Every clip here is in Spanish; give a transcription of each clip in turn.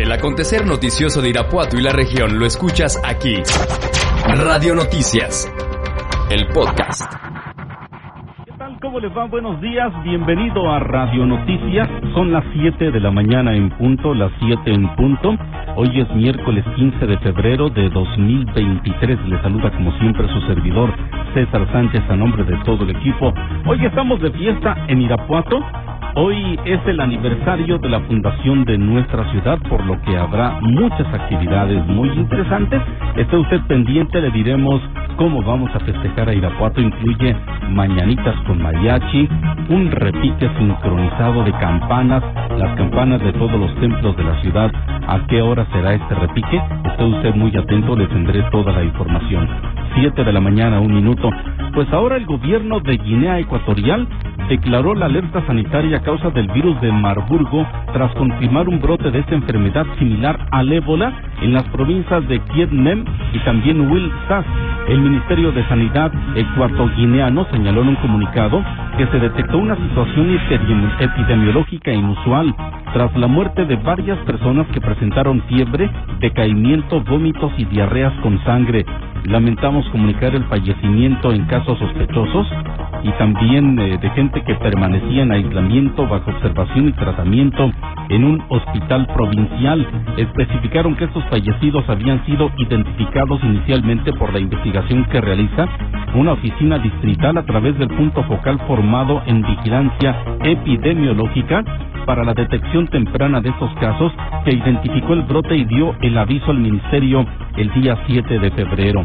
El acontecer noticioso de Irapuato y la región lo escuchas aquí. Radio Noticias, el podcast. ¿Qué tal? ¿Cómo les va? Buenos días. Bienvenido a Radio Noticias. Son las 7 de la mañana en punto, las 7 en punto. Hoy es miércoles 15 de febrero de 2023. Le saluda como siempre su servidor César Sánchez a nombre de todo el equipo. Hoy estamos de fiesta en Irapuato. Hoy es el aniversario de la fundación de nuestra ciudad, por lo que habrá muchas actividades muy interesantes. Esté usted pendiente, le diremos cómo vamos a festejar a Irapuato. Incluye mañanitas con mariachi, un repique sincronizado de campanas, las campanas de todos los templos de la ciudad. ¿A qué hora será este repique? Esté usted muy atento, le tendré toda la información. Siete de la mañana, un minuto. Pues ahora el gobierno de Guinea Ecuatorial declaró la alerta sanitaria a causa del virus de Marburgo tras confirmar un brote de esta enfermedad similar al ébola en las provincias de Kietnem y también Wilsas. El Ministerio de Sanidad ecuatoguineano señaló en un comunicado que se detectó una situación epidemiológica inusual tras la muerte de varias personas que presentaron fiebre, decaimiento, vómitos y diarreas con sangre. Lamentamos comunicar el fallecimiento en casos sospechosos y también eh, de gente que permanecía en aislamiento bajo observación y tratamiento en un hospital provincial. Especificaron que estos fallecidos habían sido identificados inicialmente por la investigación que realiza una oficina distrital a través del punto focal formado en vigilancia epidemiológica para la detección temprana de estos casos que identificó el brote y dio el aviso al ministerio el día 7 de febrero.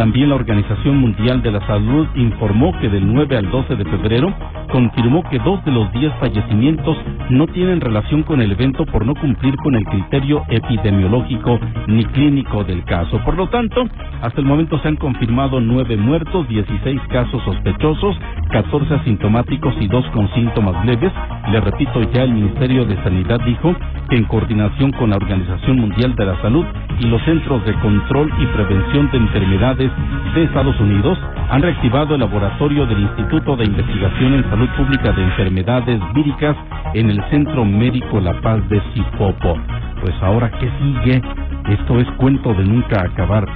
También la Organización Mundial de la Salud informó que del 9 al 12 de febrero confirmó que dos de los diez fallecimientos no tienen relación con el evento por no cumplir con el criterio epidemiológico ni clínico del caso. Por lo tanto, hasta el momento se han confirmado nueve muertos, 16 casos sospechosos, 14 asintomáticos y dos con síntomas leves. Le repito, ya el Ministerio de Sanidad dijo que en coordinación con la Organización Mundial de la Salud y los Centros de Control y Prevención de Enfermedades de Estados Unidos han reactivado el laboratorio del Instituto de Investigación en Salud Pública de Enfermedades Víricas en el Centro Médico La Paz de Cipopo. Pues ahora, ¿qué sigue? Esto es cuento de nunca acabar.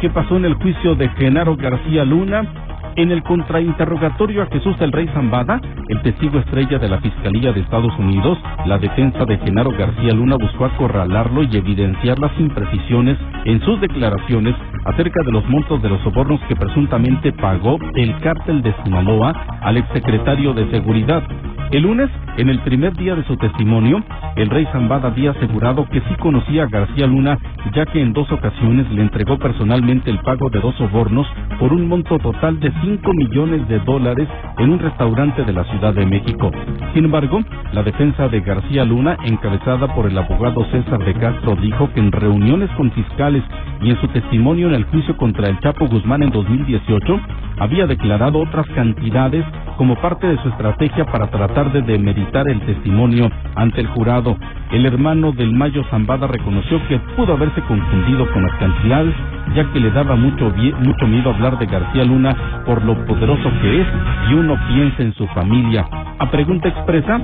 ¿Qué pasó en el juicio de Genaro García Luna? En el contrainterrogatorio a Jesús del Rey Zambada, el testigo estrella de la Fiscalía de Estados Unidos, la defensa de Genaro García Luna buscó acorralarlo y evidenciar las imprecisiones en sus declaraciones acerca de los montos de los sobornos que presuntamente pagó el cártel de Sinaloa al exsecretario de Seguridad. El lunes, en el primer día de su testimonio, el rey Zambada había asegurado que sí conocía a García Luna, ya que en dos ocasiones le entregó personalmente el pago de dos sobornos por un monto total de 5 millones de dólares en un restaurante de la Ciudad de México. Sin embargo, la defensa de García Luna, encabezada por el abogado César de Castro, dijo que en reuniones con fiscales y en su testimonio en el juicio contra el Chapo Guzmán en 2018, había declarado otras cantidades como parte de su estrategia para tratar de demeritar el testimonio ante el jurado. El hermano del Mayo Zambada reconoció que pudo haberse confundido con las cantidades, ya que le daba mucho, mucho miedo hablar de García Luna por lo poderoso que es y uno piensa en su familia. A pregunta expresa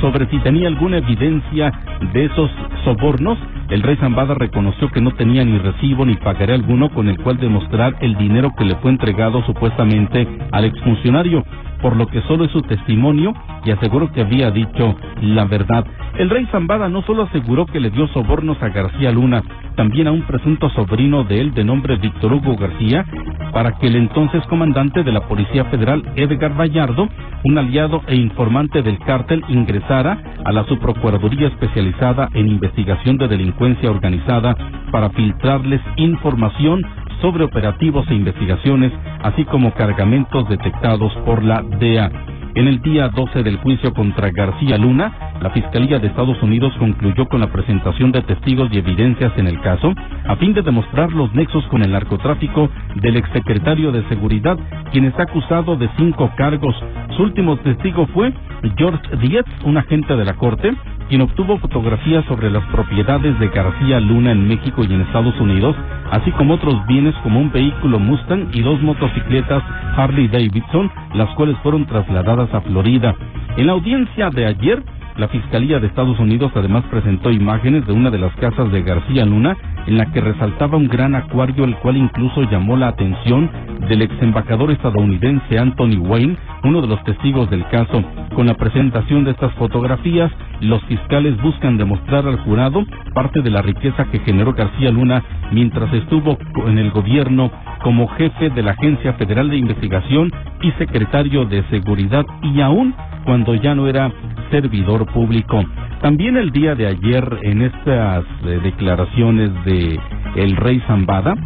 sobre si tenía alguna evidencia de esos sobornos, el rey Zambada reconoció que no tenía ni recibo ni pagaré alguno con el cual demostrar el dinero que le fue entregado supuestamente al exfuncionario, por lo que solo es su testimonio y aseguró que había dicho la verdad. El rey Zambada no solo aseguró que le dio sobornos a García Luna, también a un presunto sobrino de él de nombre Víctor Hugo García, para que el entonces comandante de la Policía Federal, Edgar Vallardo, un aliado e informante del cártel, ingresara a la subprocuraduría especializada en investigación de delincuencia organizada para filtrarles información sobre operativos e investigaciones, así como cargamentos detectados por la DEA. En el día 12 del juicio contra García Luna, la Fiscalía de Estados Unidos concluyó con la presentación de testigos y evidencias en el caso, a fin de demostrar los nexos con el narcotráfico del exsecretario de Seguridad, quien está acusado de cinco cargos. Su último testigo fue George Dietz, un agente de la Corte, quien obtuvo fotografías sobre las propiedades de García Luna en México y en Estados Unidos, así como otros bienes como un vehículo Mustang y dos motocicletas Harley Davidson, las cuales fueron trasladadas a Florida. En la audiencia de ayer, La Fiscalía de Estados Unidos además presentó imágenes de una de las casas de García Luna en la que resaltaba un gran acuario el cual incluso llamó la atención del ex embajador estadounidense Anthony Wayne, uno de los testigos del caso. Con la presentación de estas fotografías, los fiscales buscan demostrar al jurado parte de la riqueza que generó García Luna mientras estuvo en el gobierno como jefe de la Agencia Federal de Investigación y secretario de Seguridad y aún cuando ya no era servidor público. También el día de ayer en estas eh, declaraciones de el rey Zambada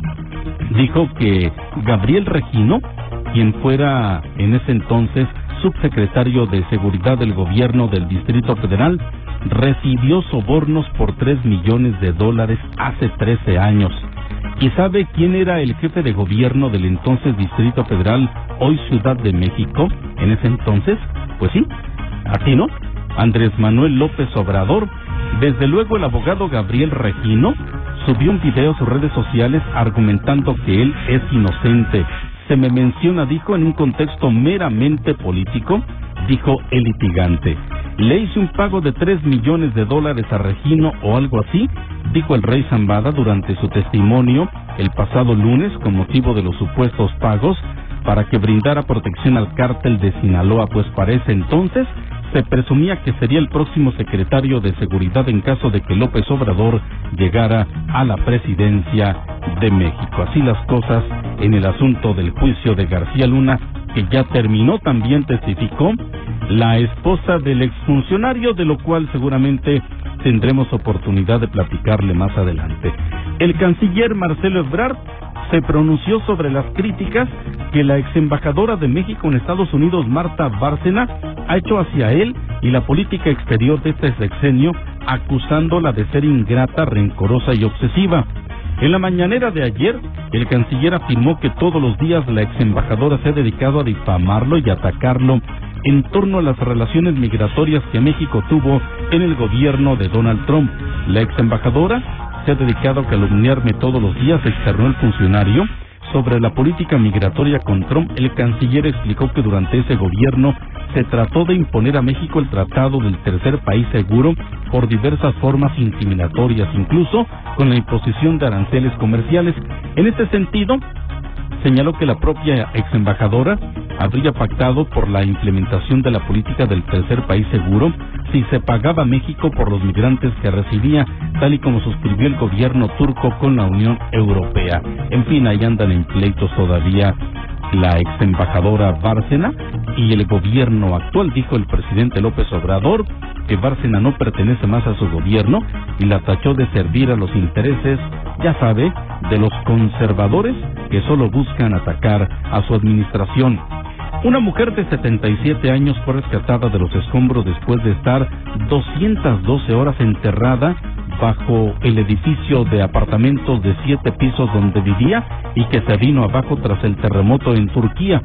dijo que Gabriel Regino, quien fuera en ese entonces subsecretario de Seguridad del Gobierno del Distrito Federal, recibió sobornos por tres millones de dólares hace 13 años. ¿Y sabe quién era el jefe de gobierno del entonces Distrito Federal, hoy Ciudad de México, en ese entonces? Pues sí, aquí no. Andrés Manuel López Obrador. Desde luego el abogado Gabriel Regino subió un video a sus redes sociales argumentando que él es inocente. Se me menciona, dijo, en un contexto meramente político, dijo el litigante. Le hice un pago de tres millones de dólares a Regino o algo así, dijo el rey Zambada durante su testimonio el pasado lunes con motivo de los supuestos pagos para que brindara protección al cártel de Sinaloa, pues parece entonces se presumía que sería el próximo secretario de Seguridad en caso de que López Obrador llegara a la presidencia de México. Así las cosas en el asunto del juicio de García Luna, que ya terminó, también testificó la esposa del exfuncionario, de lo cual seguramente tendremos oportunidad de platicarle más adelante. El canciller Marcelo Ebrard se pronunció sobre las críticas que la ex embajadora de México en Estados Unidos, Marta Bárcena, ha hecho hacia él y la política exterior de este sexenio, acusándola de ser ingrata, rencorosa y obsesiva. En la mañanera de ayer, el canciller afirmó que todos los días la ex embajadora se ha dedicado a difamarlo y atacarlo en torno a las relaciones migratorias que México tuvo en el gobierno de Donald Trump. La ex embajadora se ha dedicado a calumniarme todos los días, externó el funcionario. Sobre la política migratoria con Trump, el canciller explicó que durante ese gobierno se trató de imponer a México el tratado del tercer país seguro por diversas formas intimidatorias, incluso con la imposición de aranceles comerciales. En este sentido, señaló que la propia ex embajadora habría pactado por la implementación de la política del tercer país seguro si se pagaba México por los migrantes que recibía, tal y como suscribió el gobierno turco con la Unión Europea. En fin, ahí andan en pleitos todavía la ex embajadora Bárcena y el gobierno actual, dijo el presidente López Obrador, que Bárcena no pertenece más a su gobierno y la tachó de servir a los intereses, ya sabe, de los conservadores que solo buscan atacar a su administración. Una mujer de 77 años fue rescatada de los escombros después de estar 212 horas enterrada bajo el edificio de apartamentos de siete pisos donde vivía y que se vino abajo tras el terremoto en Turquía.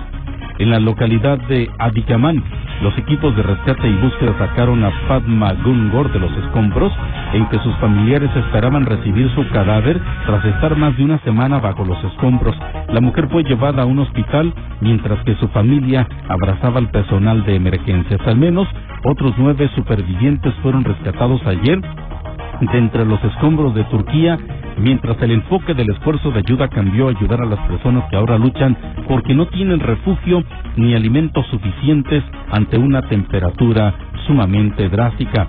En la localidad de Adiyaman, los equipos de rescate y búsqueda sacaron a Padma Gungor de los escombros en que sus familiares esperaban recibir su cadáver tras estar más de una semana bajo los escombros. La mujer fue llevada a un hospital mientras que su familia abrazaba al personal de emergencias. Al menos otros nueve supervivientes fueron rescatados ayer de entre los escombros de Turquía, mientras el enfoque del esfuerzo de ayuda cambió a ayudar a las personas que ahora luchan porque no tienen refugio ni alimentos suficientes ante una temperatura sumamente drástica.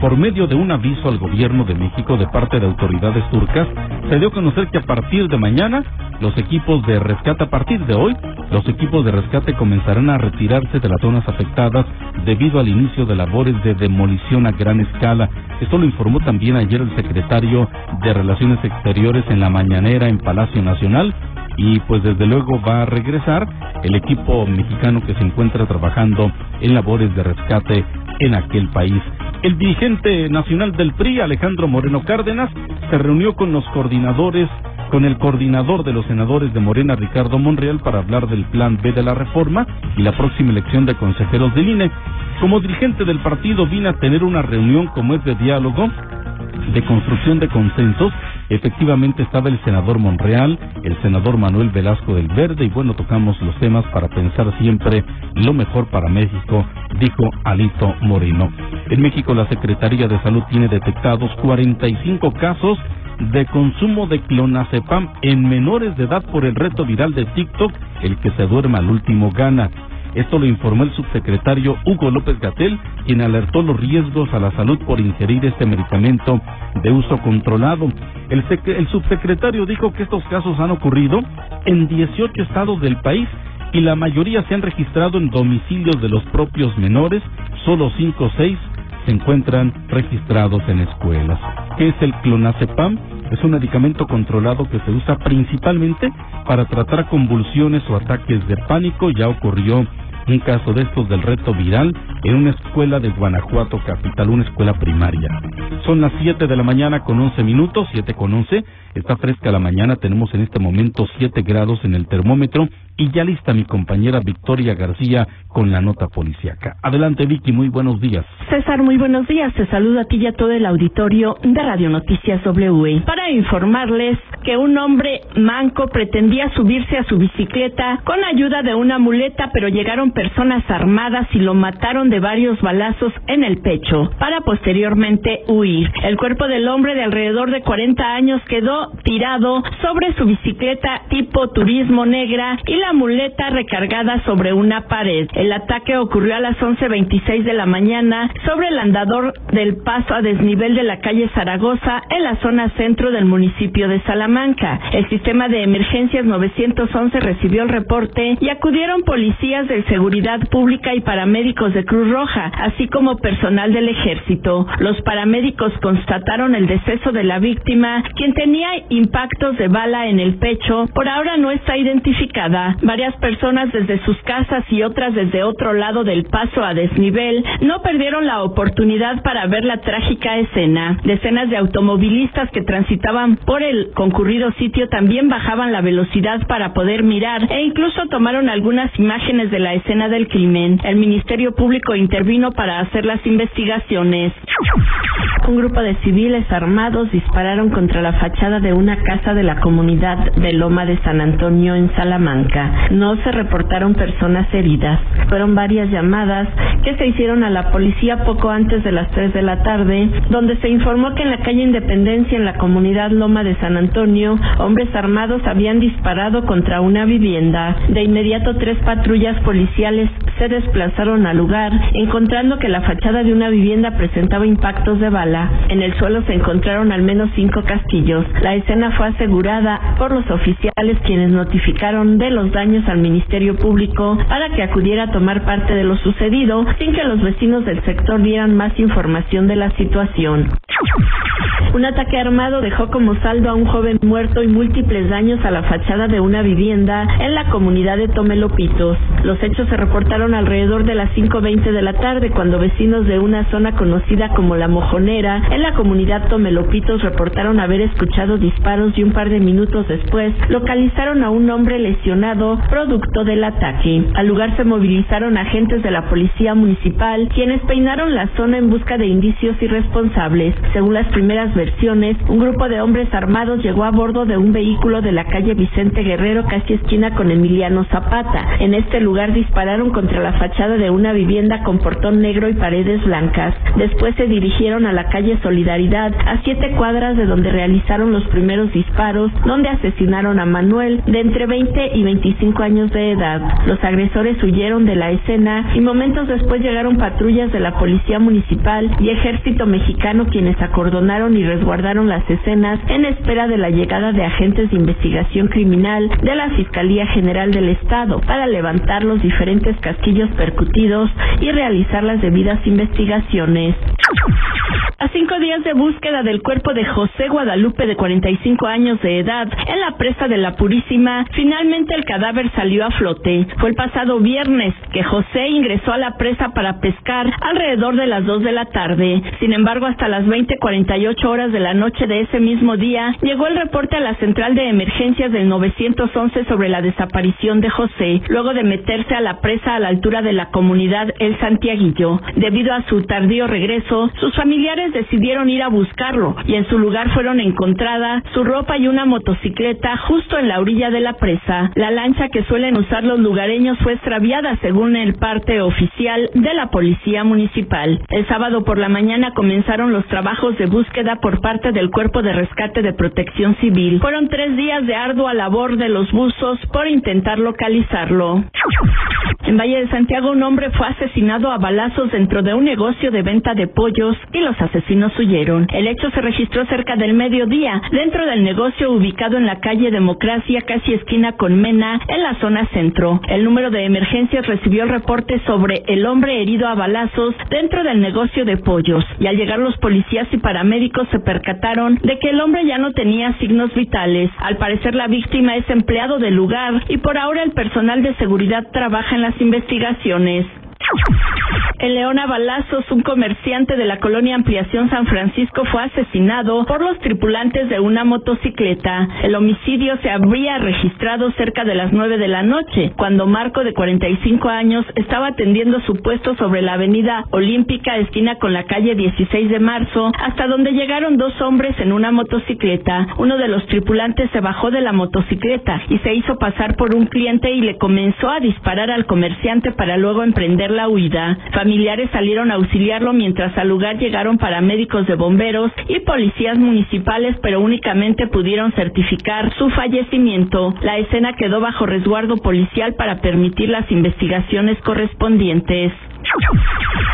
Por medio de un aviso al gobierno de México de parte de autoridades turcas, se dio a conocer que a partir de mañana los equipos de rescate, a partir de hoy, los equipos de rescate comenzarán a retirarse de las zonas afectadas debido al inicio de labores de demolición a gran escala. Esto lo informó también ayer el secretario de Relaciones Exteriores en la mañanera en Palacio Nacional y pues desde luego va a regresar el equipo mexicano que se encuentra trabajando en labores de rescate en aquel país. El dirigente nacional del PRI, Alejandro Moreno Cárdenas, se reunió con los coordinadores con el coordinador de los senadores de Morena, Ricardo Monreal, para hablar del plan B de la reforma y la próxima elección de consejeros del INE. Como dirigente del partido vine a tener una reunión como es de diálogo, de construcción de consensos Efectivamente estaba el senador Monreal, el senador Manuel Velasco del Verde y bueno, tocamos los temas para pensar siempre lo mejor para México, dijo Alito Moreno. En México la Secretaría de Salud tiene detectados 45 casos de consumo de clonazepam en menores de edad por el reto viral de TikTok, el que se duerma al último gana. Esto lo informó el subsecretario Hugo López Gatel, quien alertó los riesgos a la salud por ingerir este medicamento de uso controlado. El, el subsecretario dijo que estos casos han ocurrido en 18 estados del país y la mayoría se han registrado en domicilios de los propios menores, solo 5 o 6 se encuentran registrados en escuelas. ¿Qué es el clonazepam? Es un medicamento controlado que se usa principalmente para tratar convulsiones o ataques de pánico. Ya ocurrió un caso de estos del reto viral en una escuela de Guanajuato capital, una escuela primaria. Son las 7 de la mañana con 11 minutos, 7 con 11. Está fresca la mañana, tenemos en este momento 7 grados en el termómetro y ya lista mi compañera Victoria García con la nota policíaca. Adelante Vicky, muy buenos días. César, muy buenos días. Te saludo a ti y a todo el auditorio de Radio Noticias W. Para informarles que un hombre manco pretendía subirse a su bicicleta con ayuda de una muleta, pero llegaron personas armadas y lo mataron de varios balazos en el pecho, para posteriormente huir. El cuerpo del hombre de alrededor de 40 años quedó tirado sobre su bicicleta tipo turismo negra y muleta recargada sobre una pared. El ataque ocurrió a las 11.26 de la mañana sobre el andador del paso a desnivel de la calle Zaragoza en la zona centro del municipio de Salamanca. El sistema de emergencias 911 recibió el reporte y acudieron policías de seguridad pública y paramédicos de Cruz Roja, así como personal del ejército. Los paramédicos constataron el deceso de la víctima, quien tenía impactos de bala en el pecho. Por ahora no está identificada. Varias personas desde sus casas y otras desde otro lado del paso a desnivel no perdieron la oportunidad para ver la trágica escena. Decenas de automovilistas que transitaban por el concurrido sitio también bajaban la velocidad para poder mirar e incluso tomaron algunas imágenes de la escena del crimen. El Ministerio Público intervino para hacer las investigaciones. Un grupo de civiles armados dispararon contra la fachada de una casa de la comunidad de Loma de San Antonio en Salamanca. No se reportaron personas heridas. Fueron varias llamadas que se hicieron a la policía poco antes de las 3 de la tarde, donde se informó que en la calle Independencia, en la comunidad Loma de San Antonio, hombres armados habían disparado contra una vivienda. De inmediato, tres patrullas policiales se desplazaron al lugar, encontrando que la fachada de una vivienda presentaba impactos de bala. En el suelo se encontraron al menos cinco castillos. La escena fue asegurada por los oficiales quienes notificaron de los daños al Ministerio Público para que acudiera a tomar parte de lo sucedido sin que los vecinos del sector dieran más información de la situación. Un ataque armado dejó como saldo a un joven muerto y múltiples daños a la fachada de una vivienda en la comunidad de Tomelopitos. Los hechos se reportaron alrededor de las 5.20 de la tarde cuando vecinos de una zona conocida como La Mojonera en la comunidad Tomelopitos reportaron haber escuchado disparos y un par de minutos después localizaron a un hombre lesionado producto del ataque. Al lugar se movilizaron agentes de la policía municipal quienes peinaron la zona en busca de indicios irresponsables. Según las primeras versiones, un grupo de hombres armados llegó a bordo de un vehículo de la calle Vicente Guerrero, casi esquina con Emiliano Zapata. En este lugar dispararon contra la fachada de una vivienda con portón negro y paredes blancas. Después se dirigieron a la calle Solidaridad, a siete cuadras de donde realizaron los primeros disparos, donde asesinaron a Manuel, de entre 20 y 25 años de edad. Los agresores huyeron de la escena y momentos después llegaron patrullas de la policía municipal y ejército mexicano quienes acordonaron y resguardaron las escenas en espera de la llegada de agentes de investigación criminal de la Fiscalía General del Estado para levantar los diferentes casquillos percutidos y realizar las debidas investigaciones. A cinco días de búsqueda del cuerpo de José Guadalupe de 45 años de edad en la presa de la Purísima, finalmente el cadáver salió a flote. Fue el pasado viernes que José ingresó a la presa para pescar alrededor de las 2 de la tarde. Sin embargo, hasta las 20:48 horas de la noche de ese mismo día, llegó el reporte a la central de emergencias del 911 sobre la desaparición de José, luego de meterse a la presa a la altura de la comunidad El Santiaguillo. Debido a su tardío regreso, sus familiares decidieron ir a buscarlo y en su lugar fueron encontradas su ropa y una motocicleta justo en la orilla de la presa. Lancha que suelen usar los lugareños fue extraviada según el parte oficial de la policía municipal. El sábado por la mañana comenzaron los trabajos de búsqueda por parte del Cuerpo de Rescate de Protección Civil. Fueron tres días de ardua labor de los buzos por intentar localizarlo. En Valle de Santiago un hombre fue asesinado a balazos dentro de un negocio de venta de pollos y los asesinos huyeron. El hecho se registró cerca del mediodía dentro del negocio ubicado en la calle Democracia casi esquina con Mena en la zona centro. El número de emergencias recibió el reporte sobre el hombre herido a balazos dentro del negocio de pollos y al llegar los policías y paramédicos se percataron de que el hombre ya no tenía signos vitales. Al parecer la víctima es empleado del lugar y por ahora el personal de seguridad trabaja en las investigaciones. En León a balazos, un comerciante de la colonia Ampliación San Francisco fue asesinado por los tripulantes de una motocicleta. El homicidio se habría registrado cerca de las nueve de la noche, cuando Marco, de 45 años, estaba atendiendo su puesto sobre la avenida Olímpica, esquina con la calle 16 de marzo, hasta donde llegaron dos hombres en una motocicleta. Uno de los tripulantes se bajó de la motocicleta y se hizo pasar por un cliente y le comenzó a disparar al comerciante para luego emprender la huida. Familiares salieron a auxiliarlo mientras al lugar llegaron paramédicos de bomberos y policías municipales, pero únicamente pudieron certificar su fallecimiento. La escena quedó bajo resguardo policial para permitir las investigaciones correspondientes.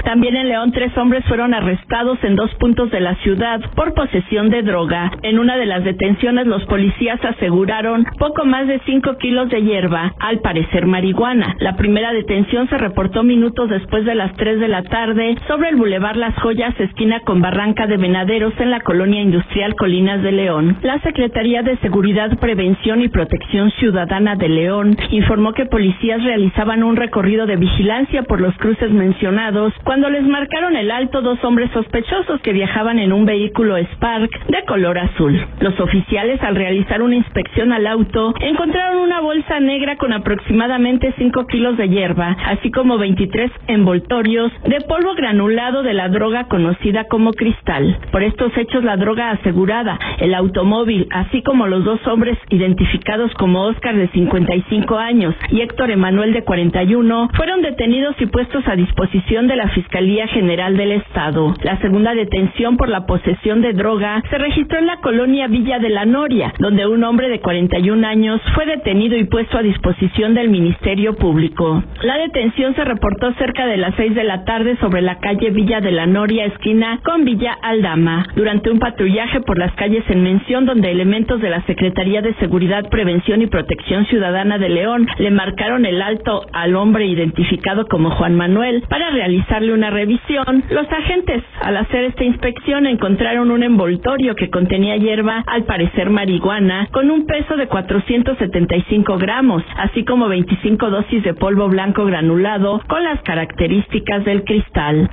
También en León tres hombres fueron arrestados en dos puntos de la ciudad por posesión de droga. En una de las detenciones los policías aseguraron poco más de cinco kilos de hierba, al parecer marihuana. La primera detención se reportó minutos después de las tres de la tarde sobre el bulevar Las Joyas, esquina con Barranca de Venaderos en la colonia industrial Colinas de León. La Secretaría de Seguridad, Prevención y Protección Ciudadana de León informó que policías realizaban un recorrido de vigilancia por los cruces mencionados cuando les marcaron el alto dos hombres sospechosos que viajaban en un vehículo Spark de color azul. Los oficiales al realizar una inspección al auto encontraron una bolsa negra con aproximadamente 5 kilos de hierba, así como 23 envoltorios de polvo granulado de la droga conocida como cristal. Por estos hechos la droga asegurada, el automóvil, así como los dos hombres identificados como Oscar de 55 años y Héctor Emanuel de 41, fueron detenidos y puestos a disposición de la Fiscalía General del Estado. La segunda detención por la posesión de droga se registró en la colonia Villa de la Noria, donde un hombre de 41 años fue detenido y puesto a disposición del Ministerio Público. La detención se reportó cerca de las 6 de la tarde sobre la calle Villa de la Noria, esquina con Villa Aldama, durante un patrullaje por las calles en mención donde elementos de la Secretaría de Seguridad, Prevención y Protección Ciudadana de León le marcaron el alto al hombre identificado como Juan Manuel para realizarle una revisión. Los agentes, al hacer esta inspección, encontraron un envoltorio que contenía hierba, al parecer marihuana, con un peso de 475 gramos, así como 25 dosis de polvo blanco granulado con las características del cristal.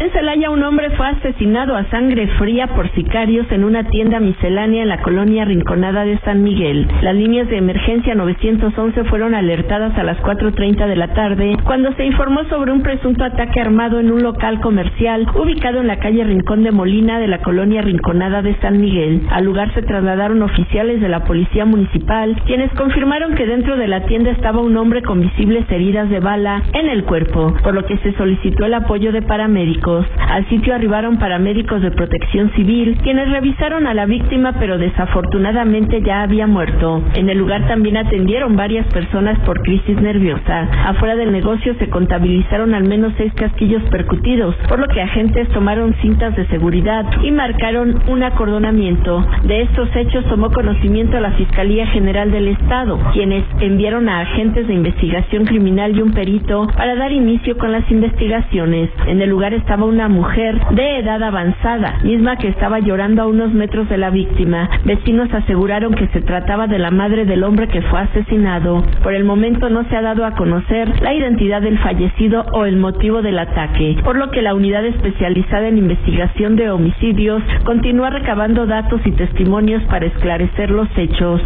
En Celaya un hombre fue asesinado a sangre fría por sicarios en una tienda miscelánea en la colonia Rinconada de San Miguel. Las líneas de emergencia 911 fueron alertadas a las 4.30 de la tarde cuando se informó sobre un presunto ataque armado en un local comercial ubicado en la calle Rincón de Molina de la colonia Rinconada de San Miguel. Al lugar se trasladaron oficiales de la policía municipal quienes confirmaron que dentro de la tienda estaba un hombre con visibles heridas de bala en el cuerpo, por lo que se solicitó el apoyo de paramédicos. Al sitio arribaron paramédicos de protección civil, quienes revisaron a la víctima pero desafortunadamente ya había muerto. En el lugar también atendieron varias personas por crisis nerviosa. Afuera del negocio se contabilizaron al menos seis casquillos percutidos, por lo que agentes tomaron cintas de seguridad y marcaron un acordonamiento. De estos hechos tomó conocimiento la Fiscalía General del Estado, quienes enviaron a agentes de investigación criminal y un perito para dar inicio con las investigaciones. En el lugar estaba una mujer de edad avanzada, misma que estaba llorando a unos metros de la víctima. Vecinos aseguraron que se trataba de la madre del hombre que fue asesinado. Por el momento no se ha dado a conocer la identidad del fallecido o el motivo del ataque, por lo que la unidad especializada en investigación de homicidios continúa recabando datos y testimonios para esclarecer los hechos.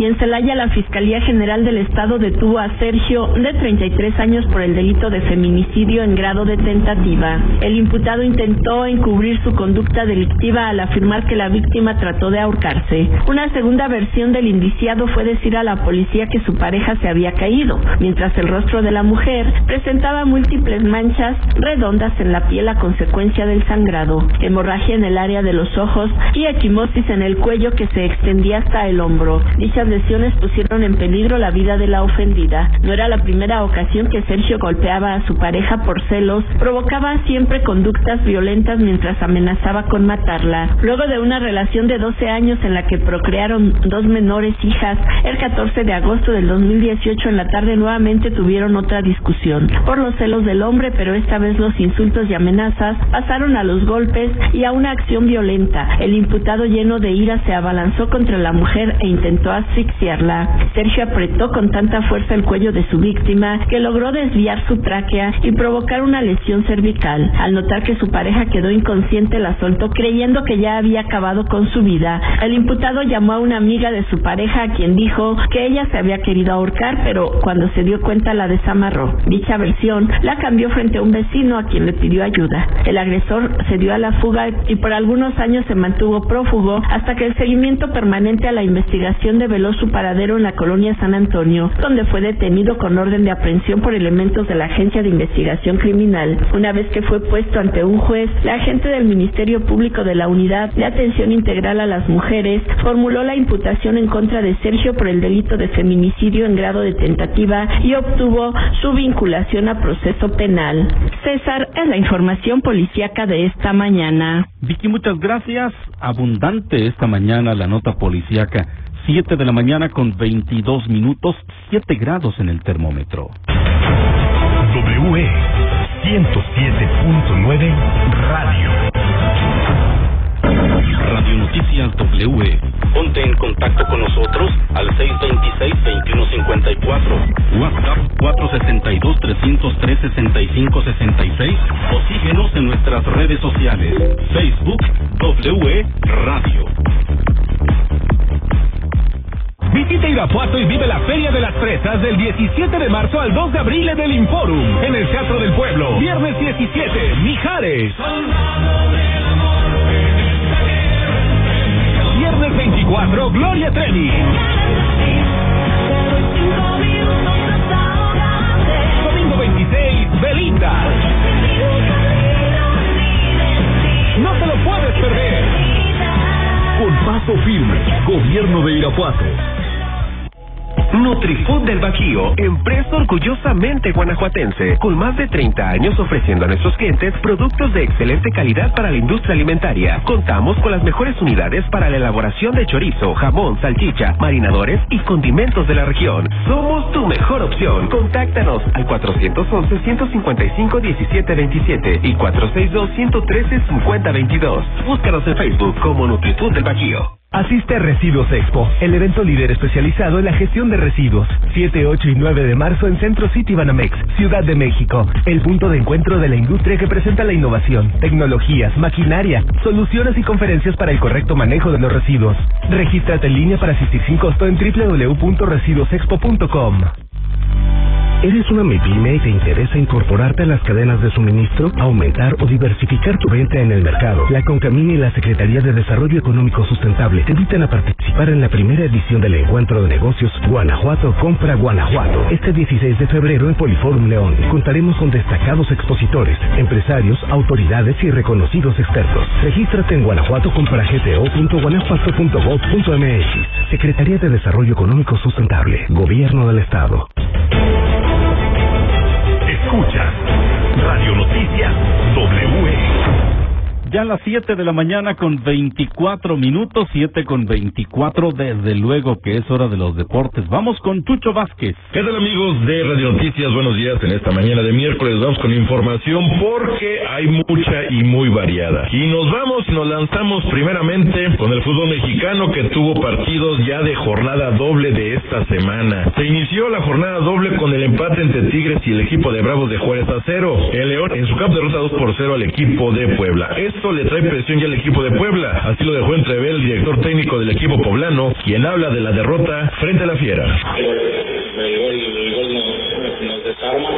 Y en Celaya, la Fiscalía General del Estado detuvo a Sergio, de 33 años, por el delito de feminicidio en grado de tentativa. El imputado intentó encubrir su conducta delictiva al afirmar que la víctima trató de ahorcarse. Una segunda versión del indiciado fue decir a la policía que su pareja se había caído, mientras el rostro de la mujer presentaba múltiples manchas redondas en la piel a consecuencia del sangrado, hemorragia en el área de los ojos y equimosis en el cuello que se extendía hasta el hombro. Dichas lesiones pusieron en peligro la vida de la ofendida. No era la primera ocasión que Sergio golpeaba a su pareja por celos, provocaba siempre conductas violentas mientras amenazaba con matarla. Luego de una relación de 12 años en la que procrearon dos menores hijas, el 14 de agosto del 2018 en la tarde nuevamente tuvieron otra discusión por los celos del hombre, pero esta vez los insultos y amenazas pasaron a los golpes y a una acción violenta. El imputado lleno de ira se abalanzó contra la mujer e intentó asfixiarla. Sergio apretó con tanta fuerza el cuello de su víctima que logró desviar su tráquea y provocar una lesión cervical. Al notar que su pareja quedó inconsciente, la soltó creyendo que ya había acabado con su vida. El imputado llamó a una amiga de su pareja a quien dijo que ella se había querido ahorcar, pero cuando se dio cuenta la desamarró. Dicha versión la cambió frente a un vecino a quien le pidió ayuda. El agresor se dio a la fuga y por algunos años se mantuvo prófugo hasta que el seguimiento permanente a la investigación develó su paradero en la colonia San Antonio, donde fue detenido con orden de aprehensión por elementos de la Agencia de Investigación Criminal. Una vez que fue puesto ante un juez, la agente del Ministerio Público de la Unidad de Atención Integral a las Mujeres formuló la imputación en contra de Sergio por el delito de feminicidio en grado de tentativa y obtuvo su vinculación a proceso penal. César es la información policíaca de esta mañana. Vicky, muchas gracias. Abundante esta mañana la nota policíaca. 7 de la mañana con 22 minutos, 7 grados en el termómetro. WE 107.9 Radio. Radio Noticias W. Ponte en contacto con nosotros al 626-2154. WhatsApp 462-303-6566 o síguenos en nuestras redes sociales. Facebook W Radio. Visita Irapuato y vive la Feria de las Fresas del 17 de marzo al 2 de abril en el Inforum, en el Teatro del Pueblo. Viernes 17, Mijares. Viernes 24, Gloria Trevi. Domingo 26, Belinda. No te lo puedes perder. Con paso firme, Gobierno de Irapuato. Nutrifood del Bajío, empresa orgullosamente guanajuatense, con más de 30 años ofreciendo a nuestros clientes productos de excelente calidad para la industria alimentaria. Contamos con las mejores unidades para la elaboración de chorizo, jamón, salchicha, marinadores y condimentos de la región. Somos tu mejor opción. Contáctanos al 411-155-1727 y 462-113-5022. Búscanos en Facebook como Nutrifood del Bajío. Asiste a Residuos Expo, el evento líder especializado en la gestión de residuos. 7, 8 y 9 de marzo en Centro City Banamex, Ciudad de México. El punto de encuentro de la industria que presenta la innovación, tecnologías, maquinaria, soluciones y conferencias para el correcto manejo de los residuos. Regístrate en línea para asistir sin costo en www.residuosexpo.com. ¿Eres una MIPYME y te interesa incorporarte a las cadenas de suministro, aumentar o diversificar tu venta en el mercado? La Concamina y la Secretaría de Desarrollo Económico Sustentable te invitan a participar en la primera edición del Encuentro de Negocios Guanajuato Compra Guanajuato. Este 16 de febrero en Poliforum León contaremos con destacados expositores, empresarios, autoridades y reconocidos expertos. Regístrate en guanajuato.gto.guanajuato.gov.mx. Secretaría de Desarrollo Económico Sustentable. Gobierno del Estado. Escuchas Radio Noticias. Ya a las 7 de la mañana con 24 minutos, 7 con 24, desde luego que es hora de los deportes. Vamos con Chucho Vázquez. ¿Qué tal amigos de Radio Noticias? Buenos días en esta mañana de miércoles. Vamos con información porque hay mucha y muy variada. Y nos vamos y nos lanzamos primeramente con el fútbol mexicano que tuvo partidos ya de jornada doble de esta semana. Se inició la jornada doble con el empate entre Tigres y el equipo de Bravos de Juárez a cero. El León en su campo derrota 2 por 0 al equipo de Puebla. Esto le trae presión ya al equipo de Puebla. Así lo dejó entrever el director técnico del equipo poblano, quien habla de la derrota frente a la Fiera. El gol, el gol, nos, nos desarma.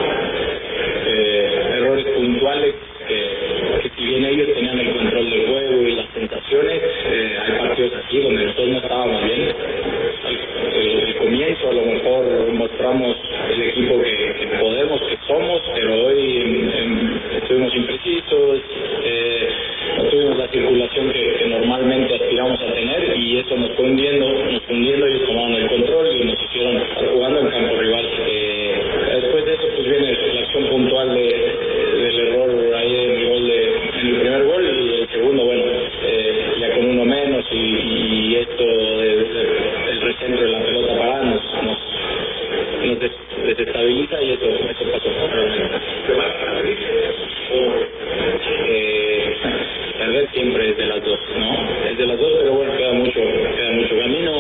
Eh, errores puntuales que, que si bien ellos tenían el control del juego y las tentaciones, eh, hay partidos así donde nosotros no estábamos bien. El, el comienzo a lo mejor mostramos el equipo que, que podemos, que somos, pero hoy en- en- estuvimos imprecisos, eh, tuvimos la circulación que, que normalmente aspiramos a tener y eso nos fue hundiendo, nos fue hundiendo, ellos tomaron el control y nos hicieron estar jugando en campo rival. Eh, después de eso pues viene la acción puntual de, del error ahí en el gol de, en el primer gol y el segundo bueno eh, ya con uno menos y, y esto de, de- el recentro de la pelota parada nos, nos, nos des- desestabiliza y eso, eso pasó eh, perder siempre es de las dos, ¿no? Es de las dos, pero bueno, queda mucho, queda mucho camino.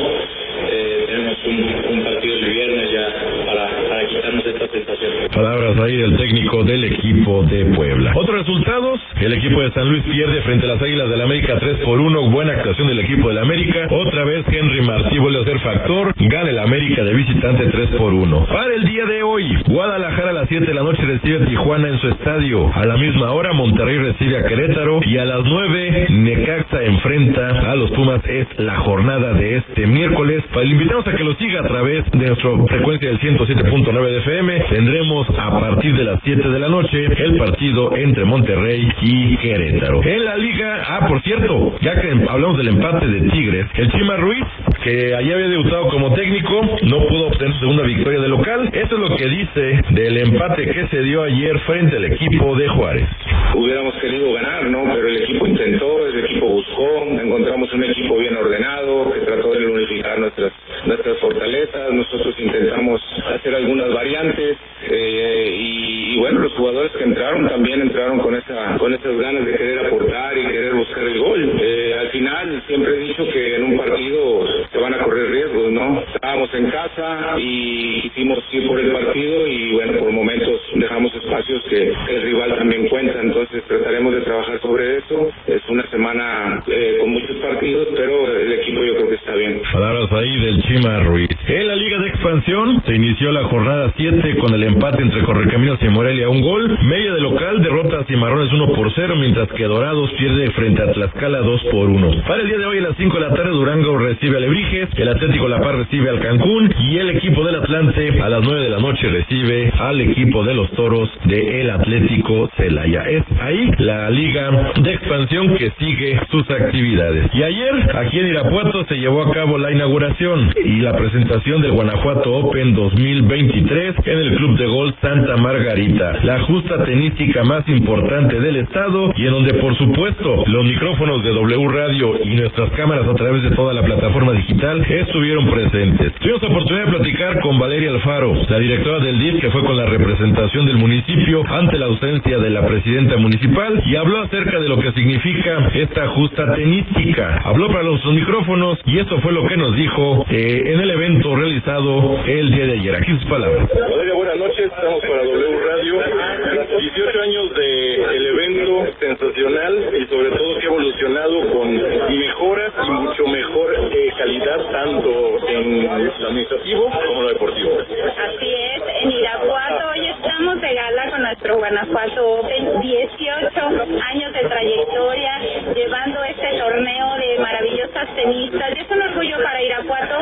Eh, tenemos un, un partido el viernes ya para, para quitarnos esta sensación. Palabras ahí del técnico del equipo de Puebla. Otros resultados, el equipo de San Luis pierde frente a las Águilas del América 3 por 1, buena actuación del equipo del América. Otra vez Henry Martí vuelve a ser factor, gana el América de visitante 3 por 1. Para el día de hoy, Guadalajara a las 7 de la noche recibe a Tijuana en su estadio. A la misma hora, Monterrey recibe a Querétaro y a las 9, Necaxa enfrenta a los Pumas. Es la jornada de este miércoles. Para le invitamos a que lo siga a través de nuestra frecuencia del 107.9 de FM. Tendremos a partir de las 7 de la noche el partido entre Monterrey y Querétaro. En la liga, ah, por cierto, ya que hablamos del empate de Tigres, el Chima Ruiz, que allá había debutado como técnico, no pudo obtener segunda victoria de local. Eso es lo que dice del empate que se dio ayer frente al equipo de Juárez. Hubiéramos querido ganar, ¿no? Pero el equipo intentó, el equipo buscó, encontramos un equipo bien ordenado que trató de unificar nuestras nuestras fortalezas. Nosotros intentamos hacer algunas variantes eh, y, bueno, los jugadores que entraron también entraron con esa con esas ganas de querer aportar y querer buscar el gol. Eh, al final siempre he dicho que en un partido se van a correr riesgos, ¿no? Estábamos en casa y quisimos ir por el partido y bueno, por momentos dejamos espacios que el rival también cuenta, entonces trataremos de trabajar sobre eso. Es una semana eh, con muchos partidos, pero el equipo yo creo que está bien. En la Liga de Expansión se inició la jornada 7 con el empate entre Correcaminos y Morelia un gol. Media de local derrota a Cimarrones 1 por 0, mientras que Dorados pierde frente a Tlaxcala 2 por 1. Para el día de hoy a las 5 de la tarde Durango recibe a Lebrijes, el Atlético La Paz recibe al Cancún y el equipo del Atlante a las 9 de la noche recibe al equipo de los Toros de el Atlético Celaya. Es ahí la Liga de Expansión que sigue sus actividades. Y ayer aquí en Irapuato se llevó a cabo la inauguración y la presentación del Guanajuato Open 2023 en el Club de Golf Santa Margarita, la justa tenística más importante del estado y en donde por supuesto los micrófonos de W Radio y nuestras cámaras a través de toda la plataforma digital estuvieron presentes. Tuvimos oportunidad de platicar con Valeria Alfaro, la directora del DIF que fue con la representación del municipio ante la ausencia de la presidenta municipal y habló acerca de lo que significa esta justa tenística. Habló para los micrófonos y esto fue lo que nos dijo eh, en el evento realizado el día de ayer. Aquí sus palabras. Valeria, buenas noches, estamos para W Radio. 18 años de el evento sensacional y sobre todo que ha evolucionado con mejoras y mucho mejor eh, calidad tanto en lo administrativo como lo deportivo. Así es, en Irapuato hoy estamos de gala con nuestro Guanajuato Open, 18 años de trayectoria, llevando este torneo de maravillosas tenistas. Y es un orgullo para Irapuato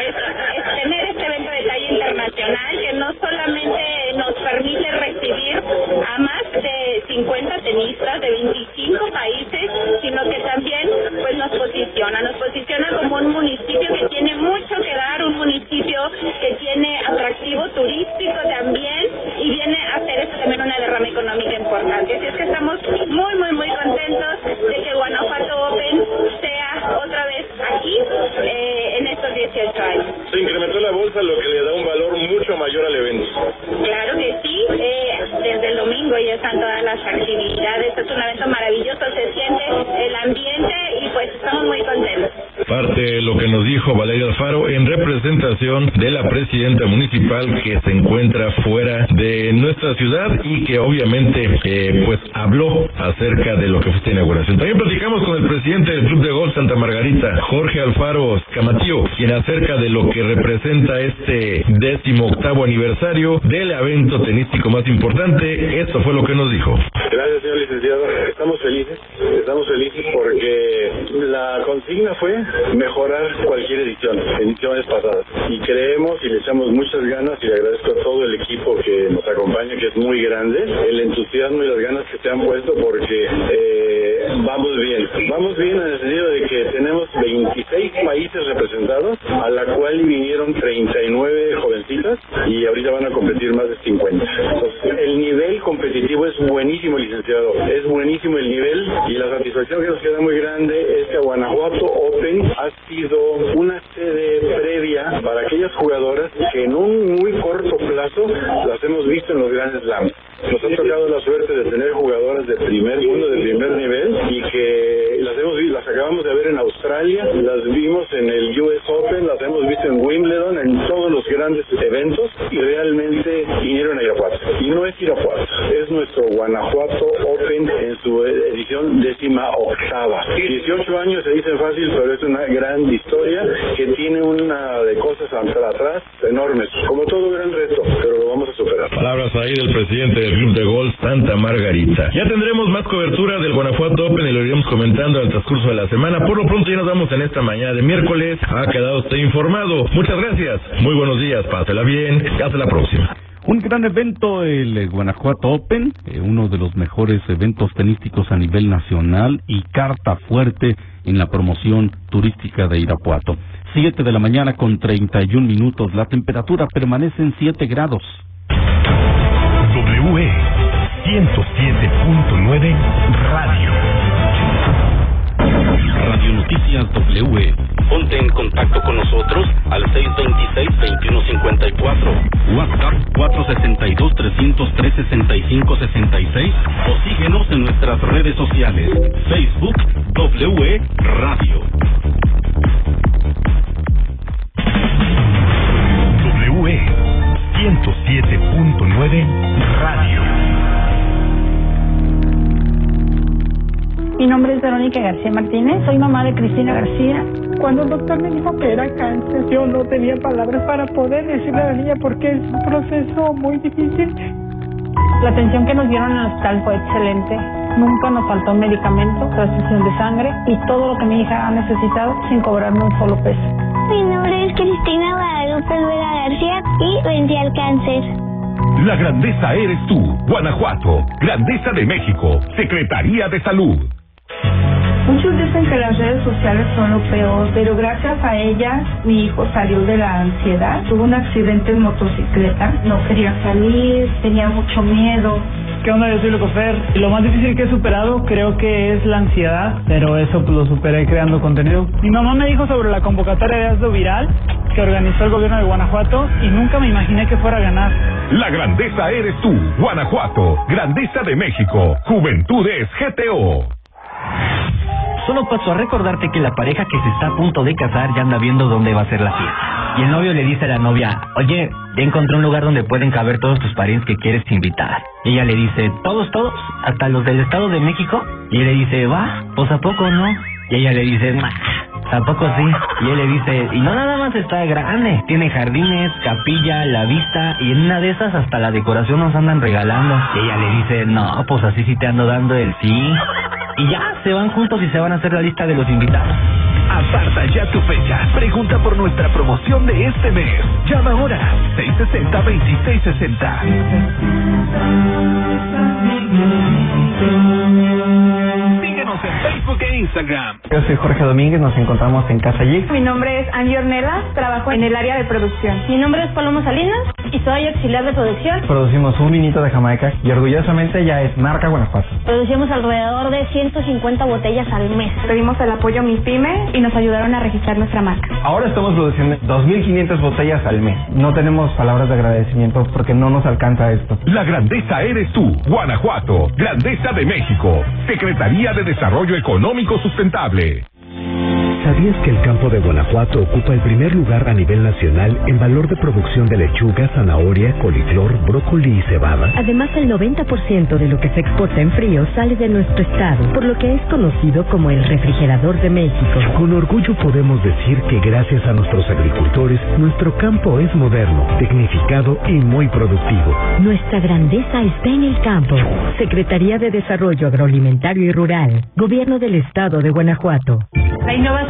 es, es tener este evento de talla internacional que no solamente nos permite recibir a más de 50 tenistas de 25 países, sino que también pues nos posiciona, nos posiciona como un municipio que tiene mucho que dar, un municipio que tiene atractivo turístico también y viene a hacer eso también una derrama económica importante. Así es que estamos muy, muy, muy contentos de que Guanajuato Open sea otra vez aquí eh, en estos 18 años. Se incrementó la bolsa, lo que le da un valor mucho mayor al evento. Claro que sí, eh, desde el domingo ya están todas las actividades, es un evento maravilloso, se siente el ambiente y pues estamos muy contentos. Parte lo que nos dijo Valeria Alfaro en representación de la presidenta municipal que se encuentra fuera de nuestra ciudad y que obviamente eh, pues habló acerca de lo que fue esta inauguración. También platicamos con el presidente del Club de Golf Santa Margarita, Jorge Alfaro Camatío, quien acerca de lo que representa este décimo octavo aniversario del evento tenístico más importante. Esto fue lo que nos dijo. Gracias, señor licenciado. Estamos felices, estamos felices porque la consigna fue mejorar cualquier edición, ediciones pasadas. Y creemos y le echamos muchas ganas y le agradezco a todo el equipo que nos acompaña, que es muy grande, el entusiasmo y las ganas que se han puesto porque eh, vamos bien. Vamos bien en el sentido de que tenemos 26 países representados, a la cual vinieron 39 jovencitas y ahorita van a competir más de 50. Entonces, el nivel competitivo es buenísimo, licenciado. Es buenísimo el nivel y la satisfacción que nos queda muy grande es que Guanajuato Open ha sido una sede previa para aquellas jugadoras que en un muy corto plazo las hemos visto en los grandes slams. Nos ha tocado la suerte de tener jugadoras de primer mundo, de primer nivel y que las hemos visto, las acabamos de ver en Australia, las vimos en el US Open, las hemos visto en Wimbledon, en todos los grandes eventos y realmente vinieron a Irapuato. Y no es Irapuato, es nuestro Guanajuato Open en su edición décima octava. 18 años se dicen fácil, pero es una gran historia que tiene una de cosas atrás enormes, como todo gran reto, pero lo vamos a superar. Palabras ahí del presidente del Club de Golf Santa Margarita. Ya tendremos más cobertura del Guanajuato Open y lo iremos comentando al transcurso de la semana. Por lo pronto ya nos vamos en esta mañana de miércoles. Ha quedado usted informado. Muchas gracias. Muy buenos días. Pásela bien. Hasta la próxima. Un gran evento, el eh, Guanajuato Open, eh, uno de los mejores eventos tenísticos a nivel nacional y carta fuerte en la promoción turística de Irapuato. Siete de la mañana con 31 minutos. La temperatura permanece en 7 grados. WE 107.9 Radio. Radio Noticias W. Ponte en contacto con nosotros al 626-2154. WhatsApp 462-303-6566 o síguenos en nuestras redes sociales. Facebook W Radio. WE 107.9 Radio. Mi nombre es Verónica García Martínez, soy mamá de Cristina García. Cuando el doctor me dijo que era cáncer, yo no tenía palabras para poder decirle a la niña porque es un proceso muy difícil. La atención que nos dieron en el hospital fue excelente. Nunca nos faltó un medicamento, transfusión de sangre y todo lo que mi hija ha necesitado sin cobrarme un solo peso. Mi nombre es Cristina Guadalupe Vega García y vencí al cáncer. La grandeza eres tú, Guanajuato, Grandeza de México, Secretaría de Salud. Muchos dicen que las redes sociales son lo peor, pero gracias a ellas mi hijo salió de la ansiedad. Tuvo un accidente en motocicleta, no quería salir, tenía mucho miedo. ¿Qué onda? Yo soy Locofer. Lo más difícil que he superado creo que es la ansiedad, pero eso pues, lo superé creando contenido. Mi mamá me dijo sobre la convocatoria de Hazlo Viral que organizó el gobierno de Guanajuato y nunca me imaginé que fuera a ganar. La grandeza eres tú, Guanajuato, Grandeza de México, Juventudes GTO. Solo paso a recordarte que la pareja que se está a punto de casar ya anda viendo dónde va a ser la fiesta. Y el novio le dice a la novia, oye, ya encontré un lugar donde pueden caber todos tus parientes que quieres invitar. Y ella le dice, ¿todos, todos? ¿Hasta los del Estado de México? Y él le dice, va, pues a poco no. Y ella le dice, "Nah, ¿a poco sí? Y él le dice, y no nada más está grande, tiene jardines, capilla, la vista, y en una de esas hasta la decoración nos andan regalando. Y ella le dice, no, pues así sí te ando dando el sí. Y ya, se van juntos y se van a hacer la lista de los invitados. Aparta ya tu fecha. Pregunta por nuestra promoción de este mes. Llama ahora 660-2660. Síguenos en Facebook e Instagram. Yo soy Jorge Domínguez, nos encontramos en Casa Geek. Mi nombre es Angie Ornelas, trabajo en el área de producción. Mi nombre es Paloma Salinas y soy auxiliar de producción. Producimos un vinito de Jamaica y orgullosamente ya es marca Guanajuato. Producimos alrededor de 150 botellas al mes. Pedimos el apoyo a mi pyme y nos ayudaron a registrar nuestra marca. Ahora estamos produciendo 2.500 botellas al mes. No tenemos palabras de agradecimiento porque no nos alcanza esto. La grandeza eres tú, Guanajuato, Grandeza de México, Secretaría de Desarrollo Económico Sustentable. ¿Sabías que el campo de Guanajuato ocupa el primer lugar a nivel nacional en valor de producción de lechuga, zanahoria, coliflor, brócoli y cebada? Además, el 90% de lo que se exporta en frío sale de nuestro estado, por lo que es conocido como el refrigerador de México. Con orgullo podemos decir que gracias a nuestros agricultores, nuestro campo es moderno, tecnificado y muy productivo. Nuestra grandeza está en el campo. Secretaría de Desarrollo Agroalimentario y Rural, Gobierno del Estado de Guanajuato. La innovación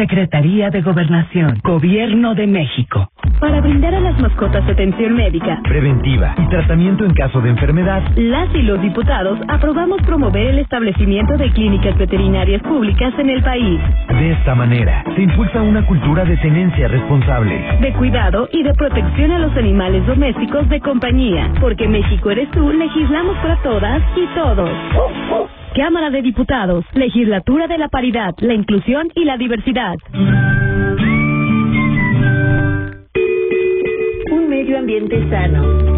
Secretaría de Gobernación, Gobierno de México. Para brindar a las mascotas atención médica, preventiva y tratamiento en caso de enfermedad. las y los diputados aprobamos promover el establecimiento de clínicas veterinarias públicas en el país, De esta manera, se impulsa una cultura de tenencia responsable. de cuidado y de protección a los animales domésticos de compañía, porque México eres tú, legislamos para todas y todos. Cámara de Diputados, Legislatura de la Paridad, la Inclusión y la Diversidad. Un medio ambiente sano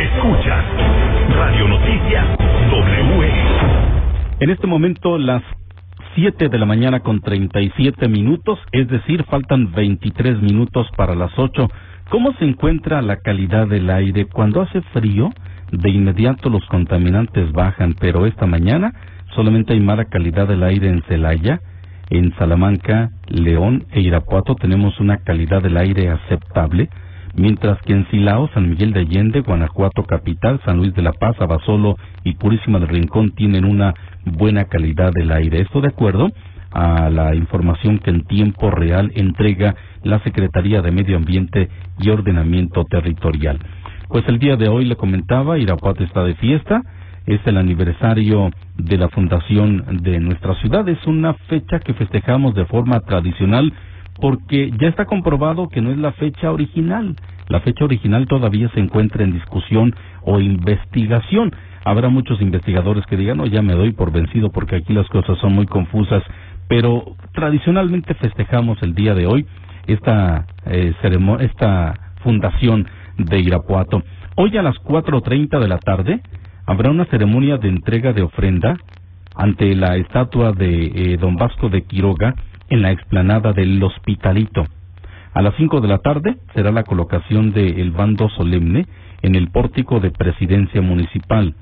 Escuchas Radio Noticias W. En este momento las 7 de la mañana con 37 minutos, es decir, faltan 23 minutos para las 8. ¿Cómo se encuentra la calidad del aire? Cuando hace frío, de inmediato los contaminantes bajan, pero esta mañana solamente hay mala calidad del aire en Celaya, en Salamanca, León e Irapuato tenemos una calidad del aire aceptable, mientras que en Silao, San Miguel de Allende, Guanajuato Capital, San Luis de la Paz, Abasolo y Purísima del Rincón tienen una buena calidad del aire. Esto de acuerdo a la información que en tiempo real entrega la Secretaría de Medio Ambiente y Ordenamiento Territorial. Pues el día de hoy le comentaba, Irapuato está de fiesta, es el aniversario de la fundación de nuestra ciudad, es una fecha que festejamos de forma tradicional porque ya está comprobado que no es la fecha original. La fecha original todavía se encuentra en discusión o investigación. Habrá muchos investigadores que digan, no, ya me doy por vencido porque aquí las cosas son muy confusas, pero tradicionalmente festejamos el día de hoy esta, eh, esta fundación de Irapuato. Hoy a las 4.30 de la tarde habrá una ceremonia de entrega de ofrenda ante la estatua de eh, don Vasco de Quiroga en la explanada del Hospitalito. A las 5 de la tarde será la colocación del bando solemne en el pórtico de presidencia municipal.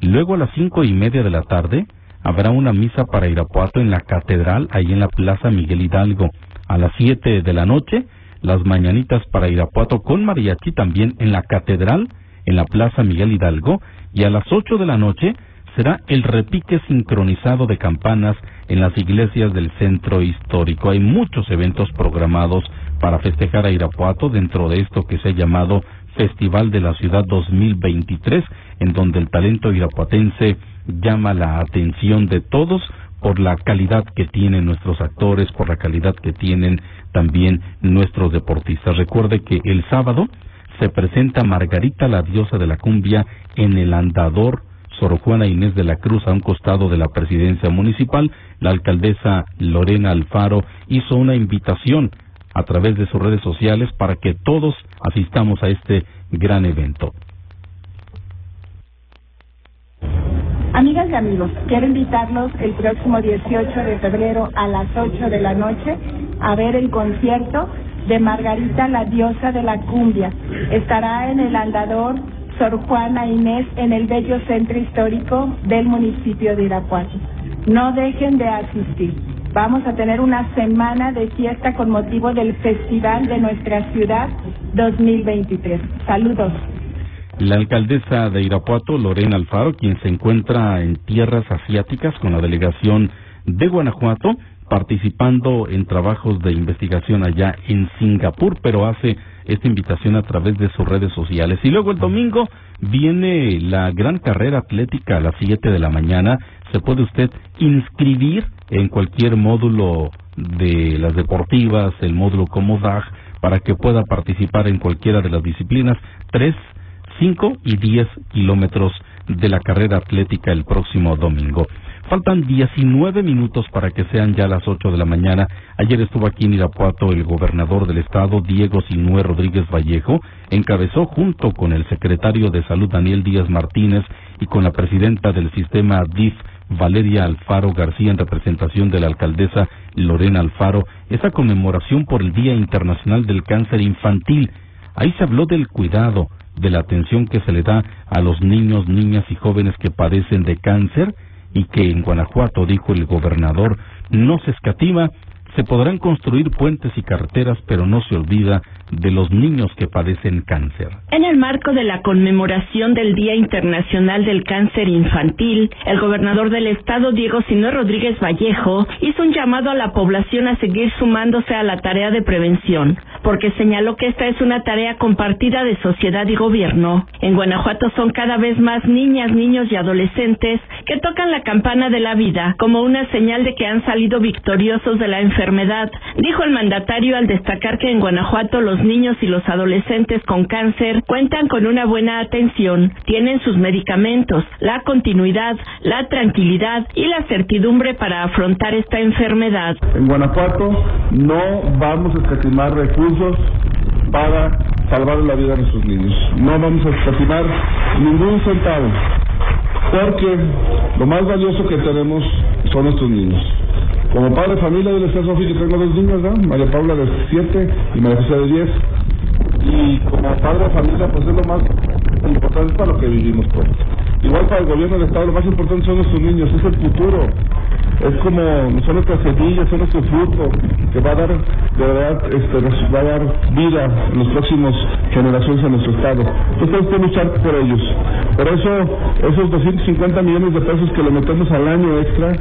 Luego a las cinco y media de la tarde habrá una misa para Irapuato en la catedral, ahí en la Plaza Miguel Hidalgo. A las 7 de la noche, las mañanitas para Irapuato con mariachi también en la catedral, en la Plaza Miguel Hidalgo. Y a las 8 de la noche será el repique sincronizado de campanas en las iglesias del centro histórico. Hay muchos eventos programados para festejar a Irapuato dentro de esto que se ha llamado Festival de la Ciudad 2023, en donde el talento irapuatense llama la atención de todos por la calidad que tienen nuestros actores, por la calidad que tienen también nuestros deportistas. Recuerde que el sábado se presenta Margarita, la diosa de la cumbia, en el andador Sor Juana Inés de la Cruz a un costado de la presidencia municipal. La alcaldesa Lorena Alfaro hizo una invitación a través de sus redes sociales para que todos asistamos a este gran evento. Amigas y amigos, quiero invitarlos el próximo 18 de febrero a las 8 de la noche a ver el concierto de Margarita, la diosa de la cumbia. Estará en el andador Sor Juana Inés en el bello centro histórico del municipio de Irapuato. No dejen de asistir. Vamos a tener una semana de fiesta con motivo del Festival de nuestra ciudad 2023. Saludos. La alcaldesa de Irapuato, Lorena Alfaro, quien se encuentra en tierras asiáticas con la delegación de Guanajuato, participando en trabajos de investigación allá en Singapur, pero hace esta invitación a través de sus redes sociales. Y luego el domingo viene la gran carrera atlética a las 7 de la mañana. Se puede usted inscribir en cualquier módulo de las deportivas, el módulo Comodag, para que pueda participar en cualquiera de las disciplinas. Tres 5 y 10 kilómetros de la carrera atlética el próximo domingo. Faltan 19 minutos para que sean ya las 8 de la mañana. Ayer estuvo aquí en Irapuato el gobernador del estado, Diego Sinué Rodríguez Vallejo, encabezó junto con el secretario de Salud, Daniel Díaz Martínez, y con la presidenta del sistema DIF, Valeria Alfaro García, en representación de la alcaldesa Lorena Alfaro, esa conmemoración por el Día Internacional del Cáncer Infantil. Ahí se habló del cuidado, de la atención que se le da a los niños, niñas y jóvenes que padecen de cáncer y que en Guanajuato, dijo el gobernador, no se escatima se podrán construir puentes y carreteras, pero no se olvida de los niños que padecen cáncer. En el marco de la conmemoración del Día Internacional del Cáncer Infantil, el gobernador del estado, Diego Sinó Rodríguez Vallejo, hizo un llamado a la población a seguir sumándose a la tarea de prevención, porque señaló que esta es una tarea compartida de sociedad y gobierno. En Guanajuato son cada vez más niñas, niños y adolescentes que tocan la campana de la vida como una señal de que han salido victoriosos de la enfermedad enfermedad, dijo el mandatario al destacar que en Guanajuato los niños y los adolescentes con cáncer cuentan con una buena atención, tienen sus medicamentos, la continuidad, la tranquilidad y la certidumbre para afrontar esta enfermedad. En Guanajuato no vamos a escatimar recursos para salvar la vida de nuestros niños. No vamos a escatimar ningún centavo, porque lo más valioso que tenemos son nuestros niños. Como padre de familia, yo le decía a que tengo dos niños, ¿no? María Paula de 7 y María José de 10. Y como padre de familia, pues es lo más importante para lo que vivimos todos. Igual para el gobierno del Estado, lo más importante son nuestros niños, es el futuro es como son nuestras semillas, son nuestro fruto que va a dar, de verdad, este, va a dar vida en las próximas generaciones a nuestro estado. Entonces tenemos que luchar por ellos. Por eso, esos 250 millones de pesos que le metemos al año extra,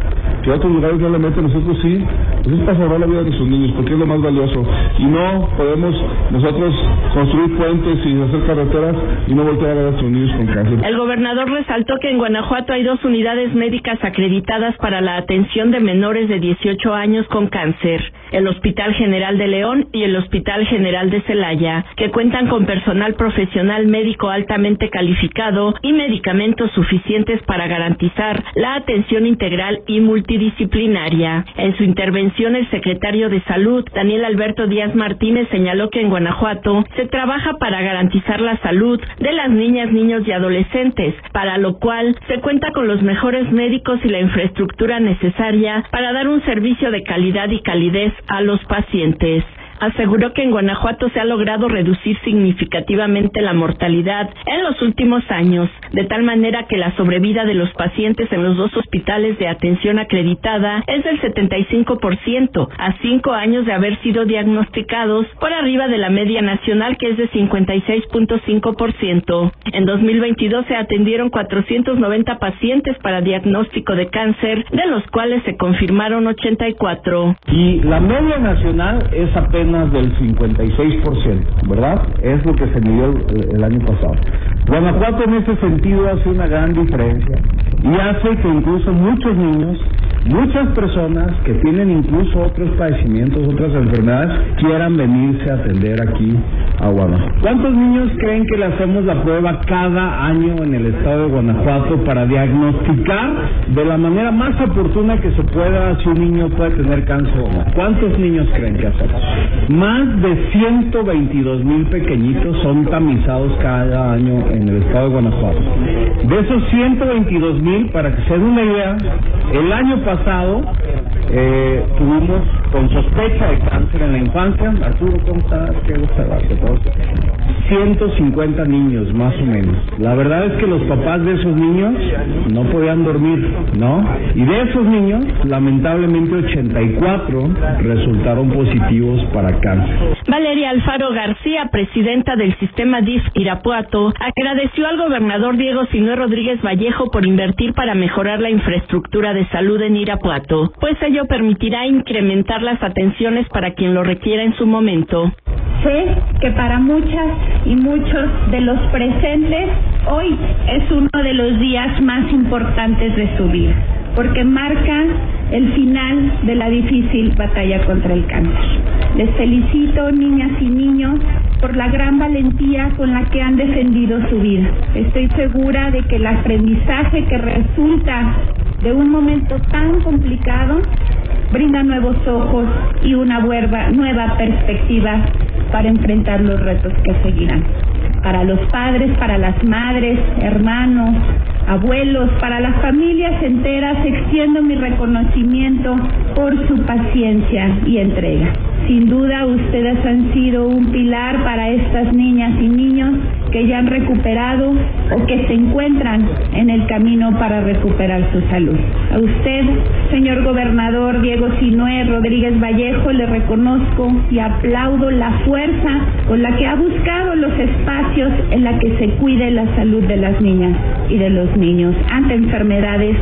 que otros lugares no le meten, nosotros sí, pues es para salvar la vida de nuestros niños, porque es lo más valioso. Y no podemos nosotros construir puentes y hacer carreteras y no voltear a ver a nuestros niños con cáncer. El gobernador resaltó que en Guanajuato hay dos unidades médicas acreditadas para la atención de menores de 18 años con cáncer, el Hospital General de León y el Hospital General de Celaya, que cuentan con personal profesional médico altamente calificado y medicamentos suficientes para garantizar la atención integral y multidisciplinaria. En su intervención, el secretario de Salud, Daniel Alberto Díaz Martínez, señaló que en Guanajuato se trabaja para garantizar la salud de las niñas, niños y adolescentes, para lo cual se cuenta con los mejores médicos y la infraestructura necesaria para dar un servicio de calidad y calidez a los pacientes aseguró que en Guanajuato se ha logrado reducir significativamente la mortalidad en los últimos años, de tal manera que la sobrevida de los pacientes en los dos hospitales de atención acreditada es del 75%, a cinco años de haber sido diagnosticados por arriba de la media nacional que es de 56.5%. En 2022 se atendieron 490 pacientes para diagnóstico de cáncer, de los cuales se confirmaron 84. Y la media nacional es apenas apenas del 56%, ¿verdad? Es lo que se midió el, el año pasado. Guanajuato en ese sentido hace una gran diferencia y hace que incluso muchos niños muchas personas que tienen incluso otros padecimientos, otras enfermedades, quieran venirse a atender aquí a Guanajuato. ¿Cuántos niños creen que le hacemos la prueba cada año en el estado de Guanajuato para diagnosticar de la manera más oportuna que se pueda si un niño puede tener cáncer o no? ¿Cuántos niños creen que hacemos? Más de 122 mil pequeñitos son tamizados cada año en el estado de Guanajuato. De esos 122 mil, para que se den una idea, el año pasado eh, tuvimos con sospecha de cáncer en la infancia, Arturo, ¿cómo estás? Qué gusto verte, 150 niños más o menos. La verdad es que los papás de esos niños no podían dormir, ¿no? Y de esos niños, lamentablemente 84 resultaron positivos para cáncer. Valeria Alfaro García, presidenta del sistema DIF Irapuato, agradeció al gobernador Diego Sinue Rodríguez Vallejo por invertir para mejorar la infraestructura de salud en Pues ello permitirá incrementar las atenciones para quien lo requiera en su momento. Sé que para muchas y muchos de los presentes hoy es uno de los días más importantes de su vida, porque marca el final de la difícil batalla contra el cáncer. Les felicito, niñas y niños, por la gran valentía con la que han defendido su vida. Estoy segura de que el aprendizaje que resulta de un momento tan complicado brinda nuevos ojos y una nueva perspectiva para enfrentar los retos que seguirán. Para los padres, para las madres, hermanos, abuelos, para las familias enteras, extiendo mi reconocimiento por su paciencia y entrega. Sin duda ustedes han sido un pilar para estas niñas y niños que ya han recuperado o que se encuentran en el camino para recuperar su salud. A usted, señor gobernador Diego Sinué Rodríguez Vallejo, le reconozco y aplaudo la fuerza con la que ha buscado los espacios en la que se cuide la salud de las niñas y de los niños ante enfermedades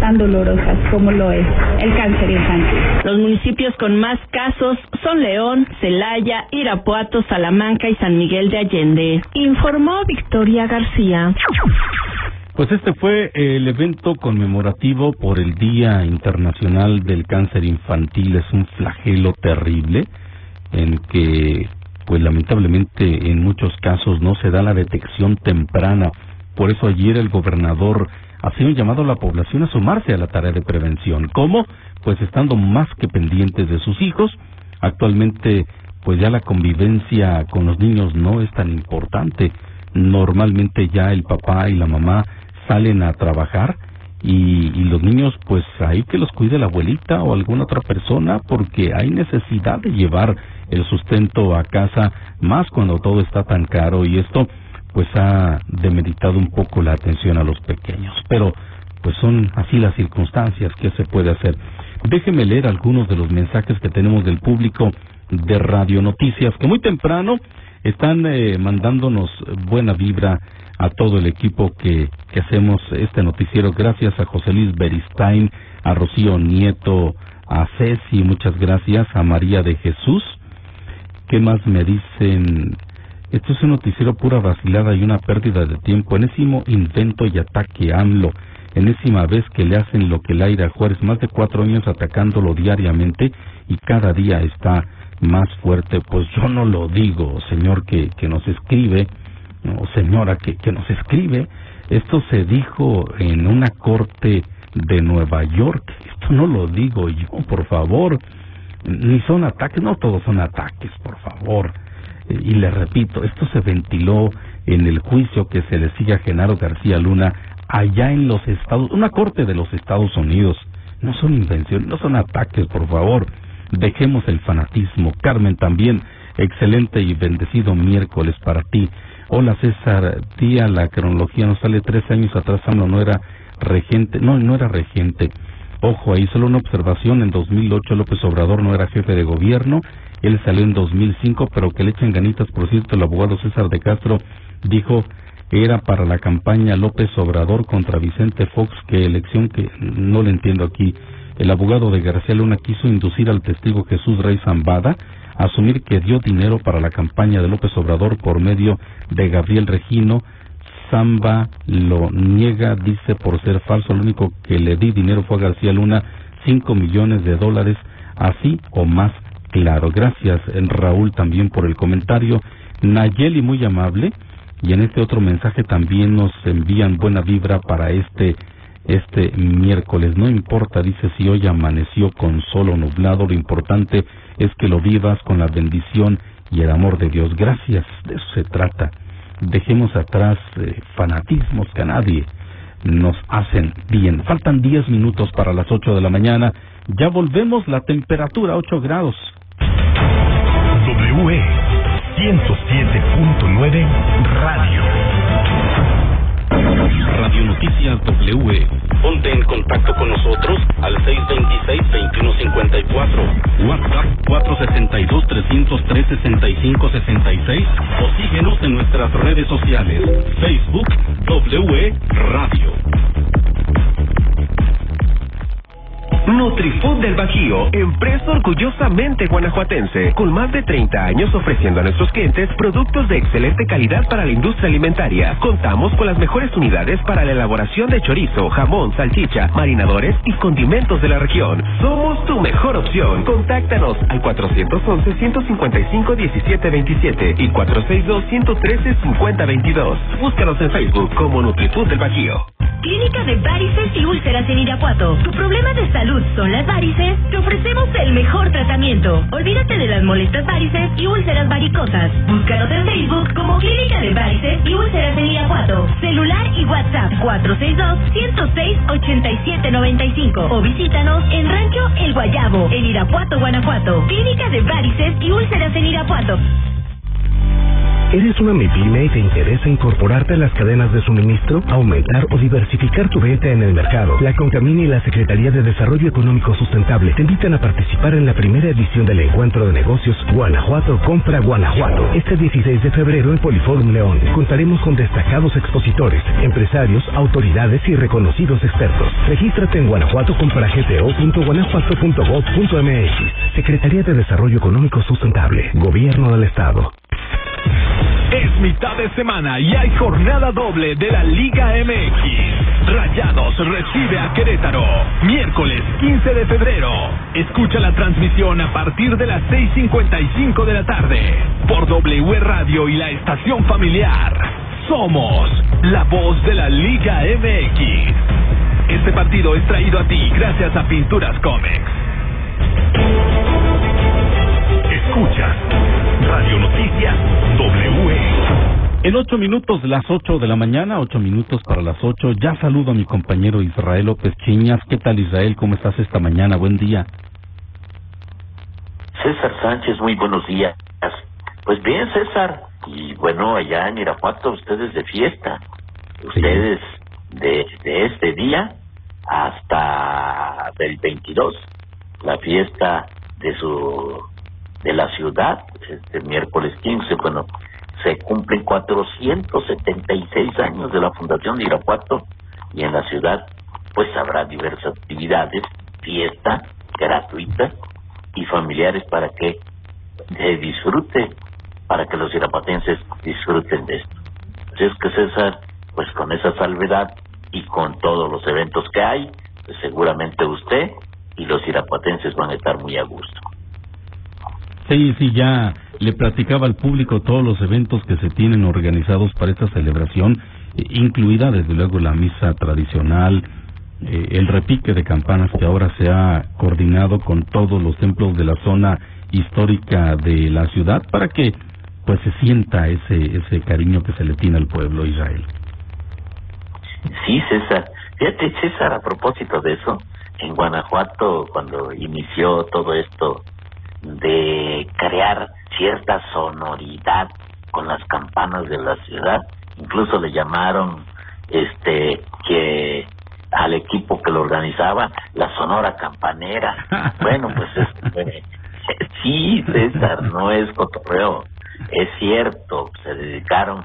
tan dolorosas como lo es el cáncer infantil. Los municipios con más casos son León, Celaya, Irapuato, Salamanca y San Miguel de Allende. Informó Victoria García. Pues este fue el evento conmemorativo por el Día Internacional del Cáncer Infantil. Es un flagelo terrible en que, pues lamentablemente, en muchos casos no se da la detección temprana. Por eso ayer el gobernador hacía un llamado a la población a sumarse a la tarea de prevención. ¿Cómo? Pues estando más que pendientes de sus hijos. Actualmente, pues ya la convivencia con los niños no es tan importante. Normalmente ya el papá y la mamá salen a trabajar y, y, los niños pues hay que los cuide la abuelita o alguna otra persona porque hay necesidad de llevar el sustento a casa más cuando todo está tan caro y esto pues ha demeritado un poco la atención a los pequeños pero pues son así las circunstancias que se puede hacer déjeme leer algunos de los mensajes que tenemos del público de Radio Noticias que muy temprano están eh, mandándonos buena vibra a todo el equipo que, que hacemos este noticiero. Gracias a José Luis Beristain, a Rocío Nieto, a Ceci, muchas gracias, a María de Jesús. ¿Qué más me dicen? Esto es un noticiero pura vacilada y una pérdida de tiempo. Enésimo invento y ataque AMLO. Enésima vez que le hacen lo que Laira Juárez, más de cuatro años atacándolo diariamente y cada día está más fuerte. Pues yo no lo digo, señor que, que nos escribe o señora que, que nos escribe, esto se dijo en una corte de Nueva York, esto no lo digo yo, por favor, ni son ataques, no todos son ataques, por favor. Y le repito, esto se ventiló en el juicio que se le sigue a Genaro García Luna allá en los Estados, una corte de los Estados Unidos. No son invenciones, no son ataques, por favor. Dejemos el fanatismo. Carmen también, excelente y bendecido miércoles para ti. Hola César, tía, la cronología nos sale tres años atrás, AMLO no era regente, no, no era regente. Ojo, ahí solo una observación, en 2008 López Obrador no era jefe de gobierno, él salió en 2005, pero que le echen ganitas, por cierto, el abogado César de Castro dijo era para la campaña López Obrador contra Vicente Fox, que elección que no le entiendo aquí. El abogado de García Luna quiso inducir al testigo Jesús Rey Zambada asumir que dio dinero para la campaña de López Obrador por medio de Gabriel Regino. Zamba lo niega, dice por ser falso, lo único que le di dinero fue a García Luna, 5 millones de dólares, así o más claro. Gracias, Raúl, también por el comentario. Nayeli, muy amable. Y en este otro mensaje también nos envían buena vibra para este este miércoles. No importa, dice, si hoy amaneció con solo nublado, lo importante es que lo vivas con la bendición y el amor de Dios. Gracias, de eso se trata. Dejemos atrás eh, fanatismos que a nadie nos hacen bien. Faltan 10 minutos para las 8 de la mañana. Ya volvemos, la temperatura 8 grados. WE 107.9 Radio. Radio Noticias W. Ponte en contacto con nosotros al 626-2154. WhatsApp 462-303-6566 o síguenos en nuestras redes sociales. Facebook W Radio. Nutrifood del Bajío, empresa orgullosamente guanajuatense, con más de 30 años ofreciendo a nuestros clientes productos de excelente calidad para la industria alimentaria. Contamos con las mejores unidades para la elaboración de chorizo, jamón, salchicha, marinadores y condimentos de la región. Somos tu mejor opción. Contáctanos al 411-155-1727 y 462-113-5022. Búscanos en Facebook como Nutrifood del Bajío. Clínica de Varices y Úlceras en Irapuato. Tu problema de salud son las varices. Te ofrecemos el mejor tratamiento. Olvídate de las molestas varices y úlceras varicosas. Búscanos en Facebook como Clínica de Varices y Úlceras en Irapuato. Celular y WhatsApp 462-106-8795 o visítanos en Rancho El Guayabo, en Irapuato, Guanajuato. Clínica de Varices y Úlceras en Irapuato. ¿Eres una MIPYME y te interesa incorporarte a las cadenas de suministro, aumentar o diversificar tu venta en el mercado? La Concamini y la Secretaría de Desarrollo Económico Sustentable te invitan a participar en la primera edición del encuentro de negocios Guanajuato Compra Guanajuato. Este 16 de febrero en Poliforum León contaremos con destacados expositores, empresarios, autoridades y reconocidos expertos. Regístrate en guanajuato.gto.guanajuato.gov.mx. Secretaría de Desarrollo Económico Sustentable. Gobierno del Estado. Es mitad de semana y hay jornada doble de la Liga MX. Rayados recibe a Querétaro. Miércoles 15 de febrero. Escucha la transmisión a partir de las 6.55 de la tarde. Por W Radio y la estación familiar. Somos la voz de la Liga MX. Este partido es traído a ti gracias a Pinturas Comex. Escuchas Radio Noticias W. En ocho minutos, las ocho de la mañana, ocho minutos para las ocho. Ya saludo a mi compañero Israel López Chiñas. ¿Qué tal, Israel? ¿Cómo estás esta mañana? Buen día. César Sánchez, muy buenos días. Pues bien, César. Y bueno, allá en Irapuato, ustedes de fiesta. Ustedes de, de este día hasta del 22, la fiesta de su de la ciudad, este miércoles 15, bueno, se cumplen 476 años de la fundación de Irapuato y en la ciudad pues habrá diversas actividades, fiesta gratuita y familiares para que se disfrute, para que los irapatenses disfruten de esto. Así es que César, pues con esa salvedad y con todos los eventos que hay, pues seguramente usted y los irapatenses van a estar muy a gusto. Sí, sí, ya le platicaba al público todos los eventos que se tienen organizados para esta celebración, incluida desde luego la misa tradicional, eh, el repique de campanas que ahora se ha coordinado con todos los templos de la zona histórica de la ciudad para que pues se sienta ese ese cariño que se le tiene al pueblo Israel. Sí, César. Fíjate, César, a propósito de eso, en Guanajuato, cuando inició todo esto de crear cierta sonoridad con las campanas de la ciudad, incluso le llamaron este que al equipo que lo organizaba la sonora campanera. Bueno, pues este, sí, César, no es cotorreo, es cierto, se dedicaron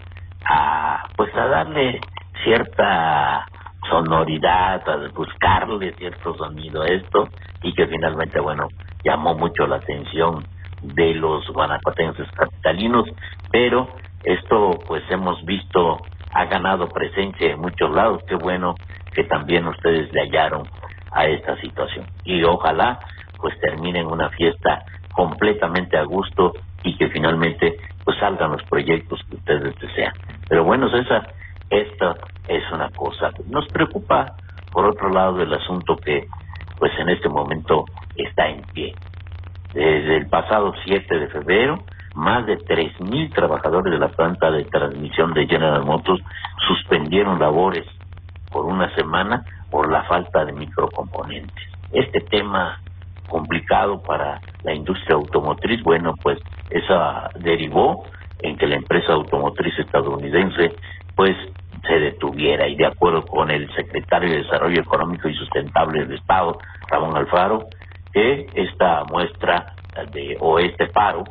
a pues a darle cierta sonoridad, a buscarle cierto sonido a esto y que finalmente, bueno, llamó mucho la atención de los guanajuatenses capitalinos, pero esto pues hemos visto ha ganado presencia en muchos lados, qué bueno que también ustedes le hallaron a esta situación y ojalá pues terminen una fiesta completamente a gusto y que finalmente pues salgan los proyectos que ustedes desean. Pero bueno, César, esta es una cosa. Nos preocupa, por otro lado, el asunto que pues en este momento está en pie. Desde el pasado 7 de febrero, más de 3.000 trabajadores de la planta de transmisión de General Motors suspendieron labores por una semana por la falta de microcomponentes. Este tema complicado para la industria automotriz, bueno, pues esa derivó en que la empresa automotriz estadounidense pues se detuviera y de acuerdo con el secretario de Desarrollo Económico y Sustentable del Estado, Ramón Alfaro, que esta muestra de o este paro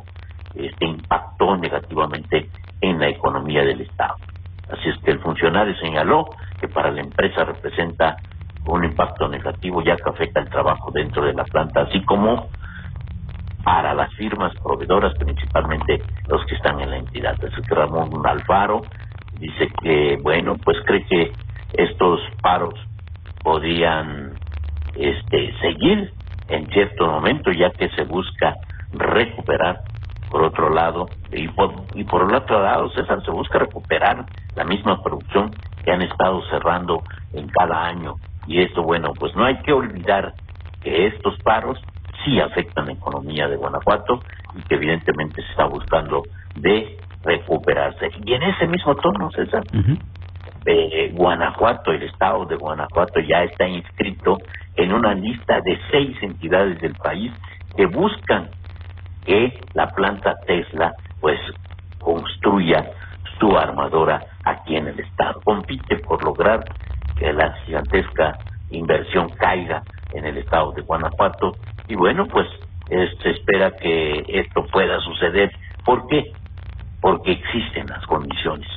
este impactó negativamente en la economía del Estado. Así es que el funcionario señaló que para la empresa representa un impacto negativo ya que afecta el trabajo dentro de la planta, así como para las firmas proveedoras, principalmente los que están en la entidad. Así que Ramón Alfaro dice que, bueno, pues cree que estos paros podrían este, seguir en cierto momento, ya que se busca recuperar por otro lado, y por, el otro lado, César, se busca recuperar la misma producción que han estado cerrando en cada año. Y esto, bueno, pues no hay que olvidar que estos paros sí afectan la economía de Guanajuato y que evidentemente se está buscando de recuperarse. Y en ese mismo tono, César, eh, Guanajuato, el estado de Guanajuato ya está inscrito en una lista de seis entidades del país que buscan que la planta Tesla pues construya su armadora aquí en el estado. Compite por lograr que la gigantesca inversión caiga en el estado de Guanajuato y bueno pues se espera que esto pueda suceder. ¿Por qué? Porque existen las condiciones,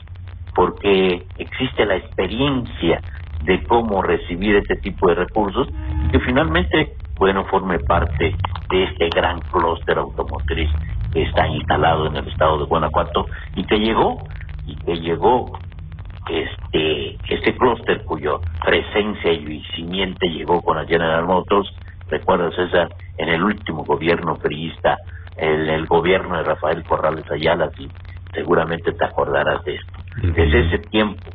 porque existe la experiencia de cómo recibir este tipo de recursos que finalmente bueno forme parte de este gran clúster automotriz que está instalado en el estado de Guanajuato y que llegó y que llegó este este clúster cuyo presencia y cimiento llegó con la General Motors recuerdas César en el último gobierno priista en el gobierno de Rafael Corrales Ayala y seguramente te acordarás de esto desde ese tiempo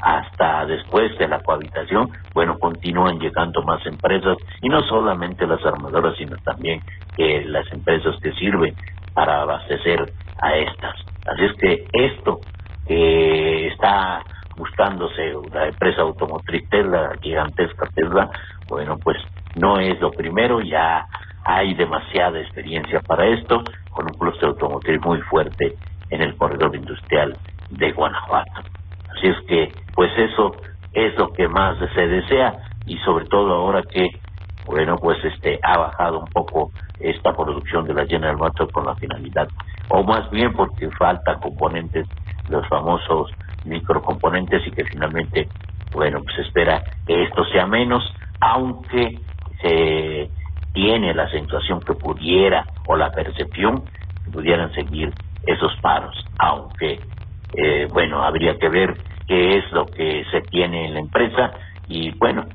hasta después de la cohabitación, bueno, continúan llegando más empresas y no solamente las armadoras, sino también que las empresas que sirven para abastecer a estas. Así es que esto que está buscándose la empresa automotriz Tesla, gigantesca Tesla, bueno, pues no es lo primero, ya hay demasiada experiencia para esto, con un clúster automotriz muy fuerte en el corredor industrial de Guanajuato. Así es que, pues eso es lo que más se desea y sobre todo ahora que, bueno, pues este ha bajado un poco esta producción de la General Motors con la finalidad, o más bien porque falta componentes, los famosos microcomponentes y que finalmente, bueno, pues espera que esto sea menos, aunque se tiene la sensación que pudiera o la percepción que pudieran seguir esos paros, aunque eh, bueno, habría que ver qué es lo que se tiene en la empresa y bueno,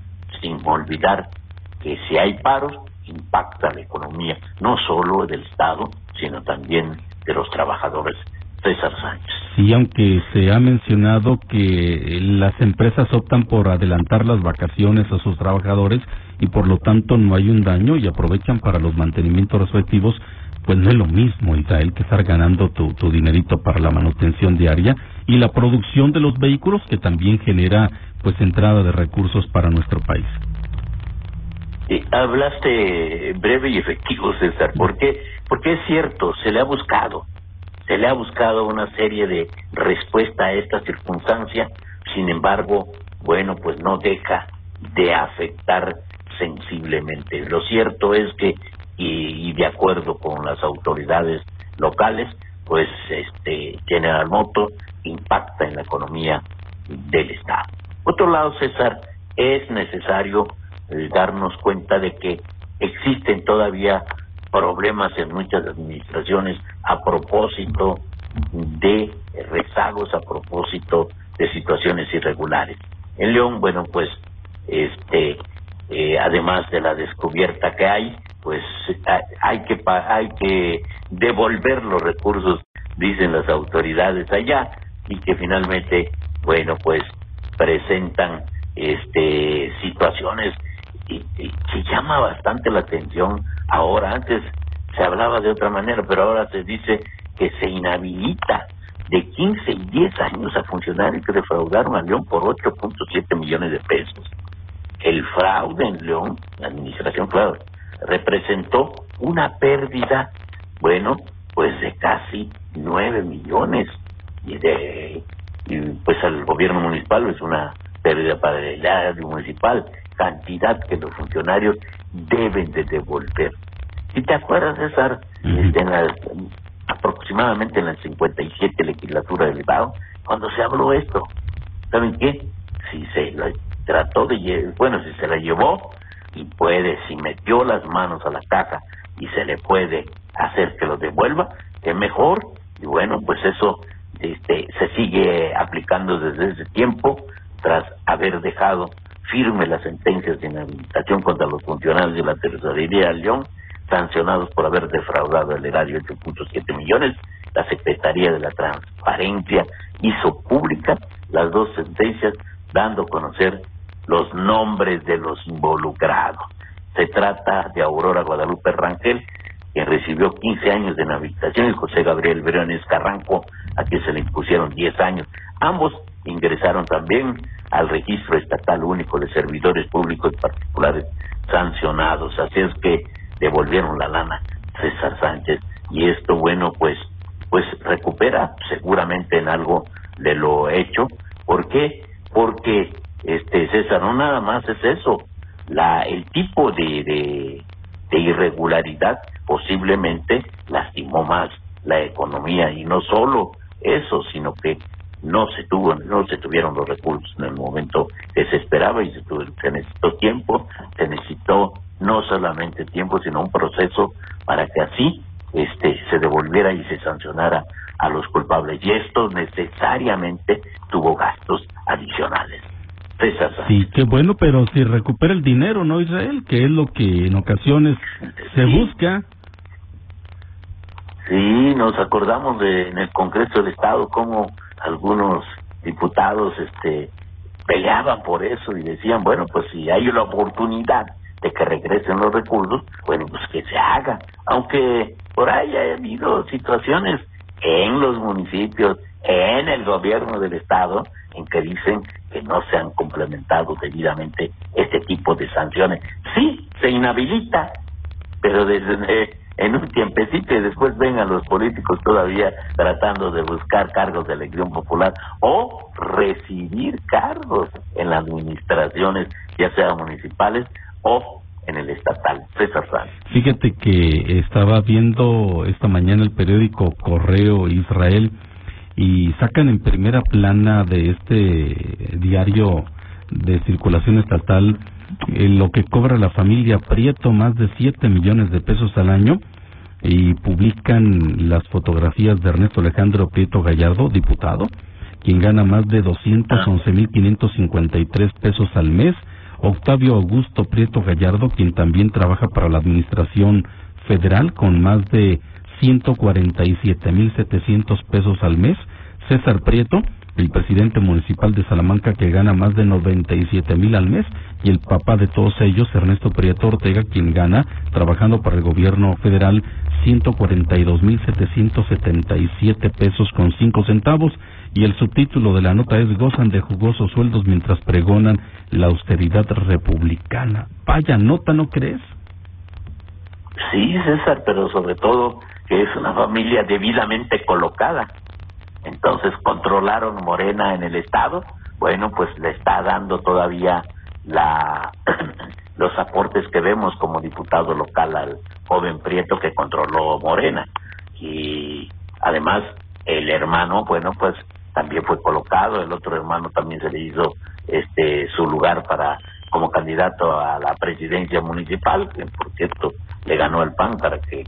sin olvidar que si hay paros, impacta la economía, no solo del Estado, sino también de los trabajadores. César Sánchez. Sí, aunque se ha mencionado que las empresas optan por adelantar las vacaciones a sus trabajadores y por lo tanto no hay un daño y aprovechan para los mantenimientos respectivos, pues no es lo mismo, Israel, que estar ganando tu, tu dinerito para la manutención diaria y la producción de los vehículos que también genera pues entrada de recursos para nuestro país. hablaste breve y efectivo, César, porque porque es cierto, se le ha buscado, se le ha buscado una serie de respuesta a esta circunstancia, sin embargo, bueno, pues no deja de afectar sensiblemente. Lo cierto es que y, de acuerdo con las autoridades locales, pues este General Motors impacta en la economía del Estado. Otro lado, César, es necesario eh, darnos cuenta de que existen todavía problemas en muchas administraciones a propósito de rezagos, a propósito de situaciones irregulares. En León, bueno, pues, este, eh, además de la descubierta que hay, pues hay que hay que devolver los recursos, dicen las autoridades allá, y que finalmente, bueno, pues presentan este situaciones y, que llama bastante la atención ahora antes se hablaba de otra manera pero ahora se dice que se inhabilita de 15 y 10 años a funcionarios que defraudaron a León por 8.7 millones de pesos. El fraude en León, la administración, claro, representó una pérdida, bueno, pues de casi 9 millones. Y de y pues al gobierno municipal es una pérdida para el área municipal, cantidad que los funcionarios deben de devolver. Si te acuerdas, César, este, en la, aproximadamente en la 57 legislatura del Estado, cuando se habló esto, ¿saben qué? Si se la trató de, bueno, si se la llevó y puede, si metió las manos a la caja y se le puede hacer que lo devuelva, es mejor. Y bueno, pues eso este, se sigue aplicando desde ese tiempo tras haber dejado firme las sentencias de inhabilitación contra los funcionarios de la Tesorería de León, sancionados por haber defraudado el erario 8.7 millones. La Secretaría de la Transparencia hizo pública las dos sentencias, dando a conocer los nombres de los involucrados. Se trata de Aurora Guadalupe Rangel, quien recibió 15 años de inhabilitación, y José Gabriel Briones Carranco, a quien se le impusieron 10 años. Ambos ingresaron también al registro estatal único de servidores públicos y particulares sancionados. Así es que devolvieron la lana César Sánchez y esto bueno pues pues recupera seguramente en algo de lo hecho. ¿Por qué? Porque este César no nada más es eso, la el tipo de, de, irregularidad posiblemente lastimó más la economía y no solo eso, sino que no se tuvo, no se tuvieron los recursos en el momento que se esperaba y se, tuvo, se necesitó tiempo, se necesitó no solamente tiempo, sino un proceso para que así este se devolviera y se sancionara a los culpables. Y esto necesariamente tuvo gastos adicionales. Sí, qué bueno, pero si recupera el dinero, ¿no, Israel? Que es lo que en ocasiones se busca. Sí, nos acordamos de en el Congreso del Estado cómo algunos diputados este peleaban por eso y decían, bueno, pues si hay una oportunidad de que regresen los recursos, bueno, pues que se haga. Aunque por ahí haya habido situaciones en los municipios, en el gobierno del Estado, en que dicen que no se han complementado debidamente este tipo de sanciones. Sí, se inhabilita, pero desde en un tiempecito y después vengan los políticos todavía tratando de buscar cargos de elección popular o recibir cargos en las administraciones, ya sea municipales o en el estatal. César. Fíjate que estaba viendo esta mañana el periódico Correo Israel y sacan en primera plana de este diario de circulación estatal eh, lo que cobra la familia Prieto, más de 7 millones de pesos al año, y publican las fotografías de Ernesto Alejandro Prieto Gallardo, diputado, quien gana más de 211.553 pesos al mes, Octavio Augusto Prieto Gallardo, quien también trabaja para la Administración Federal con más de 147.700 pesos al mes, César Prieto, el presidente municipal de Salamanca que gana más de 97 mil al mes y el papá de todos ellos, Ernesto Prieto Ortega, quien gana, trabajando para el gobierno federal, 142 mil 777 pesos con 5 centavos y el subtítulo de la nota es gozan de jugosos sueldos mientras pregonan la austeridad republicana. Vaya nota, ¿no crees? Sí, César, pero sobre todo que es una familia debidamente colocada entonces controlaron Morena en el Estado, bueno, pues le está dando todavía la los aportes que vemos como diputado local al joven Prieto que controló Morena. Y además el hermano, bueno, pues también fue colocado, el otro hermano también se le hizo este su lugar para como candidato a la presidencia municipal, que por cierto le ganó el PAN para que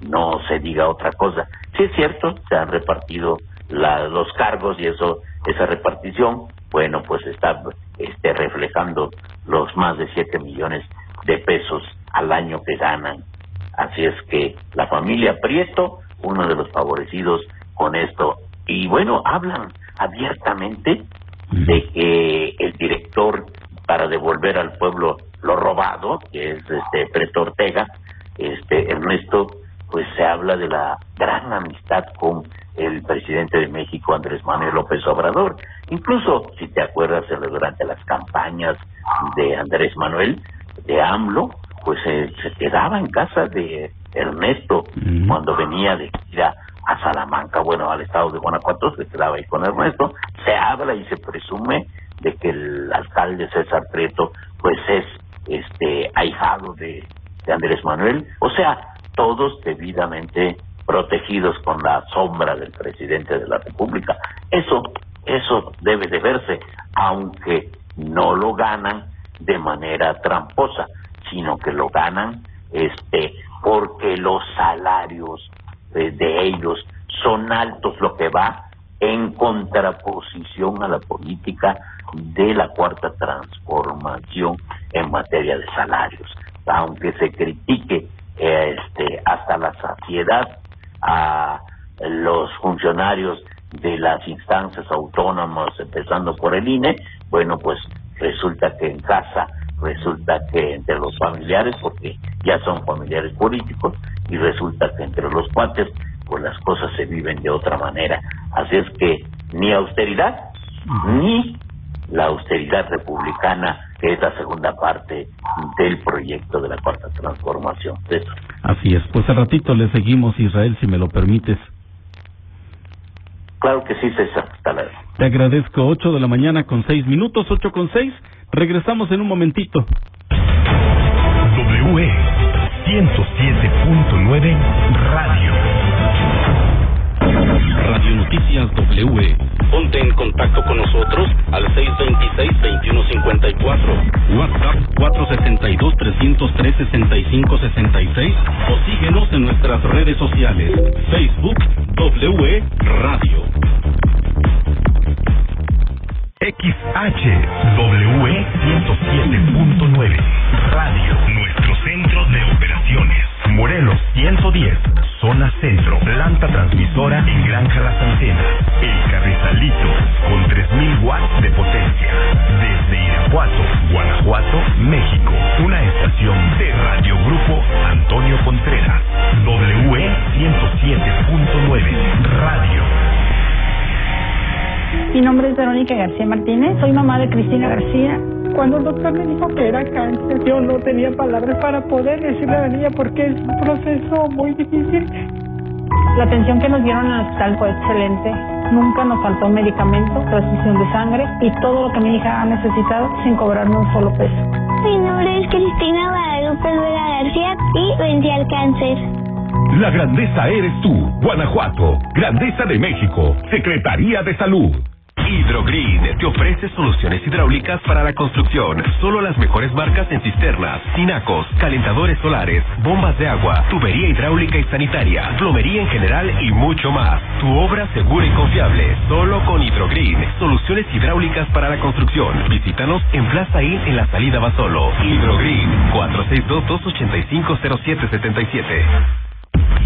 no se diga otra cosa. Sí es cierto, se han repartido la, los cargos y eso esa repartición, bueno, pues está este, reflejando los más de 7 millones de pesos al año que ganan. Así es que la familia Prieto, uno de los favorecidos con esto. Y bueno, hablan abiertamente de que el director para devolver al pueblo lo robado, que es este Preto Ortega, este Ernesto, pues se habla de la gran amistad con el presidente de México, Andrés Manuel López Obrador. Incluso, si te acuerdas, durante las campañas de Andrés Manuel, de AMLO, pues se quedaba en casa de Ernesto cuando venía de ir a, Salamanca, bueno, al estado de Guanajuato, se quedaba ahí con Ernesto. Se habla y se presume de que el alcalde César Prieto, pues es este ahijado de, de Andrés Manuel. O sea, todos debidamente protegidos con la sombra del presidente de la República. Eso, eso debe de verse, aunque no lo ganan de manera tramposa, sino que lo ganan este porque los salarios de, de ellos son altos, lo que va en contraposición a la política de la cuarta transformación en materia de salarios. Aunque se critique este, hasta la saciedad a los funcionarios de las instancias autónomas, empezando por el INE, bueno, pues resulta que en casa, resulta que entre los familiares, porque ya son familiares políticos, y resulta que entre los cuates, pues las cosas se viven de otra manera. Así es que ni austeridad, ni la austeridad republicana, que es la segunda parte del proyecto de la cuarta transformación. Así es, pues al ratito le seguimos, Israel, si me lo permites. Claro que sí, César. Hasta luego. Te agradezco. 8 de la mañana con 6 minutos, 8 con 6. Regresamos en un momentito. WE 107.9 Radio. Radio Noticias W. Ponte en contacto con nosotros al 626-2154. WhatsApp 472-303-6566 o síguenos en nuestras redes sociales. Facebook W Radio. XHW 107.9 Radio, nuestro centro de operaciones. Morelos 110, zona centro, planta transmisora en Granja Las Antenas. El Carrizalito, con 3000 watts de potencia. Desde Irapuato, Guanajuato, México. Una estación de Radio Grupo Antonio Contreras. W 107.9 Radio. Mi nombre es Verónica García Martínez, soy mamá de Cristina García. Cuando el doctor me dijo que era cáncer, yo no tenía palabras para poder decirle a la niña porque es un proceso muy difícil. La atención que nos dieron en el hospital fue excelente. Nunca nos faltó medicamento, transfusión de sangre y todo lo que mi hija ha necesitado sin cobrarme un solo peso. Mi nombre es Cristina Guadalupe Vega García y vencí al cáncer. La grandeza eres tú, Guanajuato. Grandeza de México. Secretaría de Salud. Hidrogreen te ofrece soluciones hidráulicas para la construcción. Solo las mejores marcas en cisternas, tinacos, calentadores solares, bombas de agua, tubería hidráulica y sanitaria, plomería en general y mucho más. Tu obra segura y confiable. Solo con Hidrogreen. Soluciones hidráulicas para la construcción. Visítanos en Plaza In en la salida Basolo. Hidrogreen 462-285-0777.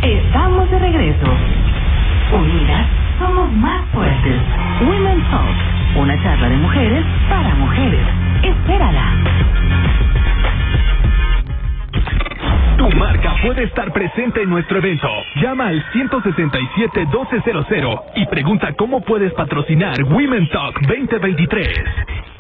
Estamos de regreso. Unidas somos más fuertes. Women Talk, una charla de mujeres para mujeres. Espérala. Tu marca puede estar presente en nuestro evento. Llama al 167-1200 y pregunta cómo puedes patrocinar Women Talk 2023.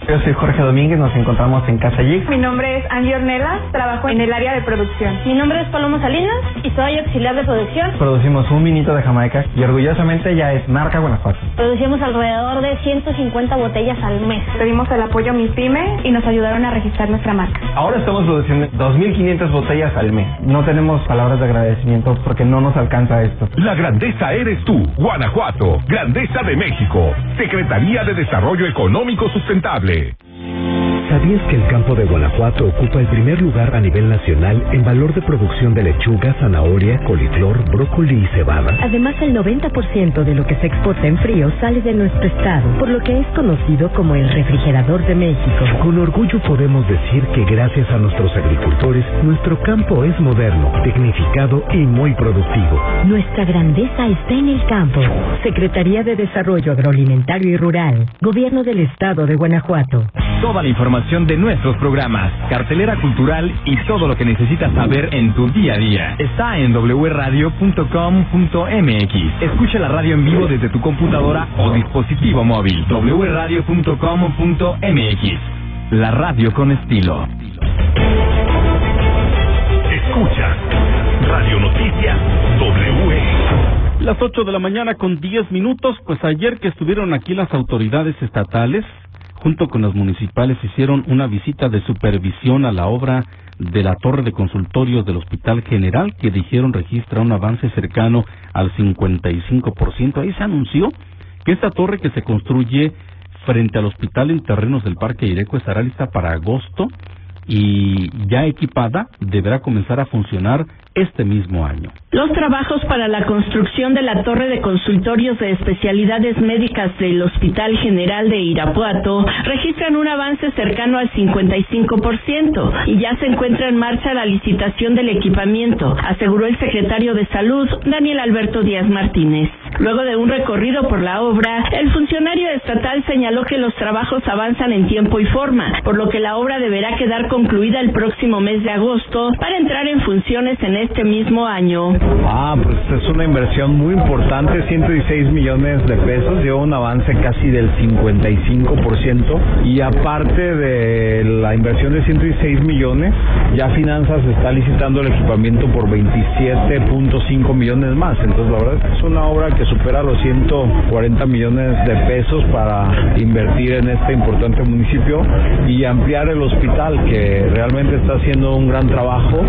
Yo soy Jorge Domínguez, nos encontramos en Casa Yig. Mi nombre es Angie Ornelas, trabajo en el área de producción. Mi nombre es Paloma Salinas y soy auxiliar de producción. Producimos un vinito de Jamaica y orgullosamente ya es marca Guanajuato. Producimos alrededor de 150 botellas al mes. Pedimos el apoyo a mi pyme y nos ayudaron a registrar nuestra marca. Ahora estamos produciendo 2.500 botellas al mes. No tenemos palabras de agradecimiento porque no nos alcanza esto. La grandeza eres tú, Guanajuato. Grandeza de México. Secretaría de Desarrollo Económico Sustentable. Sempre. ¿Sabías que el campo de Guanajuato ocupa el primer lugar a nivel nacional en valor de producción de lechuga, zanahoria, coliflor, brócoli y cebada? Además, el 90% de lo que se exporta en frío sale de nuestro estado, por lo que es conocido como el refrigerador de México. Con orgullo podemos decir que gracias a nuestros agricultores, nuestro campo es moderno, tecnificado y muy productivo. Nuestra grandeza está en el campo. Secretaría de Desarrollo Agroalimentario y Rural, Gobierno del Estado de Guanajuato. Toda la información de nuestros programas, cartelera cultural y todo lo que necesitas saber en tu día a día está en wradio.com.mx. Escucha la radio en vivo desde tu computadora o dispositivo móvil. wradio.com.mx. La radio con estilo. Escucha Radio Noticias W. Las 8 de la mañana con 10 minutos, pues ayer que estuvieron aquí las autoridades estatales, junto con las municipales, hicieron una visita de supervisión a la obra de la torre de consultorios del Hospital General, que dijeron registra un avance cercano al 55%. Ahí se anunció que esta torre que se construye frente al hospital en terrenos del Parque Ireco estará lista para agosto y ya equipada deberá comenzar a funcionar este mismo año. Los trabajos para la construcción de la torre de consultorios de especialidades médicas del Hospital General de Irapuato registran un avance cercano al 55% y ya se encuentra en marcha la licitación del equipamiento, aseguró el secretario de Salud, Daniel Alberto Díaz Martínez. Luego de un recorrido por la obra, el funcionario estatal señaló que los trabajos avanzan en tiempo y forma, por lo que la obra deberá quedar concluida el próximo mes de agosto para entrar en funciones en este mismo año. Ah, pues es una inversión muy importante, 116 millones de pesos, lleva un avance casi del 55% y aparte de la inversión de 116 millones, ya Finanzas está licitando el equipamiento por 27.5 millones más, entonces la verdad es que es una obra que supera los 140 millones de pesos para invertir en este importante municipio y ampliar el hospital que realmente está haciendo un gran trabajo,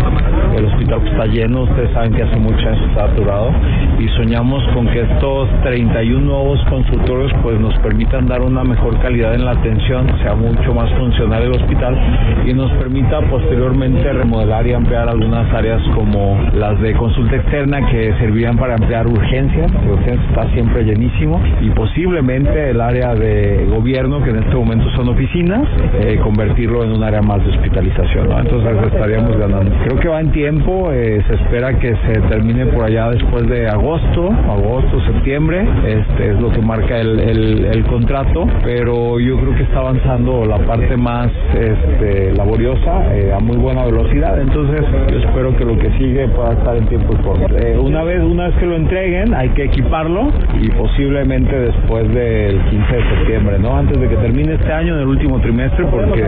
el hospital está lleno, ustedes saben que hace mucho está saturado y soñamos con que estos 31 nuevos consultorios pues nos permitan dar una mejor calidad en la atención, sea mucho más funcional el hospital y nos permita posteriormente remodelar y ampliar algunas áreas como las de consulta externa que servirían para ampliar urgencias, la urgencia está siempre llenísimo y posiblemente el área de gobierno que en este momento son oficinas, eh, convertirlo en un área más de hospitalización, ¿no? entonces estaríamos ganando. Creo que va en tiempo, eh, se espera que se termine por allá después de agosto, agosto, septiembre, este es lo que marca el, el, contrato, pero yo creo que está avanzando la parte más este, laboriosa eh, a muy buena velocidad, entonces yo espero que lo que sigue pueda estar en tiempo y forma. Eh, una vez una vez que lo entreguen hay que equiparlo y posiblemente después del 15 de septiembre, ¿no? Antes de que termine este año, en el último trimestre, porque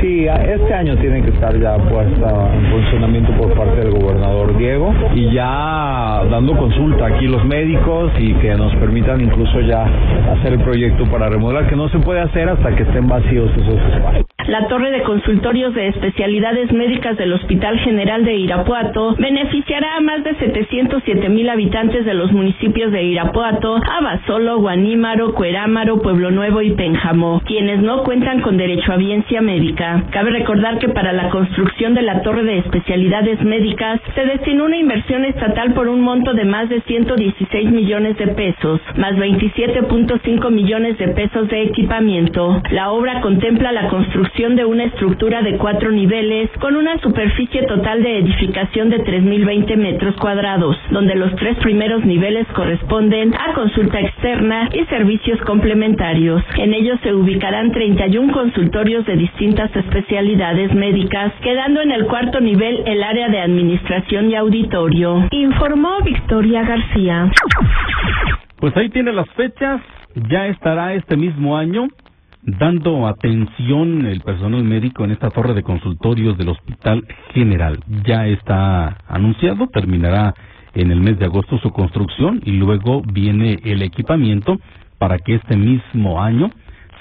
sí, este año tiene que estar ya puesta en funcionamiento por parte del gobernador Diego y ya dando consulta aquí los médicos y que nos permitan incluso ya hacer el proyecto para remodelar, que no se puede hacer hasta que estén vacíos esos espacios. La torre de consultorios de especialidades médicas del Hospital General de Irapuato beneficiará a más de 707 mil habitantes de los municipios de Irapuato, Abasolo, Guanímaro, Cuerámaro, Pueblo Nuevo y Pénjamo, quienes no cuentan con derecho a biencia médica. Cabe recordar que para la construcción de la torre de especialidades médicas se destinó una inversión estatal por un monto de más de 116 millones de pesos, más 27.5 millones de pesos de equipamiento. La obra contempla la construcción de una estructura de cuatro niveles con una superficie total de edificación de 3.020 metros cuadrados, donde los tres primeros niveles corresponden a consulta externa y servicios complementarios. En ellos se ubicarán 31 consultorios de distintas especialidades médicas, quedando en el cuarto nivel el área de administración y auditorio. Informó Victoria García. Pues ahí tiene las fechas, ya estará este mismo año dando atención el personal médico en esta torre de consultorios del Hospital General. Ya está anunciado, terminará en el mes de agosto su construcción y luego viene el equipamiento para que este mismo año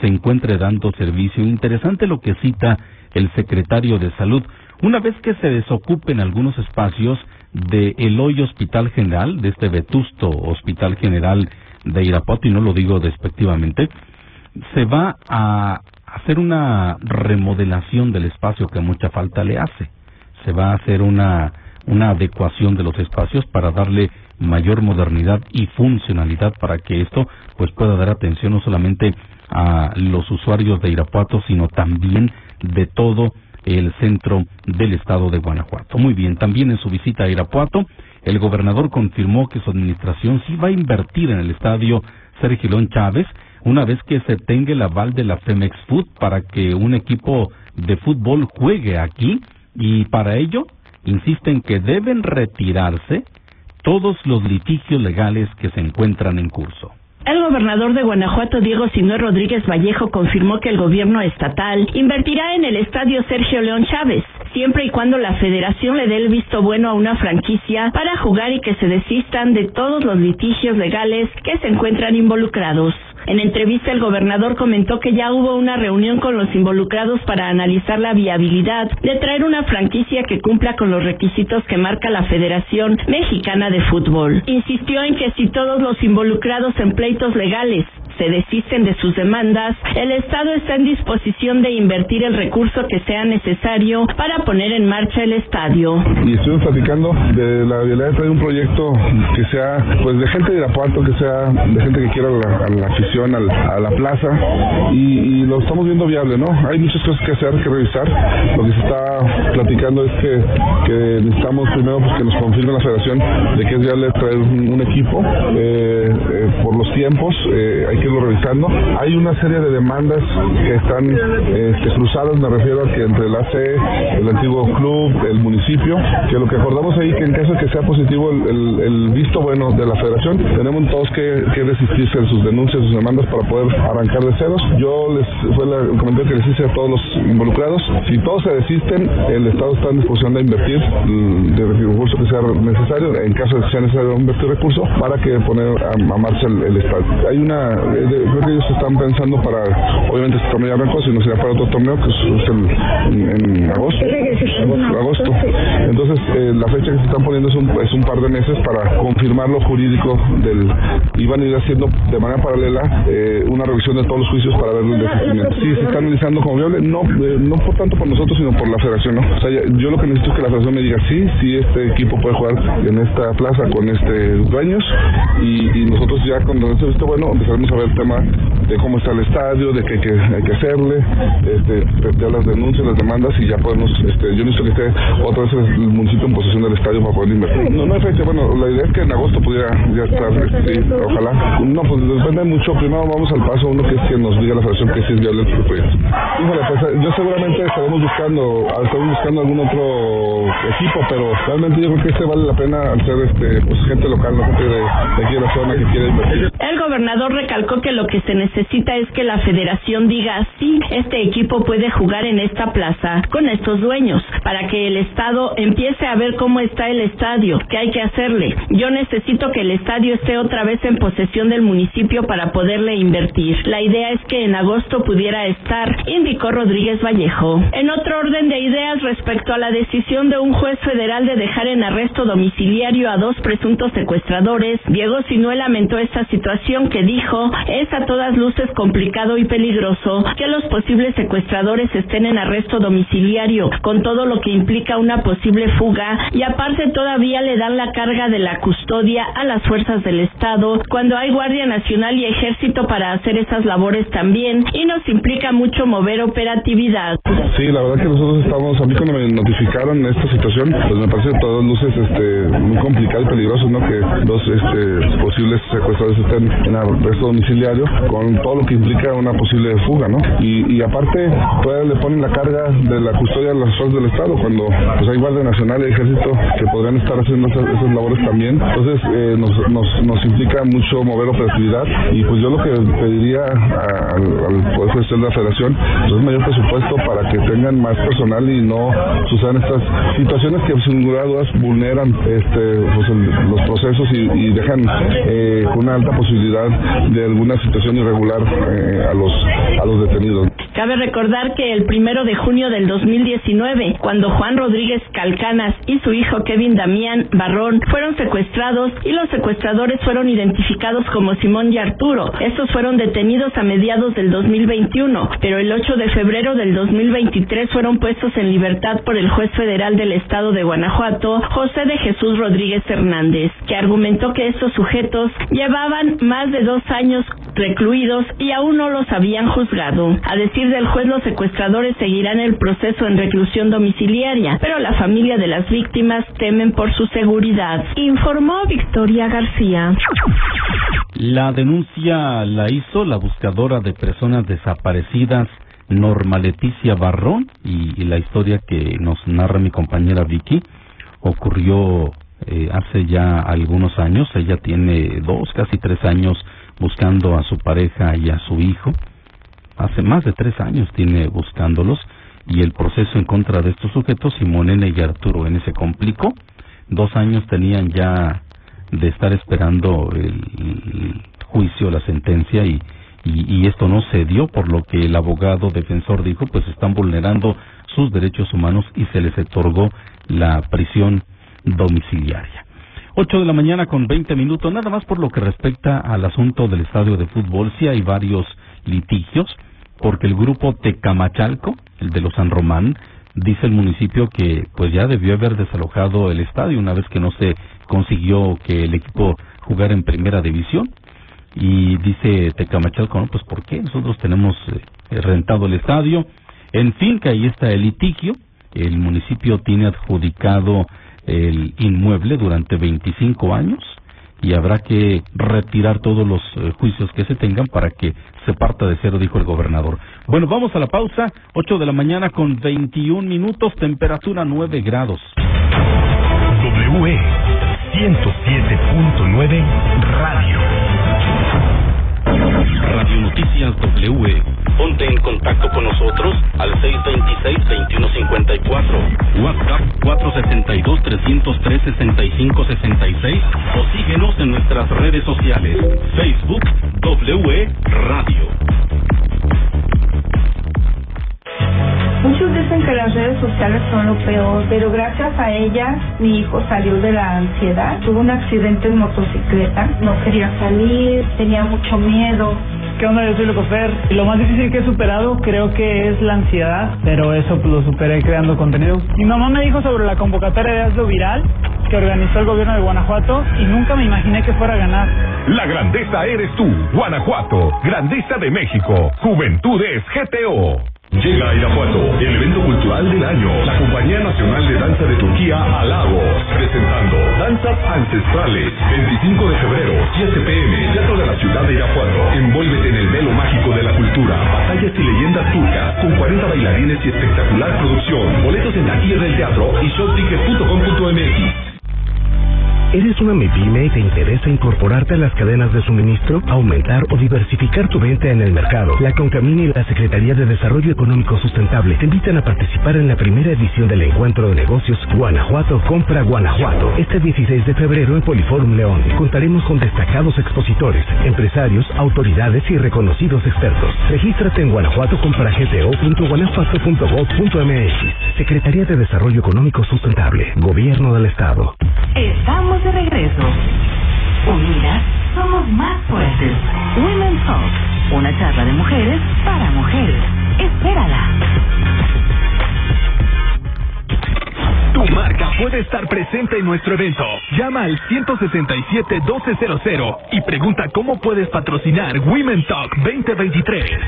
se encuentre dando servicio. Interesante lo que cita el secretario de Salud. Una vez que se desocupen algunos espacios de el hoy Hospital General, de este vetusto Hospital General de Irapuato, y no lo digo despectivamente, se va a hacer una remodelación del espacio que mucha falta le hace. Se va a hacer una, una adecuación de los espacios para darle mayor modernidad y funcionalidad para que esto pues pueda dar atención no solamente a los usuarios de Irapuato, sino también de todo el centro del estado de Guanajuato. Muy bien, también en su visita a Irapuato, el gobernador confirmó que su administración sí va a invertir en el estadio Sergio León Chávez una vez que se tenga el aval de la Femex Food para que un equipo de fútbol juegue aquí y para ello insisten que deben retirarse todos los litigios legales que se encuentran en curso. El gobernador de Guanajuato, Diego Sinué Rodríguez Vallejo, confirmó que el gobierno estatal invertirá en el estadio Sergio León Chávez, siempre y cuando la federación le dé el visto bueno a una franquicia para jugar y que se desistan de todos los litigios legales que se encuentran involucrados. En entrevista, el gobernador comentó que ya hubo una reunión con los involucrados para analizar la viabilidad de traer una franquicia que cumpla con los requisitos que marca la Federación Mexicana de Fútbol. Insistió en que si todos los involucrados en pleitos legales se desisten de sus demandas, el Estado está en disposición de invertir el recurso que sea necesario para poner en marcha el estadio. Y estuvimos platicando de la viabilidad de traer un proyecto que sea pues de gente de Irapuato, que sea de gente que quiera a la, afición, a la, plaza, y, lo estamos viendo viable, ¿no? Hay muchas cosas que hacer, que revisar. Lo que se está platicando es que, necesitamos primero pues, que nos confirme la federación de que es viable traer un, equipo. Eh, eh, por los tiempos, eh, hay que revisando. Hay una serie de demandas que están este, cruzadas, me refiero a que entre el antiguo club, el municipio, que lo que acordamos ahí que en caso de que sea positivo el, visto bueno de la federación, tenemos todos que, que resistirse sus denuncias, sus demandas para poder arrancar de ceros. Yo les fue el comentario que les hice a todos los involucrados. Si todos se desisten, el Estado está en disposición de invertir de recurso que sea necesario, en caso de que sea necesario invertir recursos, para que poner a, marcha el Estado. Hay una creo que ellos están pensando para, obviamente este torneo ya arrancó, sino será para otro torneo que es, en, agosto. agosto. Entonces, eh, la fecha que se están poniendo es un, es un par de meses para confirmar lo jurídico del... Iban a ir haciendo de manera paralela eh, una revisión de todos los juicios para ver el desistimiento. Sí, se está analizando como viable, no, eh, no por tanto por nosotros, sino por la federación, ¿no? O sea, yo lo que necesito es que la federación me diga, sí, sí, este equipo puede jugar en esta plaza con este dueños y, y nosotros ya cuando esto visto bueno empezaremos a ver el tema de cómo está el estadio, de qué hay que, hay que hacerle, este, de las denuncias, las demandas y ya podemos, este, yo necesito que esté otra vez el municipio en posesión del estadio para poder invertir. No, no hay fecha, bueno, la idea es que en agosto pudiera ya estar, sí, ojalá. No, pues depende mucho, primero vamos al paso uno que es que nos diga la federación que sí es viable el proyecto. Híjole, pues yo seguramente estaremos buscando, estaremos buscando algún otro equipo, pero realmente yo creo que este vale la pena al ser este, pues gente local, no gente de, de aquí de la zona que quiere invertir. El gobernador recalcó que lo que se necesita es que la federación diga sí, este equipo puede jugar en esta plaza con estos dueños, para que el Estado empiece a ver cómo está el estadio, qué hay que hacerle. Yo necesito que el estadio esté otra vez en posesión del municipio para poderle invertir. La idea es que en agosto pudiera estar, indicó Rodríguez Vallejo. En otro orden de ideas respecto a la decisión de un juez federal de dejar en arresto domiciliario a dos presuntos secuestradores, Diego Sinué lamentó esta situación que dijo es a todas luces complicado y peligroso que los posibles secuestradores estén en arresto domiciliario, con todo lo que implica una posible fuga, y aparte todavía le dan la carga de la custodia a las fuerzas del Estado, cuando hay Guardia Nacional y Ejército para hacer esas labores también, y nos implica mucho mover operatividad. Sí, la verdad que nosotros estamos, a mí cuando me notificaron esta situación, pues me parece a todas luces este, muy complicado y peligroso, ¿no? Que dos este, posibles secuestradores estén en arresto domiciliario con todo lo que implica una posible fuga, ¿no? Y, aparte, todavía le ponen la carga de la custodia a las fuerzas del Estado, cuando pues hay Guardia Nacional y Ejército que podrían estar haciendo esas, labores también. Entonces, eh, nos, nos, nos, implica mucho mover operatividad y pues yo lo que pediría al, al Poder Judicial de la Federación pues, es mayor presupuesto para que tengan más personal y no sucedan estas situaciones que sin duda vulneran este, pues, los procesos y, y dejan eh, una alta posibilidad de alguna situación irregular eh, a los a los detenidos. Cabe recordar que el primero de junio del 2019, cuando Juan Rodríguez Calcanas y su hijo Kevin Damián Barrón fueron secuestrados y los secuestradores fueron identificados como Simón y Arturo. Estos fueron detenidos a mediados del 2021, pero el 8 de febrero del 2023 fueron puestos en libertad por el juez federal del estado de Guanajuato, José de Jesús Rodríguez Hernández, que argumentó que estos sujetos llevaban más de dos años recluidos y aún no los habían juzgado. A decir del juez, los secuestradores seguirán el proceso en reclusión domiciliaria, pero la familia de las víctimas temen por su seguridad, informó Victoria García. La denuncia la hizo la buscadora de personas desaparecidas Norma Leticia Barrón y, la historia que nos narra mi compañera Vicky ocurrió eh, hace ya algunos años. Ella tiene dos, casi tres años buscando a su pareja y a su hijo. Hace más de tres años tiene buscándolos y el proceso en contra de estos sujetos, Simón y Arturo N. se complicó. Dos años tenían ya de estar esperando el juicio, la sentencia y y, esto no se dio, por lo que el abogado defensor dijo, pues están vulnerando sus derechos humanos y se les otorgó la prisión domiciliaria. Ocho de la mañana con veinte minutos, nada más por lo que respecta al asunto del estadio de fútbol, sí hay varios litigios, porque el grupo Tecamachalco, el de los San Román, dice el municipio que pues ya debió haber desalojado el estadio una vez que no se consiguió que el equipo jugara en primera división. Y dice Tecamachalco, no, pues ¿por qué? Nosotros tenemos eh, rentado el estadio. En fin, que ahí está el litigio. El municipio tiene adjudicado el inmueble durante 25 años y habrá que retirar todos los eh, juicios que se tengan para que se parta de cero, dijo el gobernador. Bueno, vamos a la pausa, 8 de la mañana con 21 minutos, temperatura 9 grados. WE 107.9 Radio. Noticias W. Ponte en contacto con nosotros al 626-2154. WhatsApp 472-303-6566 o síguenos en nuestras redes sociales. Facebook W Radio. Muchos dicen que las redes sociales son lo peor, pero gracias a ellas mi hijo salió de la ansiedad. Tuvo un accidente en motocicleta, no quería salir, tenía mucho miedo. ¿Qué onda? Yo soy Locofer. Lo más difícil que he superado creo que es la ansiedad, pero eso pues, lo superé creando contenido. Mi mamá me dijo sobre la convocatoria de Hazlo Viral que organizó el gobierno de Guanajuato y nunca me imaginé que fuera a ganar. La grandeza eres tú, Guanajuato, grandeza de México, Juventudes GTO. Llega a Irapuato, el evento cultural del año. La Compañía Nacional de Danza de Turquía, Alagos, presentando Danzas Ancestrales. 25 de febrero, 7 pm, Teatro de la Ciudad de Irapuato. Envuélvete en el velo mágico de la cultura. Batallas y leyendas turcas, con 40 bailarines y espectacular producción. Boletos en la guía del teatro y showticket.com.mx. ¿Eres una MIPYME y te interesa incorporarte a las cadenas de suministro, aumentar o diversificar tu venta en el mercado? La Concamini y la Secretaría de Desarrollo Económico Sustentable te invitan a participar en la primera edición del encuentro de negocios Guanajuato Compra Guanajuato. Este 16 de febrero en Poliforum León contaremos con destacados expositores, empresarios, autoridades y reconocidos expertos. Regístrate en guanajuato.gto.guanajuato.gov.mx Secretaría de Desarrollo Económico Sustentable, Gobierno del Estado. Estamos de regreso. Unidas somos más fuertes. Women Talk, una charla de mujeres para mujeres. Espérala. Tu marca puede estar presente en nuestro evento. Llama al 167-1200 y pregunta cómo puedes patrocinar Women Talk 2023.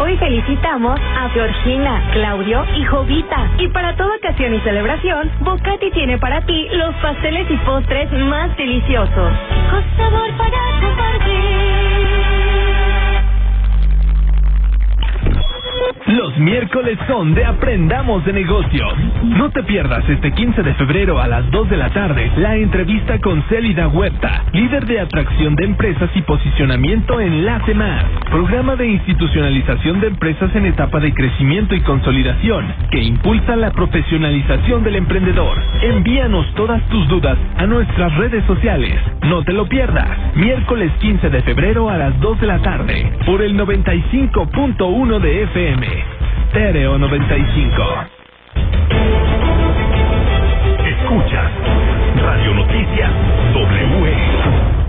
Hoy felicitamos a Georgina, Claudio y Jovita. Y para toda ocasión y celebración, Bocati tiene para ti los pasteles y postres más deliciosos. Con sabor para compartir. Los miércoles son de Aprendamos de Negocios. No te pierdas este 15 de febrero a las 2 de la tarde la entrevista con Célida Huerta, líder de atracción de empresas y posicionamiento en La Más, programa de institucionalización de empresas en etapa de crecimiento y consolidación que impulsa la profesionalización del emprendedor. Envíanos todas tus dudas a nuestras redes sociales. No te lo pierdas. Miércoles 15 de febrero a las 2 de la tarde por el 95.1 de FM. Stereo 95. Escuchas Radio Noticias W.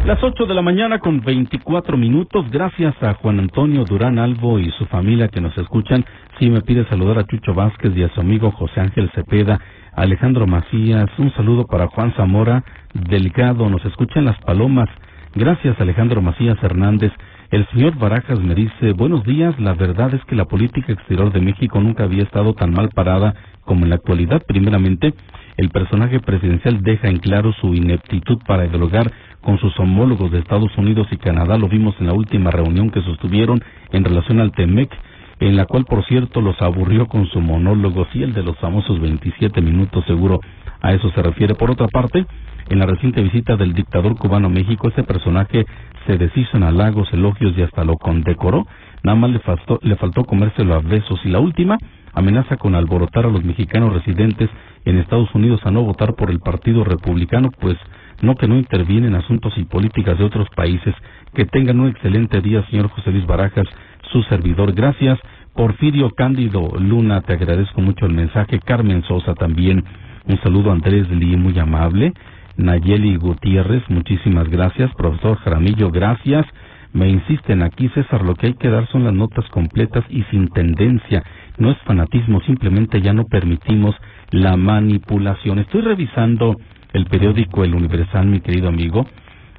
Las 8 de la mañana con 24 minutos. Gracias a Juan Antonio Durán Albo y su familia que nos escuchan. Sí, me pide saludar a Chucho Vázquez y a su amigo José Ángel Cepeda, Alejandro Macías. Un saludo para Juan Zamora Delgado. Nos escuchan las palomas. Gracias, Alejandro Macías Hernández. El señor Barajas me dice, buenos días, la verdad es que la política exterior de México nunca había estado tan mal parada como en la actualidad. Primeramente, el personaje presidencial deja en claro su ineptitud para dialogar con sus homólogos de Estados Unidos y Canadá. Lo vimos en la última reunión que sostuvieron en relación al TEMEC, en la cual, por cierto, los aburrió con su monólogo, sí, el de los famosos 27 minutos, seguro a eso se refiere. Por otra parte, en la reciente visita del dictador cubano a México, ese personaje se deshizo en halagos, elogios y hasta lo condecoró. Nada más le faltó, le faltó comérselo a besos. Y la última, amenaza con alborotar a los mexicanos residentes en Estados Unidos a no votar por el Partido Republicano, pues no que no interviene en asuntos y políticas de otros países. Que tengan un excelente día, señor José Luis Barajas, su servidor. Gracias. Porfirio Cándido Luna, te agradezco mucho el mensaje. Carmen Sosa también. Un saludo a Andrés Lee, muy amable. Nayeli Gutiérrez, muchísimas gracias. Profesor Jaramillo, gracias. Me insisten aquí, César, lo que hay que dar son las notas completas y sin tendencia. No es fanatismo, simplemente ya no permitimos la manipulación. Estoy revisando el periódico El Universal, mi querido amigo,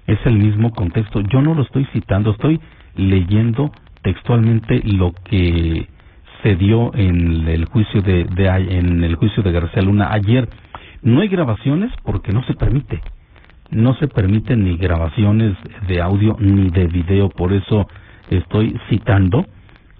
es el mismo contexto. Yo no lo estoy citando, estoy leyendo textualmente lo que se dio en el juicio de, en el juicio de García Luna ayer. No hay grabaciones porque no se permite. No se permiten ni grabaciones de audio ni de video, por eso estoy citando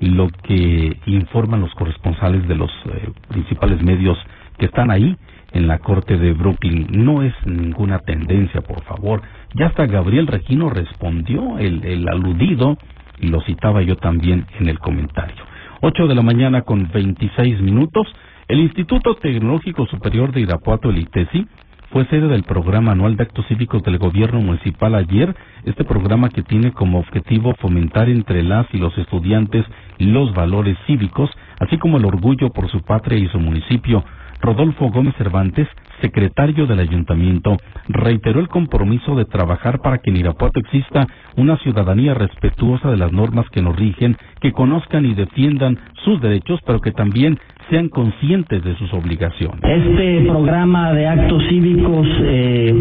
lo que informan los corresponsales de los eh, principales medios que están ahí en la corte de Brooklyn. No es ninguna tendencia, por favor. Ya hasta Gabriel Regino respondió, el, el aludido, y lo citaba yo también en el comentario. Ocho de la mañana con veintiséis minutos. El Instituto Tecnológico Superior de Irapuato, el ITESI, fue sede del programa anual de actos cívicos del gobierno municipal ayer, este programa que tiene como objetivo fomentar entre las y los estudiantes los valores cívicos, así como el orgullo por su patria y su municipio, Rodolfo Gómez Cervantes, secretario del ayuntamiento, reiteró el compromiso de trabajar para que en Irapuato exista una ciudadanía respetuosa de las normas que nos rigen, que conozcan y defiendan sus derechos, pero que también sean conscientes de sus obligaciones. Este programa de actos cívicos eh,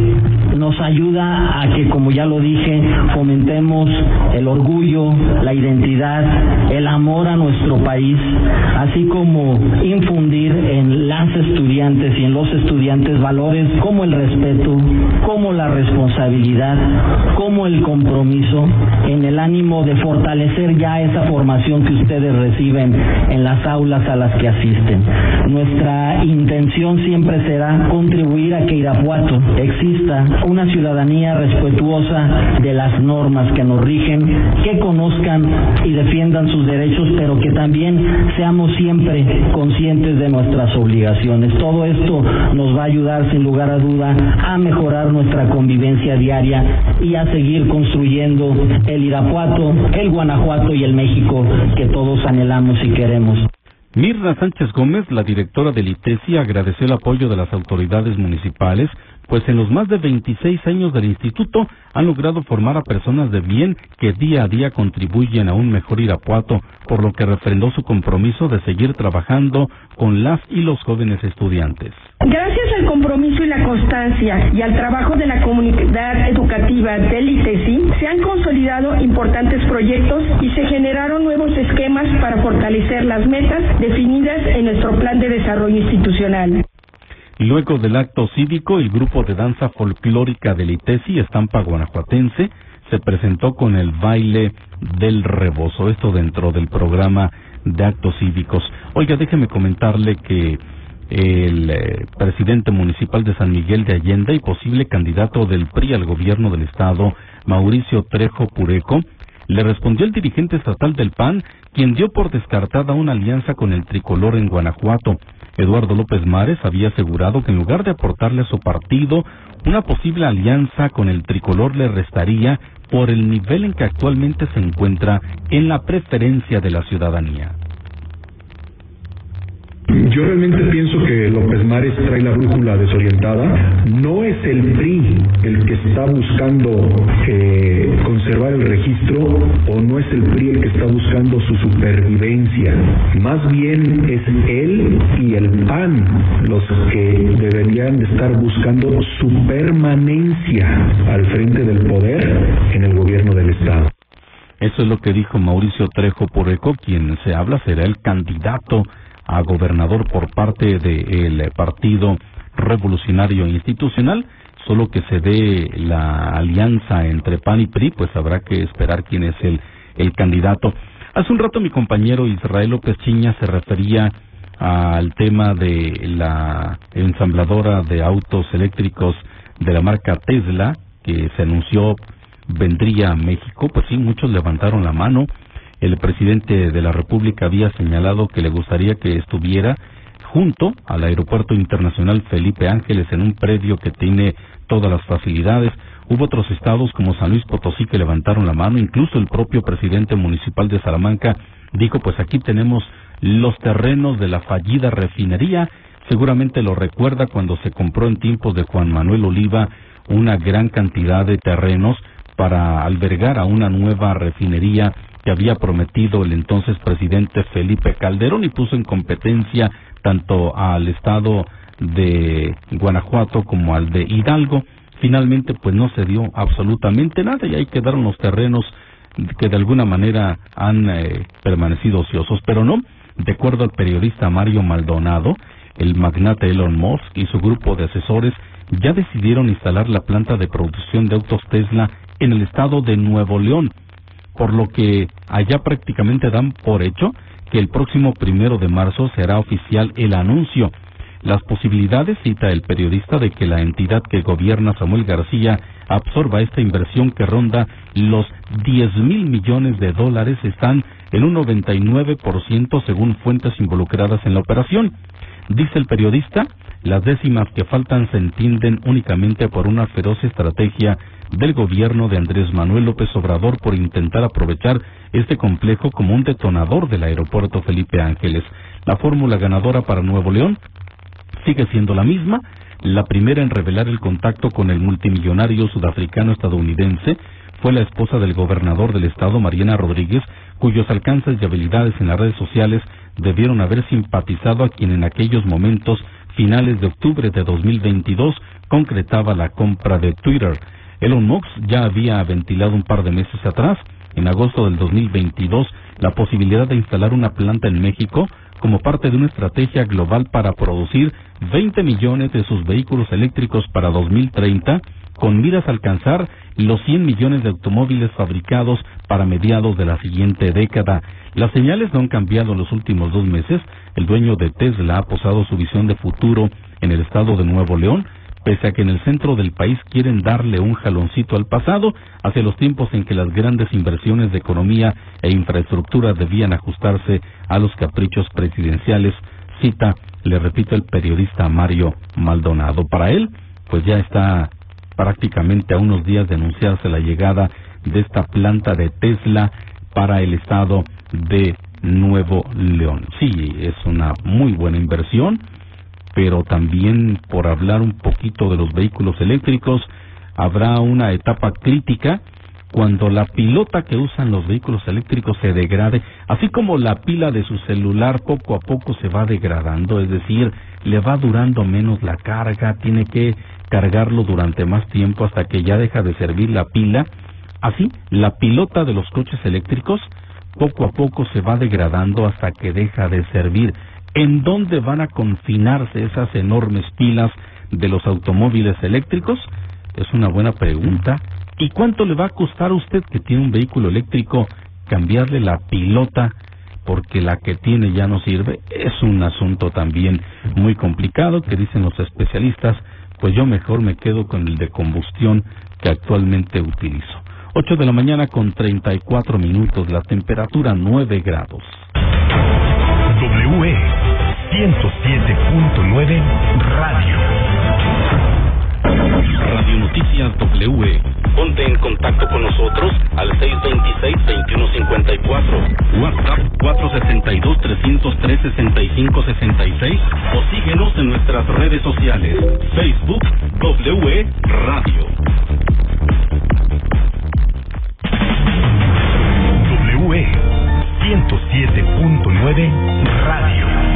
nos ayuda a que, como ya lo dije, fomentemos el orgullo, la identidad, el amor a nuestro país, así como infundir en las estudiantes y en los estudiantes valores como el respeto, como la responsabilidad, como el compromiso, en el ánimo de fortalecer ya esa formación que ustedes reciben en las aulas a las que asisten. Nuestra intención siempre será contribuir a que Irapuato exista una ciudadanía respetuosa de las normas que nos rigen, que conozcan y defiendan sus derechos, pero que también seamos siempre conscientes de nuestras obligaciones. Todo esto nos va a ayudar sin lugar a duda a mejorar nuestra convivencia diaria y a seguir construyendo el Irapuato, el Guanajuato y el México que todos anhelamos y queremos. Mirna Sánchez Gómez, la directora del ITESI, agradeció el apoyo de las autoridades municipales, pues en los más de 26 años del instituto han logrado formar a personas de bien que día a día contribuyen a un mejor Irapuato, por lo que refrendó su compromiso de seguir trabajando con las y los jóvenes estudiantes. Gracias al compromiso y la constancia y al trabajo de la comunidad educativa del ITESI, se han consolidado importantes proyectos y se generaron nuevos esquemas para fortalecer las metas definidas en nuestro plan de desarrollo institucional. Luego del acto cívico, el grupo de danza folclórica del ITESI, estampa guanajuatense, se presentó con el baile del rebozo, esto dentro del programa de actos cívicos. Oiga, déjeme comentarle que el eh, presidente municipal de San Miguel de Allende y posible candidato del PRI al gobierno del estado, Mauricio Trejo Pureco, le respondió el dirigente estatal del PAN, quien dio por descartada una alianza con el tricolor en Guanajuato. Eduardo López Mares había asegurado que en lugar de aportarle a su partido una posible alianza con el tricolor le restaría por el nivel en que actualmente se encuentra en la preferencia de la ciudadanía. Yo realmente pienso que López Mares trae la brújula desorientada. No es el PRI el que está buscando eh, conservar el registro o no es el PRI el que está buscando su supervivencia. Más bien es él y el PAN los que deberían de estar buscando su permanencia al frente del poder en el gobierno del Estado. Eso es lo que dijo Mauricio Trejo Poreco, quien se habla será el candidato a gobernador por parte del Partido Revolucionario Institucional, solo que se dé la alianza entre PAN y PRI, pues habrá que esperar quién es el, el candidato. Hace un rato mi compañero Israel López Chiña se refería al tema de la ensambladora de autos eléctricos de la marca Tesla, que se anunció vendría a México, pues sí, muchos levantaron la mano, el presidente de la República había señalado que le gustaría que estuviera junto al Aeropuerto Internacional Felipe Ángeles en un predio que tiene todas las facilidades. Hubo otros estados como San Luis Potosí que levantaron la mano, incluso el propio presidente municipal de Salamanca dijo, pues aquí tenemos los terrenos de la fallida refinería. Seguramente lo recuerda cuando se compró en tiempos de Juan Manuel Oliva una gran cantidad de terrenos para albergar a una nueva refinería que había prometido el entonces presidente Felipe Calderón y puso en competencia tanto al estado de Guanajuato como al de Hidalgo. Finalmente, pues no se dio absolutamente nada y ahí quedaron los terrenos que de alguna manera han eh, permanecido ociosos, pero no. De acuerdo al periodista Mario Maldonado, el magnate Elon Musk y su grupo de asesores ya decidieron instalar la planta de producción de autos Tesla en el estado de Nuevo León, por lo que allá prácticamente dan por hecho que el próximo primero de marzo será oficial el anuncio. Las posibilidades, cita el periodista, de que la entidad que gobierna Samuel García absorba esta inversión que ronda los 10 mil millones de dólares están en un 99% según fuentes involucradas en la operación. Dice el periodista, las décimas que faltan se entienden únicamente por una feroz estrategia del gobierno de Andrés Manuel López Obrador por intentar aprovechar este complejo como un detonador del aeropuerto Felipe Ángeles. La fórmula ganadora para Nuevo León sigue siendo la misma, la primera en revelar el contacto con el multimillonario sudafricano estadounidense fue la esposa del gobernador del estado, Mariana Rodríguez, cuyos alcances y habilidades en las redes sociales debieron haber simpatizado a quien en aquellos momentos finales de octubre de 2022 concretaba la compra de Twitter. Elon Musk ya había ventilado un par de meses atrás, en agosto del 2022, la posibilidad de instalar una planta en México como parte de una estrategia global para producir 20 millones de sus vehículos eléctricos para 2030, con miras a alcanzar los 100 millones de automóviles fabricados para mediados de la siguiente década. Las señales no han cambiado en los últimos dos meses. El dueño de Tesla ha posado su visión de futuro en el estado de Nuevo León, pese a que en el centro del país quieren darle un jaloncito al pasado, hacia los tiempos en que las grandes inversiones de economía e infraestructura debían ajustarse a los caprichos presidenciales, cita, le repito el periodista Mario Maldonado. Para él, pues ya está prácticamente a unos días de anunciarse la llegada de esta planta de Tesla para el estado de Nuevo León. Sí, es una muy buena inversión pero también por hablar un poquito de los vehículos eléctricos, habrá una etapa crítica cuando la pilota que usan los vehículos eléctricos se degrade, así como la pila de su celular poco a poco se va degradando, es decir, le va durando menos la carga, tiene que cargarlo durante más tiempo hasta que ya deja de servir la pila. Así, la pilota de los coches eléctricos poco a poco se va degradando hasta que deja de servir. ¿En dónde van a confinarse esas enormes pilas de los automóviles eléctricos? Es una buena pregunta. ¿Y cuánto le va a costar a usted que tiene un vehículo eléctrico cambiarle la pilota porque la que tiene ya no sirve, es un asunto también muy complicado que dicen los especialistas, pues yo mejor me quedo con el de combustión que actualmente utilizo. 8 de la mañana con 34 minutos, la temperatura 9 grados. 107.9 Radio. Radio Noticias W. Ponte en contacto con nosotros al 626-2154. WhatsApp 462-303-6566 o síguenos en nuestras redes sociales. Facebook W Radio. W 107.9 Radio.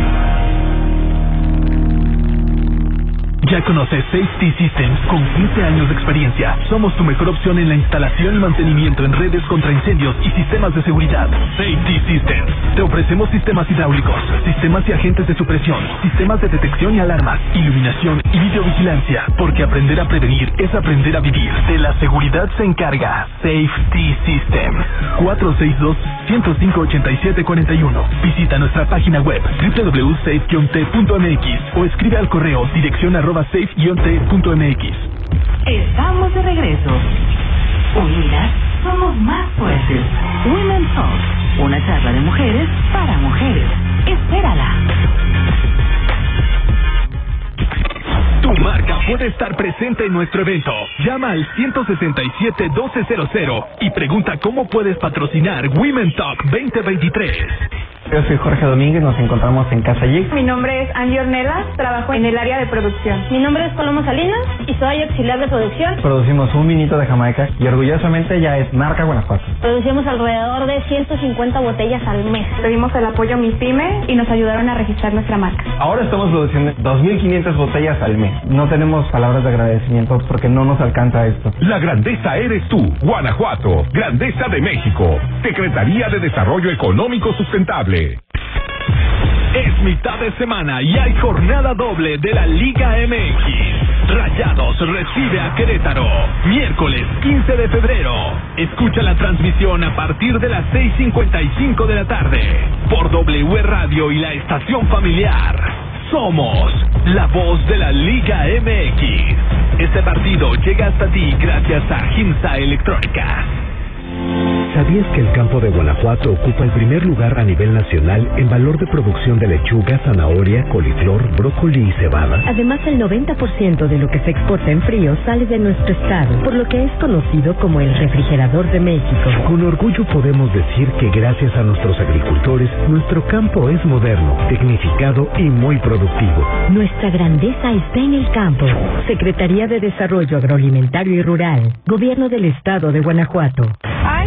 Ya conoces Safety Systems con 15 años de experiencia. Somos tu mejor opción en la instalación y mantenimiento en redes contra incendios y sistemas de seguridad. Safety Systems. Te ofrecemos sistemas hidráulicos, sistemas y agentes de supresión, sistemas de detección y alarmas, iluminación y videovigilancia. Porque aprender a prevenir es aprender a vivir. De la seguridad se encarga Safety Systems. 462-105-8741. Visita nuestra página web www.safe-t.mx o escribe al correo dirección arroba safe-t.mx. Estamos de regreso. Unidas somos más fuertes. Women Talk, una charla de mujeres para mujeres. Espérala. Tu marca puede estar presente en nuestro evento. Llama al 167-1200 y pregunta cómo puedes patrocinar Women Talk 2023. Yo soy Jorge Domínguez, nos encontramos en Casa Geek. Mi nombre es Angie Ornelas, trabajo en el área de producción. Mi nombre es Paloma Salinas y soy auxiliar de producción. Producimos un vinito de Jamaica y orgullosamente ya es marca Guanajuato. Producimos alrededor de 150 botellas al mes. Pedimos el apoyo a mi pyme y nos ayudaron a registrar nuestra marca. Ahora estamos produciendo 2.500 botellas al mes. No tenemos palabras de agradecimiento porque no nos alcanza esto. La grandeza eres tú, Guanajuato, Grandeza de México, Secretaría de Desarrollo Económico Sustentable. Es mitad de semana y hay jornada doble de la Liga MX. Rayados recibe a Querétaro. Miércoles 15 de febrero. Escucha la transmisión a partir de las 6.55 de la tarde. Por W Radio y la estación familiar. Somos la voz de la Liga MX. Este partido llega hasta ti gracias a Gimsa Electrónica. ¿Sabías que el campo de Guanajuato ocupa el primer lugar a nivel nacional en valor de producción de lechuga, zanahoria, coliflor, brócoli y cebada? Además, el 90% de lo que se exporta en frío sale de nuestro estado, por lo que es conocido como el refrigerador de México. Con orgullo podemos decir que gracias a nuestros agricultores, nuestro campo es moderno, tecnificado y muy productivo. Nuestra grandeza está en el campo. Secretaría de Desarrollo Agroalimentario y Rural, Gobierno del Estado de Guanajuato.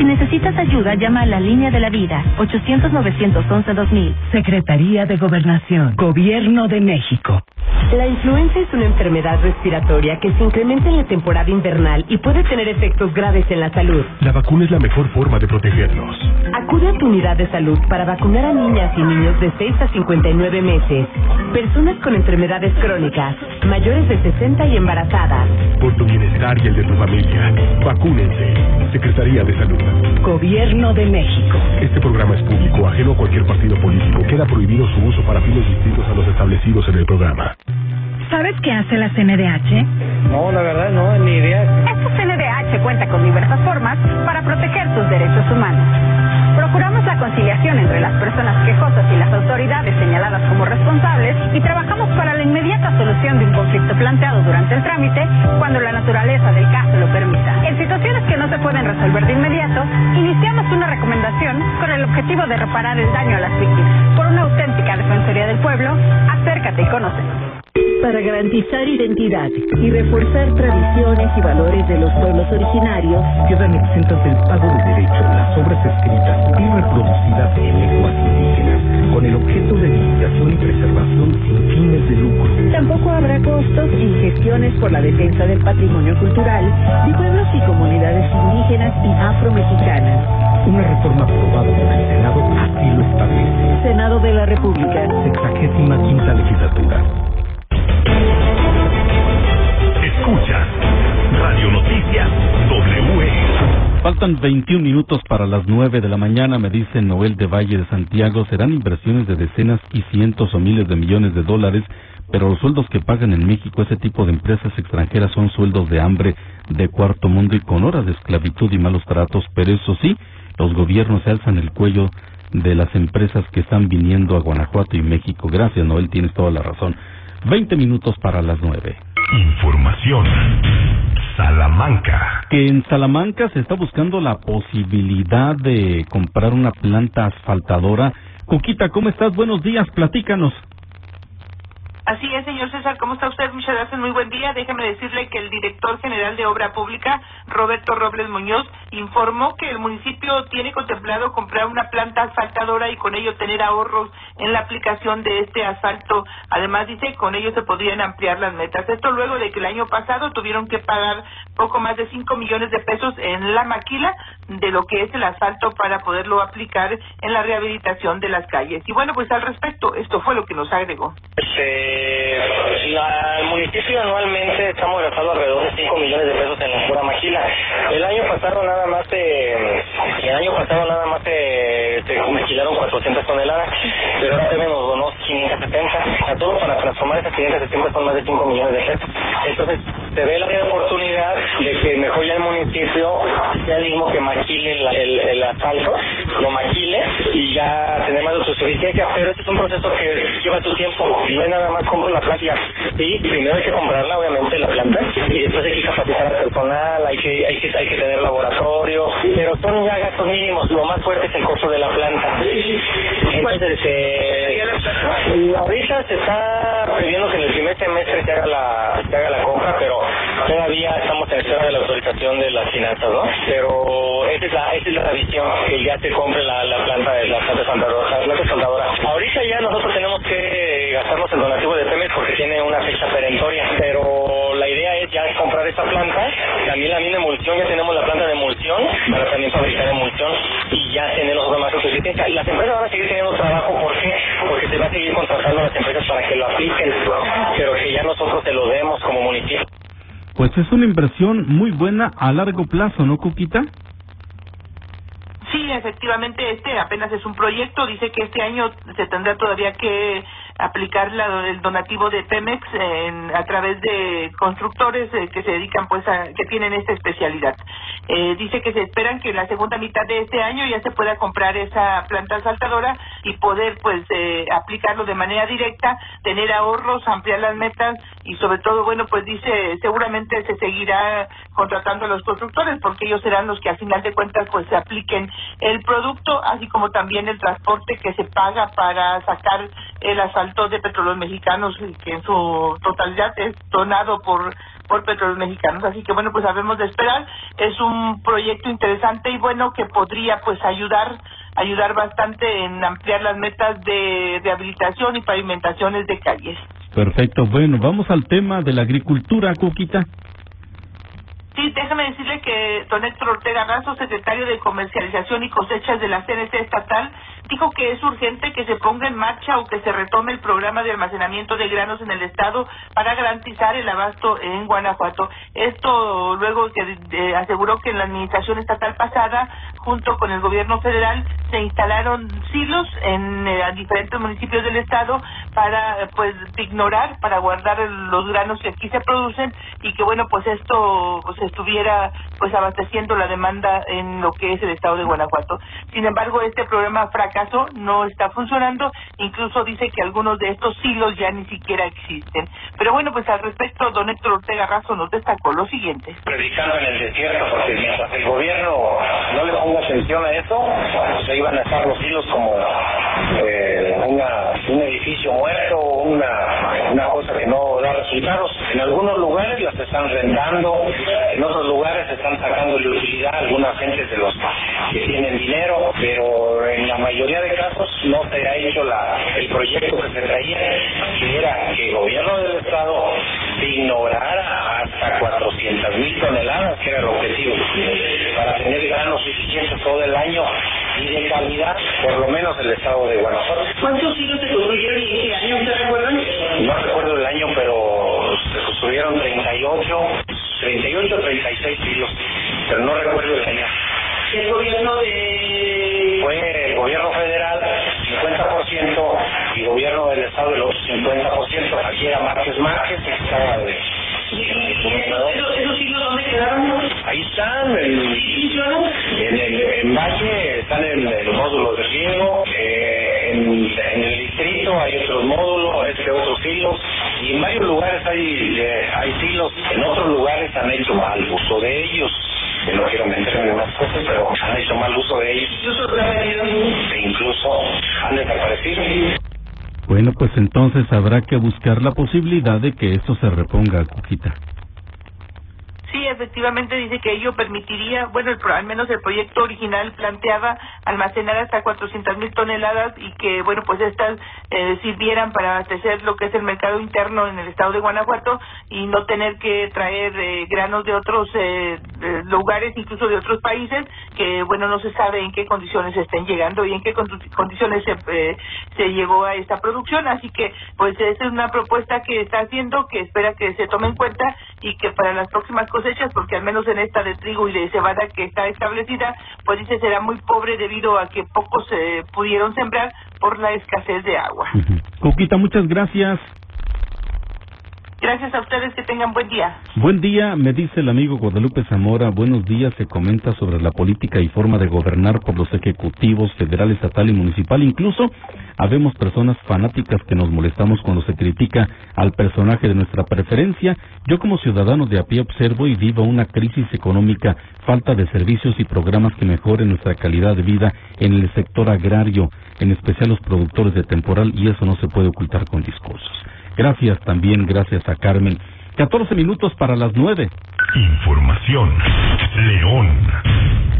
Si necesitas ayuda, llama a la línea de la vida, 800-911-2000. Secretaría de Gobernación, Gobierno de México. La influenza es una enfermedad respiratoria que se incrementa en la temporada invernal y puede tener efectos graves en la salud. La vacuna es la mejor forma de protegernos. Acude a tu unidad de salud para vacunar a niñas y niños de 6 a 59 meses, personas con enfermedades crónicas, mayores de 60 y embarazadas. Por tu bienestar y el de tu familia, vacúnense. Secretaría de Salud. Gobierno de México. Este programa es público, ajeno a cualquier partido político. Queda prohibido su uso para fines distintos a los establecidos en el programa. ¿Sabes qué hace la CNDH? No, la verdad no, ni idea. Esta CNDH cuenta con diversas formas para proteger tus derechos humanos. Procuramos la conciliación entre las personas quejosas autoridades señaladas como responsables y trabajamos para la inmediata solución de un conflicto planteado durante el trámite cuando la naturaleza del caso lo permita. En situaciones que no se pueden resolver de inmediato, iniciamos una recomendación con el objetivo de reparar el daño a las víctimas. Por una auténtica Defensoría del Pueblo, acércate y conócenos. Para garantizar identidad y reforzar tradiciones y valores de los pueblos originarios, quedan exentas del pago de derechos las obras escritas y reproducidas en lenguas de divulgación y preservación sin fines de lucro. Tampoco habrá costos en gestiones por la defensa del patrimonio cultural de pueblos y comunidades indígenas y afromexicanas. Una reforma aprobada por el Senado así lo establece. Senado de la República. Sexagésima quinta legislatura. Escucha Radio Noticias. Faltan 21 minutos para las 9 de la mañana, me dice Noel de Valle de Santiago. Serán inversiones de decenas y cientos o miles de millones de dólares, pero los sueldos que pagan en México ese tipo de empresas extranjeras son sueldos de hambre de cuarto mundo y con horas de esclavitud y malos tratos, pero eso sí, los gobiernos se alzan el cuello de las empresas que están viniendo a Guanajuato y México. Gracias, Noel, tienes toda la razón. 20 minutos para las 9. Información. Salamanca. Que en Salamanca se está buscando la posibilidad de comprar una planta asfaltadora. Coquita, ¿cómo estás? Buenos días, platícanos. Así es, señor César. ¿Cómo está usted? Muchas gracias. Muy buen día. Déjeme decirle que el director general de Obra Pública, Roberto Robles Muñoz, informó que el municipio tiene contemplado comprar una planta asfaltadora y con ello tener ahorros en la aplicación de este asfalto. Además, dice, con ello se podrían ampliar las metas. Esto luego de que el año pasado tuvieron que pagar poco más de 5 millones de pesos en la maquila de lo que es el asfalto para poderlo aplicar en la rehabilitación de las calles. Y bueno, pues al respecto, esto fue lo que nos agregó. Este, la, el municipio anualmente estamos gastando alrededor de 5 millones de pesos en la pura maquila. El año pasado nada más eh, el año pasado nada más eh, se maquilaron 400 toneladas, pero ahora también nos donó 570. A todo para transformar esas 570 son más de 5 millones de pesos. Entonces se ve la oportunidad de que mejor ya el municipio sea el mismo que maquile la- el, el asfalto, lo maquile y ya tener más autosuficiencia, pero este es un proceso que lleva su tiempo, no es nada más compro la planta, sí, primero hay que comprarla obviamente la planta y después hay que capacitar al personal, hay que, hay que, hay que tener laboratorio, pero son ya gastos mínimos, lo más fuerte es el costo de la planta. Entonces, eh, ahorita se está previendo que en el primer semestre se haga la, se haga la compra, pero todavía estamos en espera de la autorización de las finanzas, ¿no? Pero esa es la, esa es la visión, que ya se compre la, la planta de la planta soldadora. La planta. Ahorita ya nosotros tenemos que gastarnos el donativo de Pemex porque tiene una fecha perentoria, pero la idea es ya comprar esta planta, también la misma emulsión, ya tenemos la planta de emulsión para también fabricar emulsión y ya tener nosotros más autosuficiencia. Y las empresas van a seguir teniendo trabajo, ¿por qué? Porque se va a seguir contratando las empresas para que lo apliquen, pero que ya nosotros se lo demos como municipio. Pues es una inversión muy buena a largo plazo, ¿no, Coquita? Sí, efectivamente, este apenas es un proyecto. Dice que este año se tendrá todavía que aplicar la- el donativo de Pemex en- a través de constructores eh, que se dedican, pues, a, que tienen esta especialidad. Eh, dice que se esperan que en la segunda mitad de este año ya se pueda comprar esa planta saltadora y poder, pues, eh, aplicarlo de manera directa, tener ahorros, ampliar las metas y, sobre todo, bueno, pues dice, seguramente se seguirá contratando a los constructores porque ellos serán los que, al final de cuentas, pues, se apliquen el producto, así como también el transporte que se paga para sacar el asalto de petróleos mexicanos, que en su totalidad es donado por por petróleos mexicanos. Así que bueno, pues sabemos de esperar. Es un proyecto interesante y bueno que podría pues ayudar ayudar bastante en ampliar las metas de rehabilitación y pavimentaciones de calles. Perfecto, bueno, vamos al tema de la agricultura, Coquita. Sí, déjame decirle que don Héctor Ortega Razo, secretario de Comercialización y Cosechas de la CNC estatal, dijo que es urgente que se ponga en marcha o que se retome el programa de almacenamiento de granos en el estado para garantizar el abasto en Guanajuato. Esto luego que eh, aseguró que en la administración estatal pasada, junto con el gobierno federal, se instalaron silos en eh, diferentes municipios del estado para pues ignorar, para guardar los granos que aquí se producen y que bueno pues esto pues estuviera pues abasteciendo la demanda en lo que es el estado de Guanajuato. Sin embargo, este programa fracasó caso no está funcionando, incluso dice que algunos de estos silos ya ni siquiera existen. Pero bueno, pues al respecto, don Héctor Ortega Razo nos destacó lo siguiente. Predicando en el desierto, porque mientras el gobierno no le ponga atención a eso, se iban a estar los silos como eh, una, un edificio muerto, una, una cosa que no da resultados. En algunos lugares las están rentando, en otros lugares están sacando de utilidad algunas gentes de los que tienen dinero, pero en la mayoría de casos no se ha hecho la, el proyecto que se traía, que era que el gobierno del Estado ignorara hasta 400 mil toneladas, que era el objetivo, para tener granos suficientes todo el año y de calidad, por lo menos el Estado de Guanajuato. ¿Cuántos hilos se construyeron y en qué año se recuerdan? No recuerdo el año, pero se construyeron 38, 38 o 36 hilos, pero no recuerdo el año. ¿El gobierno de...? Fue el gobierno federal 50% y gobierno del estado el otro 50%. Aquí era Márquez Márquez, que estaba de... ¿Y esos, hilos dónde quedaron? Ahí están, en, el, en Valle están en el módulo de riego, eh, en, en el distrito hay otros módulos, este otros hilos, y en varios lugares hay, eh, hay silos, en otros lugares han hecho mal uso de ellos. Que no quiero meterme en unas cosas, pero han hecho mal uso de ellos. E incluso han desaparecido. Bueno, pues entonces habrá que buscar la posibilidad de que esto se reponga, Cuquita. Sí, efectivamente dice que ello permitiría, bueno, el, al menos el proyecto original planteaba almacenar hasta 400 mil toneladas y que, bueno, pues estas eh, sirvieran para abastecer lo que es el mercado interno en el estado de Guanajuato y no tener que traer eh, granos de otros eh, lugares, incluso de otros países, que, bueno, no se sabe en qué condiciones estén llegando y en qué condiciones se, eh, se llegó a esta producción. Así que, pues, esa es una propuesta que está haciendo, que espera que se tome en cuenta y que para las próximas cosechas, porque al menos en esta de trigo y de cebada que está establecida, pues dice será muy pobre debido a que pocos se pudieron sembrar por la escasez de agua. Cuquita, muchas gracias. Gracias a ustedes, que tengan buen día. Buen día, me dice el amigo Guadalupe Zamora. Buenos días, se comenta sobre la política y forma de gobernar por los ejecutivos federal, estatal y municipal. Incluso habemos personas fanáticas que nos molestamos cuando se critica al personaje de nuestra preferencia. Yo como ciudadano de a pie observo y vivo una crisis económica, falta de servicios y programas que mejoren nuestra calidad de vida en el sector agrario, en especial los productores de temporal, y eso no se puede ocultar con discursos. Gracias también, gracias a Carmen. 14 minutos para las 9. Información. León.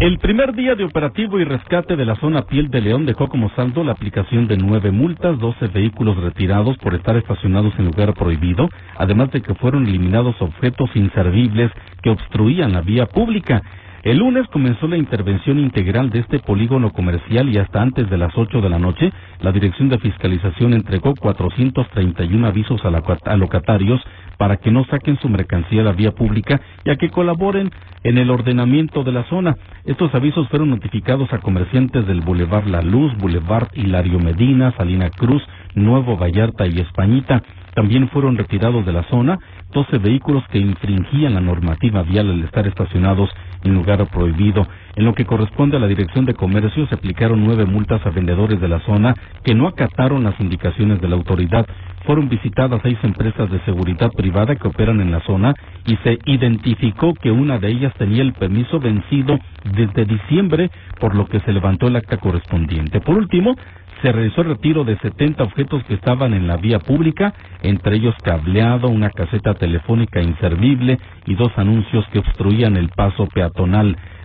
El primer día de operativo y rescate de la zona Piel de León dejó como saldo la aplicación de nueve multas, 12 vehículos retirados por estar estacionados en lugar prohibido, además de que fueron eliminados objetos inservibles que obstruían la vía pública. El lunes comenzó la intervención integral de este polígono comercial y hasta antes de las 8 de la noche, la Dirección de Fiscalización entregó 431 avisos a, locatarios para que no saquen su mercancía a la vía pública y a que colaboren en el ordenamiento de la zona. Estos avisos fueron notificados a comerciantes del Boulevard La Luz, Boulevard Hilario Medina, Salina Cruz, Nuevo Vallarta y Españita. También fueron retirados de la zona 12 vehículos que infringían la normativa vial al estar estacionados en lugar prohibido. En lo que corresponde a la Dirección de Comercio, se aplicaron nueve multas a vendedores de la zona que no acataron las indicaciones de la autoridad. Fueron visitadas seis empresas de seguridad privada que operan en la zona y se identificó que una de ellas tenía el permiso vencido desde diciembre, por lo que se levantó el acta correspondiente. Por último, se realizó el retiro de 70 objetos que estaban en la vía pública, entre ellos cableado, una caseta telefónica inservible y dos anuncios que obstruían el paso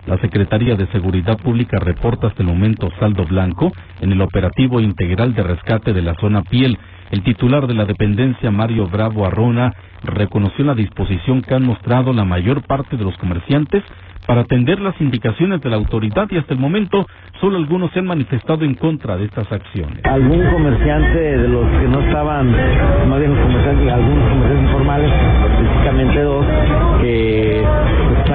La Secretaría de Seguridad Pública reporta hasta el momento saldo blanco en el operativo integral de rescate de la zona piel. El titular de la dependencia, Mario Bravo Arrona, reconoció la disposición que han mostrado la mayor parte de los comerciantes para atender las indicaciones de la autoridad y hasta el momento solo algunos se han manifestado en contra de estas acciones. algún comerciante de los que no estaban, no digo comerciantes, algunos comerciantes informales, específicamente dos, que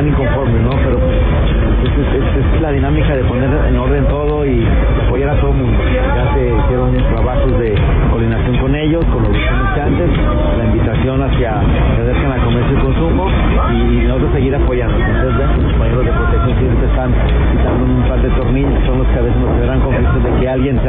están inconformes, ¿no? Pero pues, es, la dinámica de poner en orden todo y apoyar a todo el mundo. Ya se hicieron trabajos de coordinación con ellos, con los comerciantes, la invitación hacia que se acerquen al comercio y consumo y nosotros seguir apoyando. Entonces, ven, los compañeros de protección que están quitando un par de tornillos, son los que a veces nos generan conflictos de que alguien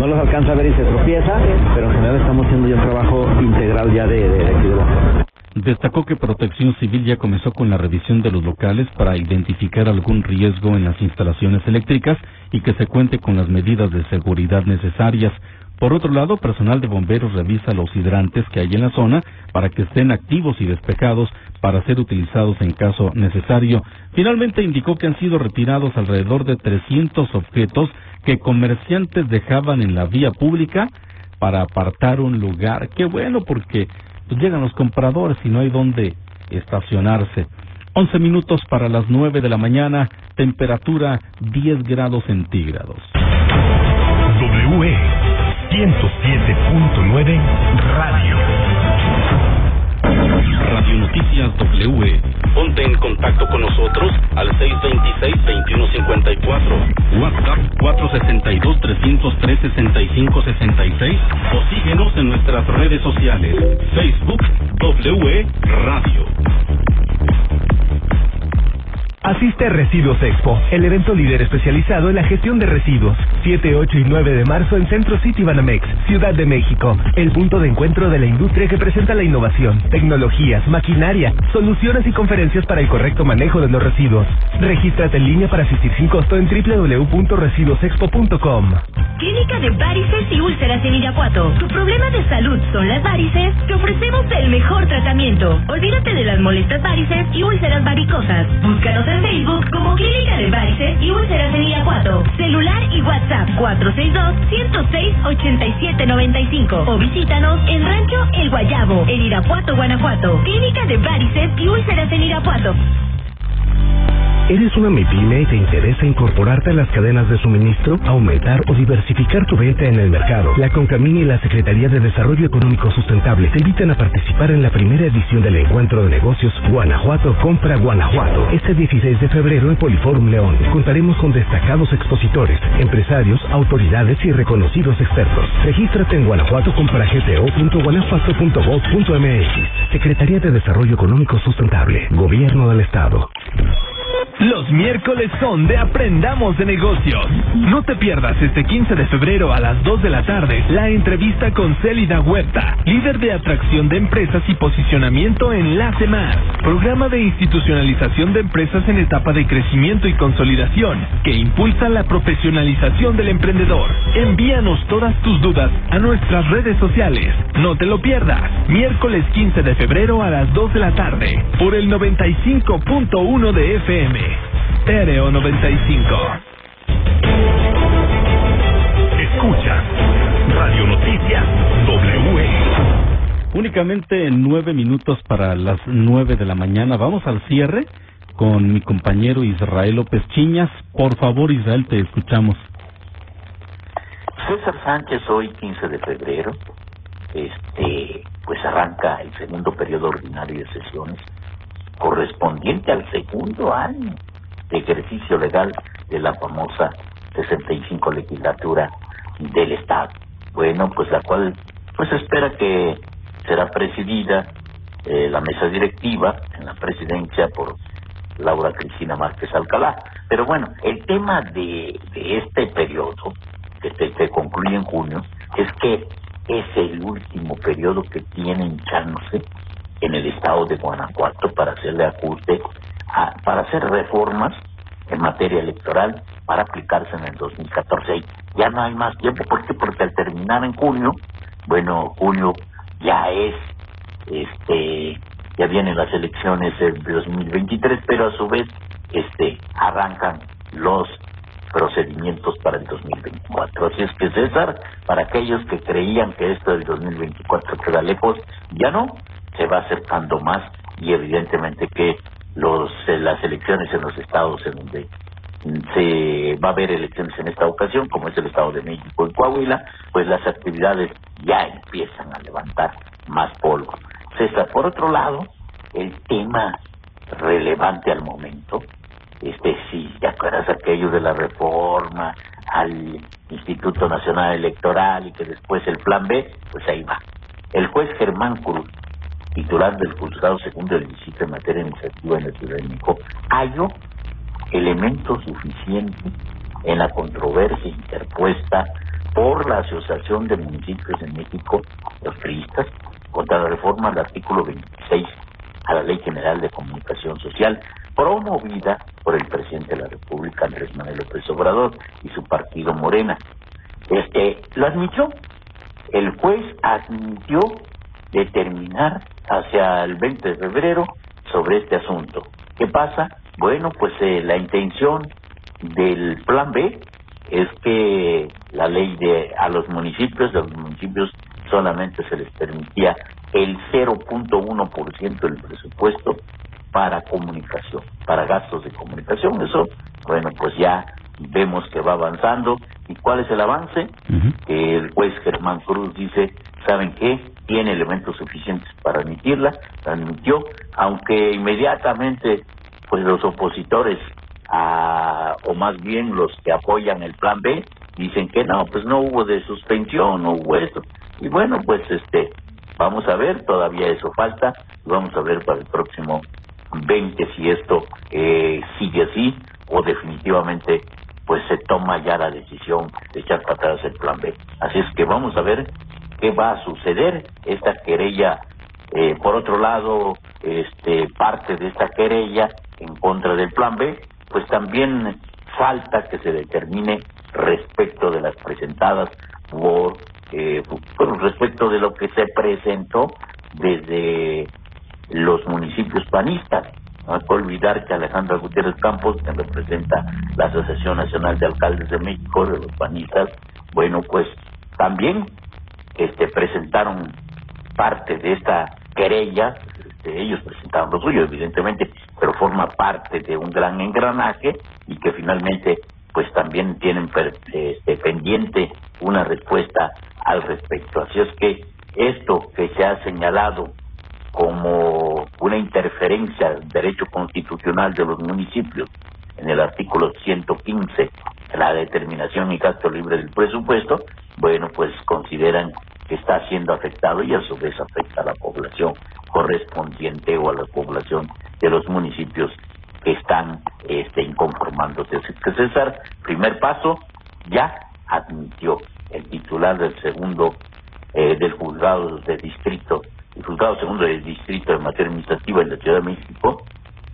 no los alcanza a ver y se tropieza, pero en general estamos haciendo ya un trabajo integral ya de, de, de. Destacó que Protección Civil ya comenzó con la revisión de los locales para identificar algún riesgo en las instalaciones eléctricas y que se cuente con las medidas de seguridad necesarias. Por otro lado, personal de bomberos revisa los hidrantes que hay en la zona para que estén activos y despejados para ser utilizados en caso necesario. Finalmente indicó que han sido retirados alrededor de 300 objetos que comerciantes dejaban en la vía pública para apartar un lugar. Qué bueno porque pues, llegan los compradores y no hay dónde estacionarse. 11 minutos para las 9 de la mañana, temperatura 10 grados centígrados. WE 107.9 Radio. Radio Noticias W. Ponte en contacto con nosotros al 626-2154. WhatsApp 462-303-6566 o síguenos en nuestras redes sociales. Facebook W Radio. Asiste a Residuos Expo, el evento líder especializado en la gestión de residuos. 7, 8 y 9 de marzo en Centro City Banamex, Ciudad de México. El punto de encuentro de la industria que presenta la innovación, tecnologías, maquinaria, soluciones y conferencias para el correcto manejo de los residuos. Regístrate en línea para asistir sin costo en www.residuosexpo.com. Clínica de Varices y Úlceras en Irapuato. Tu problema de salud son las varices. Te ofrecemos el mejor tratamiento. Olvídate de las molestas varices y úlceras varicosas. Búscanos en Facebook como Clínica de Varices y Úlceras en Irapuato. Celular y WhatsApp 462-106-8795 o visítanos en Rancho El Guayabo, en Irapuato, Guanajuato. Clínica de Varices y Úlceras en Irapuato. ¿Eres una MIPYME y te interesa incorporarte a las cadenas de suministro, aumentar o diversificar tu venta en el mercado? La Concamini y la Secretaría de Desarrollo Económico Sustentable te invitan a participar en la primera edición del Encuentro de Negocios Guanajuato Compra Guanajuato. Este 16 de febrero en Poliforum León. Contaremos con destacados expositores, empresarios, autoridades y reconocidos expertos. Regístrate en guanajuato.gto.guanajuato.gov.mx. Secretaría de Desarrollo Económico Sustentable. Gobierno del Estado. Los miércoles son de Aprendamos de Negocios. No te pierdas este 15 de febrero a las 2 de la tarde la entrevista con Célida Huerta, líder de atracción de empresas y posicionamiento en La Más, programa de institucionalización de empresas en etapa de crecimiento y consolidación que impulsa la profesionalización del emprendedor. Envíanos todas tus dudas a nuestras redes sociales. No te lo pierdas. Miércoles 15 de febrero a las 2 de la tarde por el 95.1 de FM. Stereo 95. Escucha Radio Noticias W. Únicamente nueve minutos para las nueve de la mañana. Vamos al cierre con mi compañero Israel López Chiñas. Por favor, Israel, te escuchamos. César Sánchez, hoy 15 de febrero, este, pues arranca el segundo periodo ordinario de sesiones correspondiente al segundo año de ejercicio legal de la famosa 65 legislatura del Estado. Bueno, pues la cual pues espera que será presidida eh, la mesa directiva en la presidencia por Laura Cristina Márquez Alcalá. Pero bueno, el tema de, de este periodo, que, se, que concluye en junio, es que es el último periodo que tiene hinchándose en el estado de Guanajuato para hacerle ajuste, a, para hacer reformas en materia electoral para aplicarse en el 2014. Ya no hay más tiempo, ¿por qué? Porque al terminar en junio, bueno, junio ya es, este, ya vienen las elecciones del 2023, pero a su vez, este, arrancan los procedimientos para el 2024. Así es que César, para aquellos que creían que esto del 2024 queda lejos, ya no, se va acercando más y evidentemente que los eh, las elecciones en los estados en donde se va a haber elecciones en esta ocasión, como es el Estado de México y Coahuila, pues las actividades ya empiezan a levantar más polvo. César, por otro lado, el tema relevante al momento, este sí, ¿te acuerdas aquello de la reforma al Instituto Nacional Electoral y que después el plan B? Pues ahí va. El juez Germán Cruz titular del juzgado segundo del distrito en materia administrativa en la Ciudad de México, halló elementos suficientes en la controversia interpuesta por la Asociación de Municipios de México, los priistas, contra la reforma del artículo 26 a la Ley General de Comunicación Social, promovida por el presidente de la República, Andrés Manuel López Obrador, y su partido Morena. Este, lo admitió. El juez admitió determinar hacia el 20 de febrero sobre este asunto. ¿Qué pasa? Bueno, pues eh, la intención del plan B es que la ley de a los municipios, de los municipios solamente se les permitía el 0.1% del presupuesto para comunicación, para gastos de comunicación. Eso, bueno, pues ya vemos que va avanzando. ¿Y cuál es el avance? El juez Germán Cruz dice, ¿saben qué? Tiene elementos suficientes para admitirla, la admitió, aunque inmediatamente pues los opositores a, o más bien los que apoyan el plan B dicen que no, pues no hubo de suspensión, no hubo esto. Y bueno, pues este, vamos a ver, todavía eso falta, vamos a ver para el próximo 20 si esto eh, sigue así o definitivamente pues se toma ya la decisión de echar para atrás el plan B. Así es que vamos a ver qué va a suceder. Esta querella, eh, por otro lado, este parte de esta querella en contra del plan B, pues también falta que se determine respecto de las presentadas por eh, respecto de lo que se presentó desde los municipios panistas. No hay que olvidar que Alejandra Gutiérrez Campos, que representa la Asociación Nacional de Alcaldes de México, de los panistas, bueno, pues también este presentaron parte de esta querella, este, ellos presentaron lo suyo, evidentemente, pero forma parte de un gran engranaje y que finalmente pues también tienen este, pendiente una respuesta al respecto. Así es que esto que se ha señalado como una interferencia del derecho constitucional de los municipios en el artículo 115, la determinación y gasto libre del presupuesto, bueno, pues consideran que está siendo afectado y a su vez afecta a la población correspondiente o a la población de los municipios que están este, inconformándose. Que César, primer paso, ya admitió el titular del segundo eh, del juzgado de distrito el juzgado segundo del distrito de materia administrativa en la Ciudad de México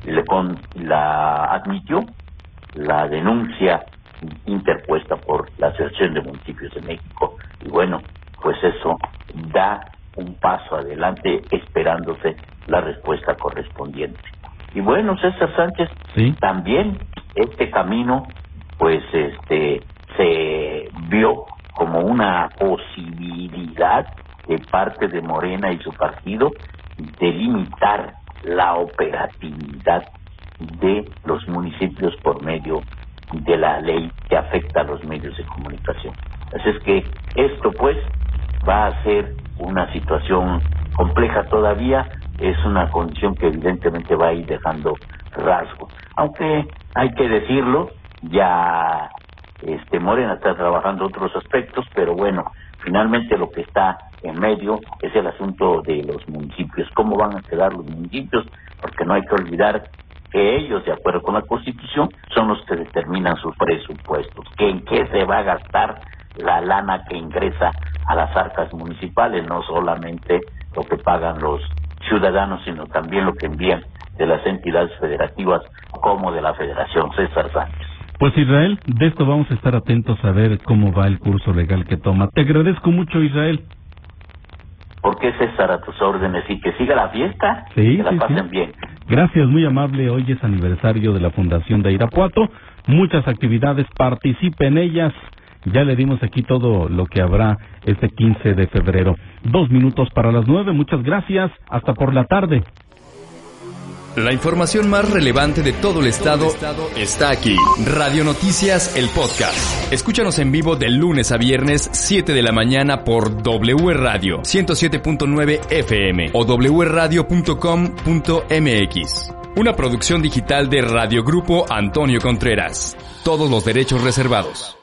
le con, la admitió la denuncia interpuesta por la Asociación de Municipios de México y bueno, pues eso da un paso adelante esperándose la respuesta correspondiente. Y bueno, César Sánchez, también este camino pues este se vio como una posibilidad de parte de Morena y su partido de limitar la operatividad de los municipios por medio de la ley que afecta a los medios de comunicación. Así es que esto pues va a ser una situación compleja todavía, es una condición que evidentemente va a ir dejando rasgos. Aunque hay que decirlo, ya este Morena está trabajando otros aspectos, pero bueno, finalmente lo que está en medio es el asunto de los municipios, cómo van a quedar los municipios, porque no hay que olvidar que ellos, de acuerdo con la Constitución, son los que determinan sus presupuestos, que en qué se va a gastar la lana que ingresa a las arcas municipales, no solamente lo que pagan los ciudadanos, sino también lo que envían de las entidades federativas como de la Federación César Sánchez. Pues Israel, de esto vamos a estar atentos a ver cómo va el curso legal que toma. Te agradezco mucho, Israel. ¿Por qué César a tus órdenes y que siga la fiesta? Sí, que la pasen bien. Gracias, muy amable. Hoy es aniversario de la Fundación de Irapuato. Muchas actividades, participe en ellas. Ya le dimos aquí todo lo que habrá este 15 de febrero. Dos minutos para las nueve. Muchas gracias. Hasta por la tarde. La información más relevante de todo el estado está aquí. Radio Noticias, el podcast. Escúchanos en vivo de lunes a viernes, 7 de la mañana por W Radio 107.9 FM o wradio.com.mx. Una producción digital de Radio Grupo Antonio Contreras. Todos los derechos reservados.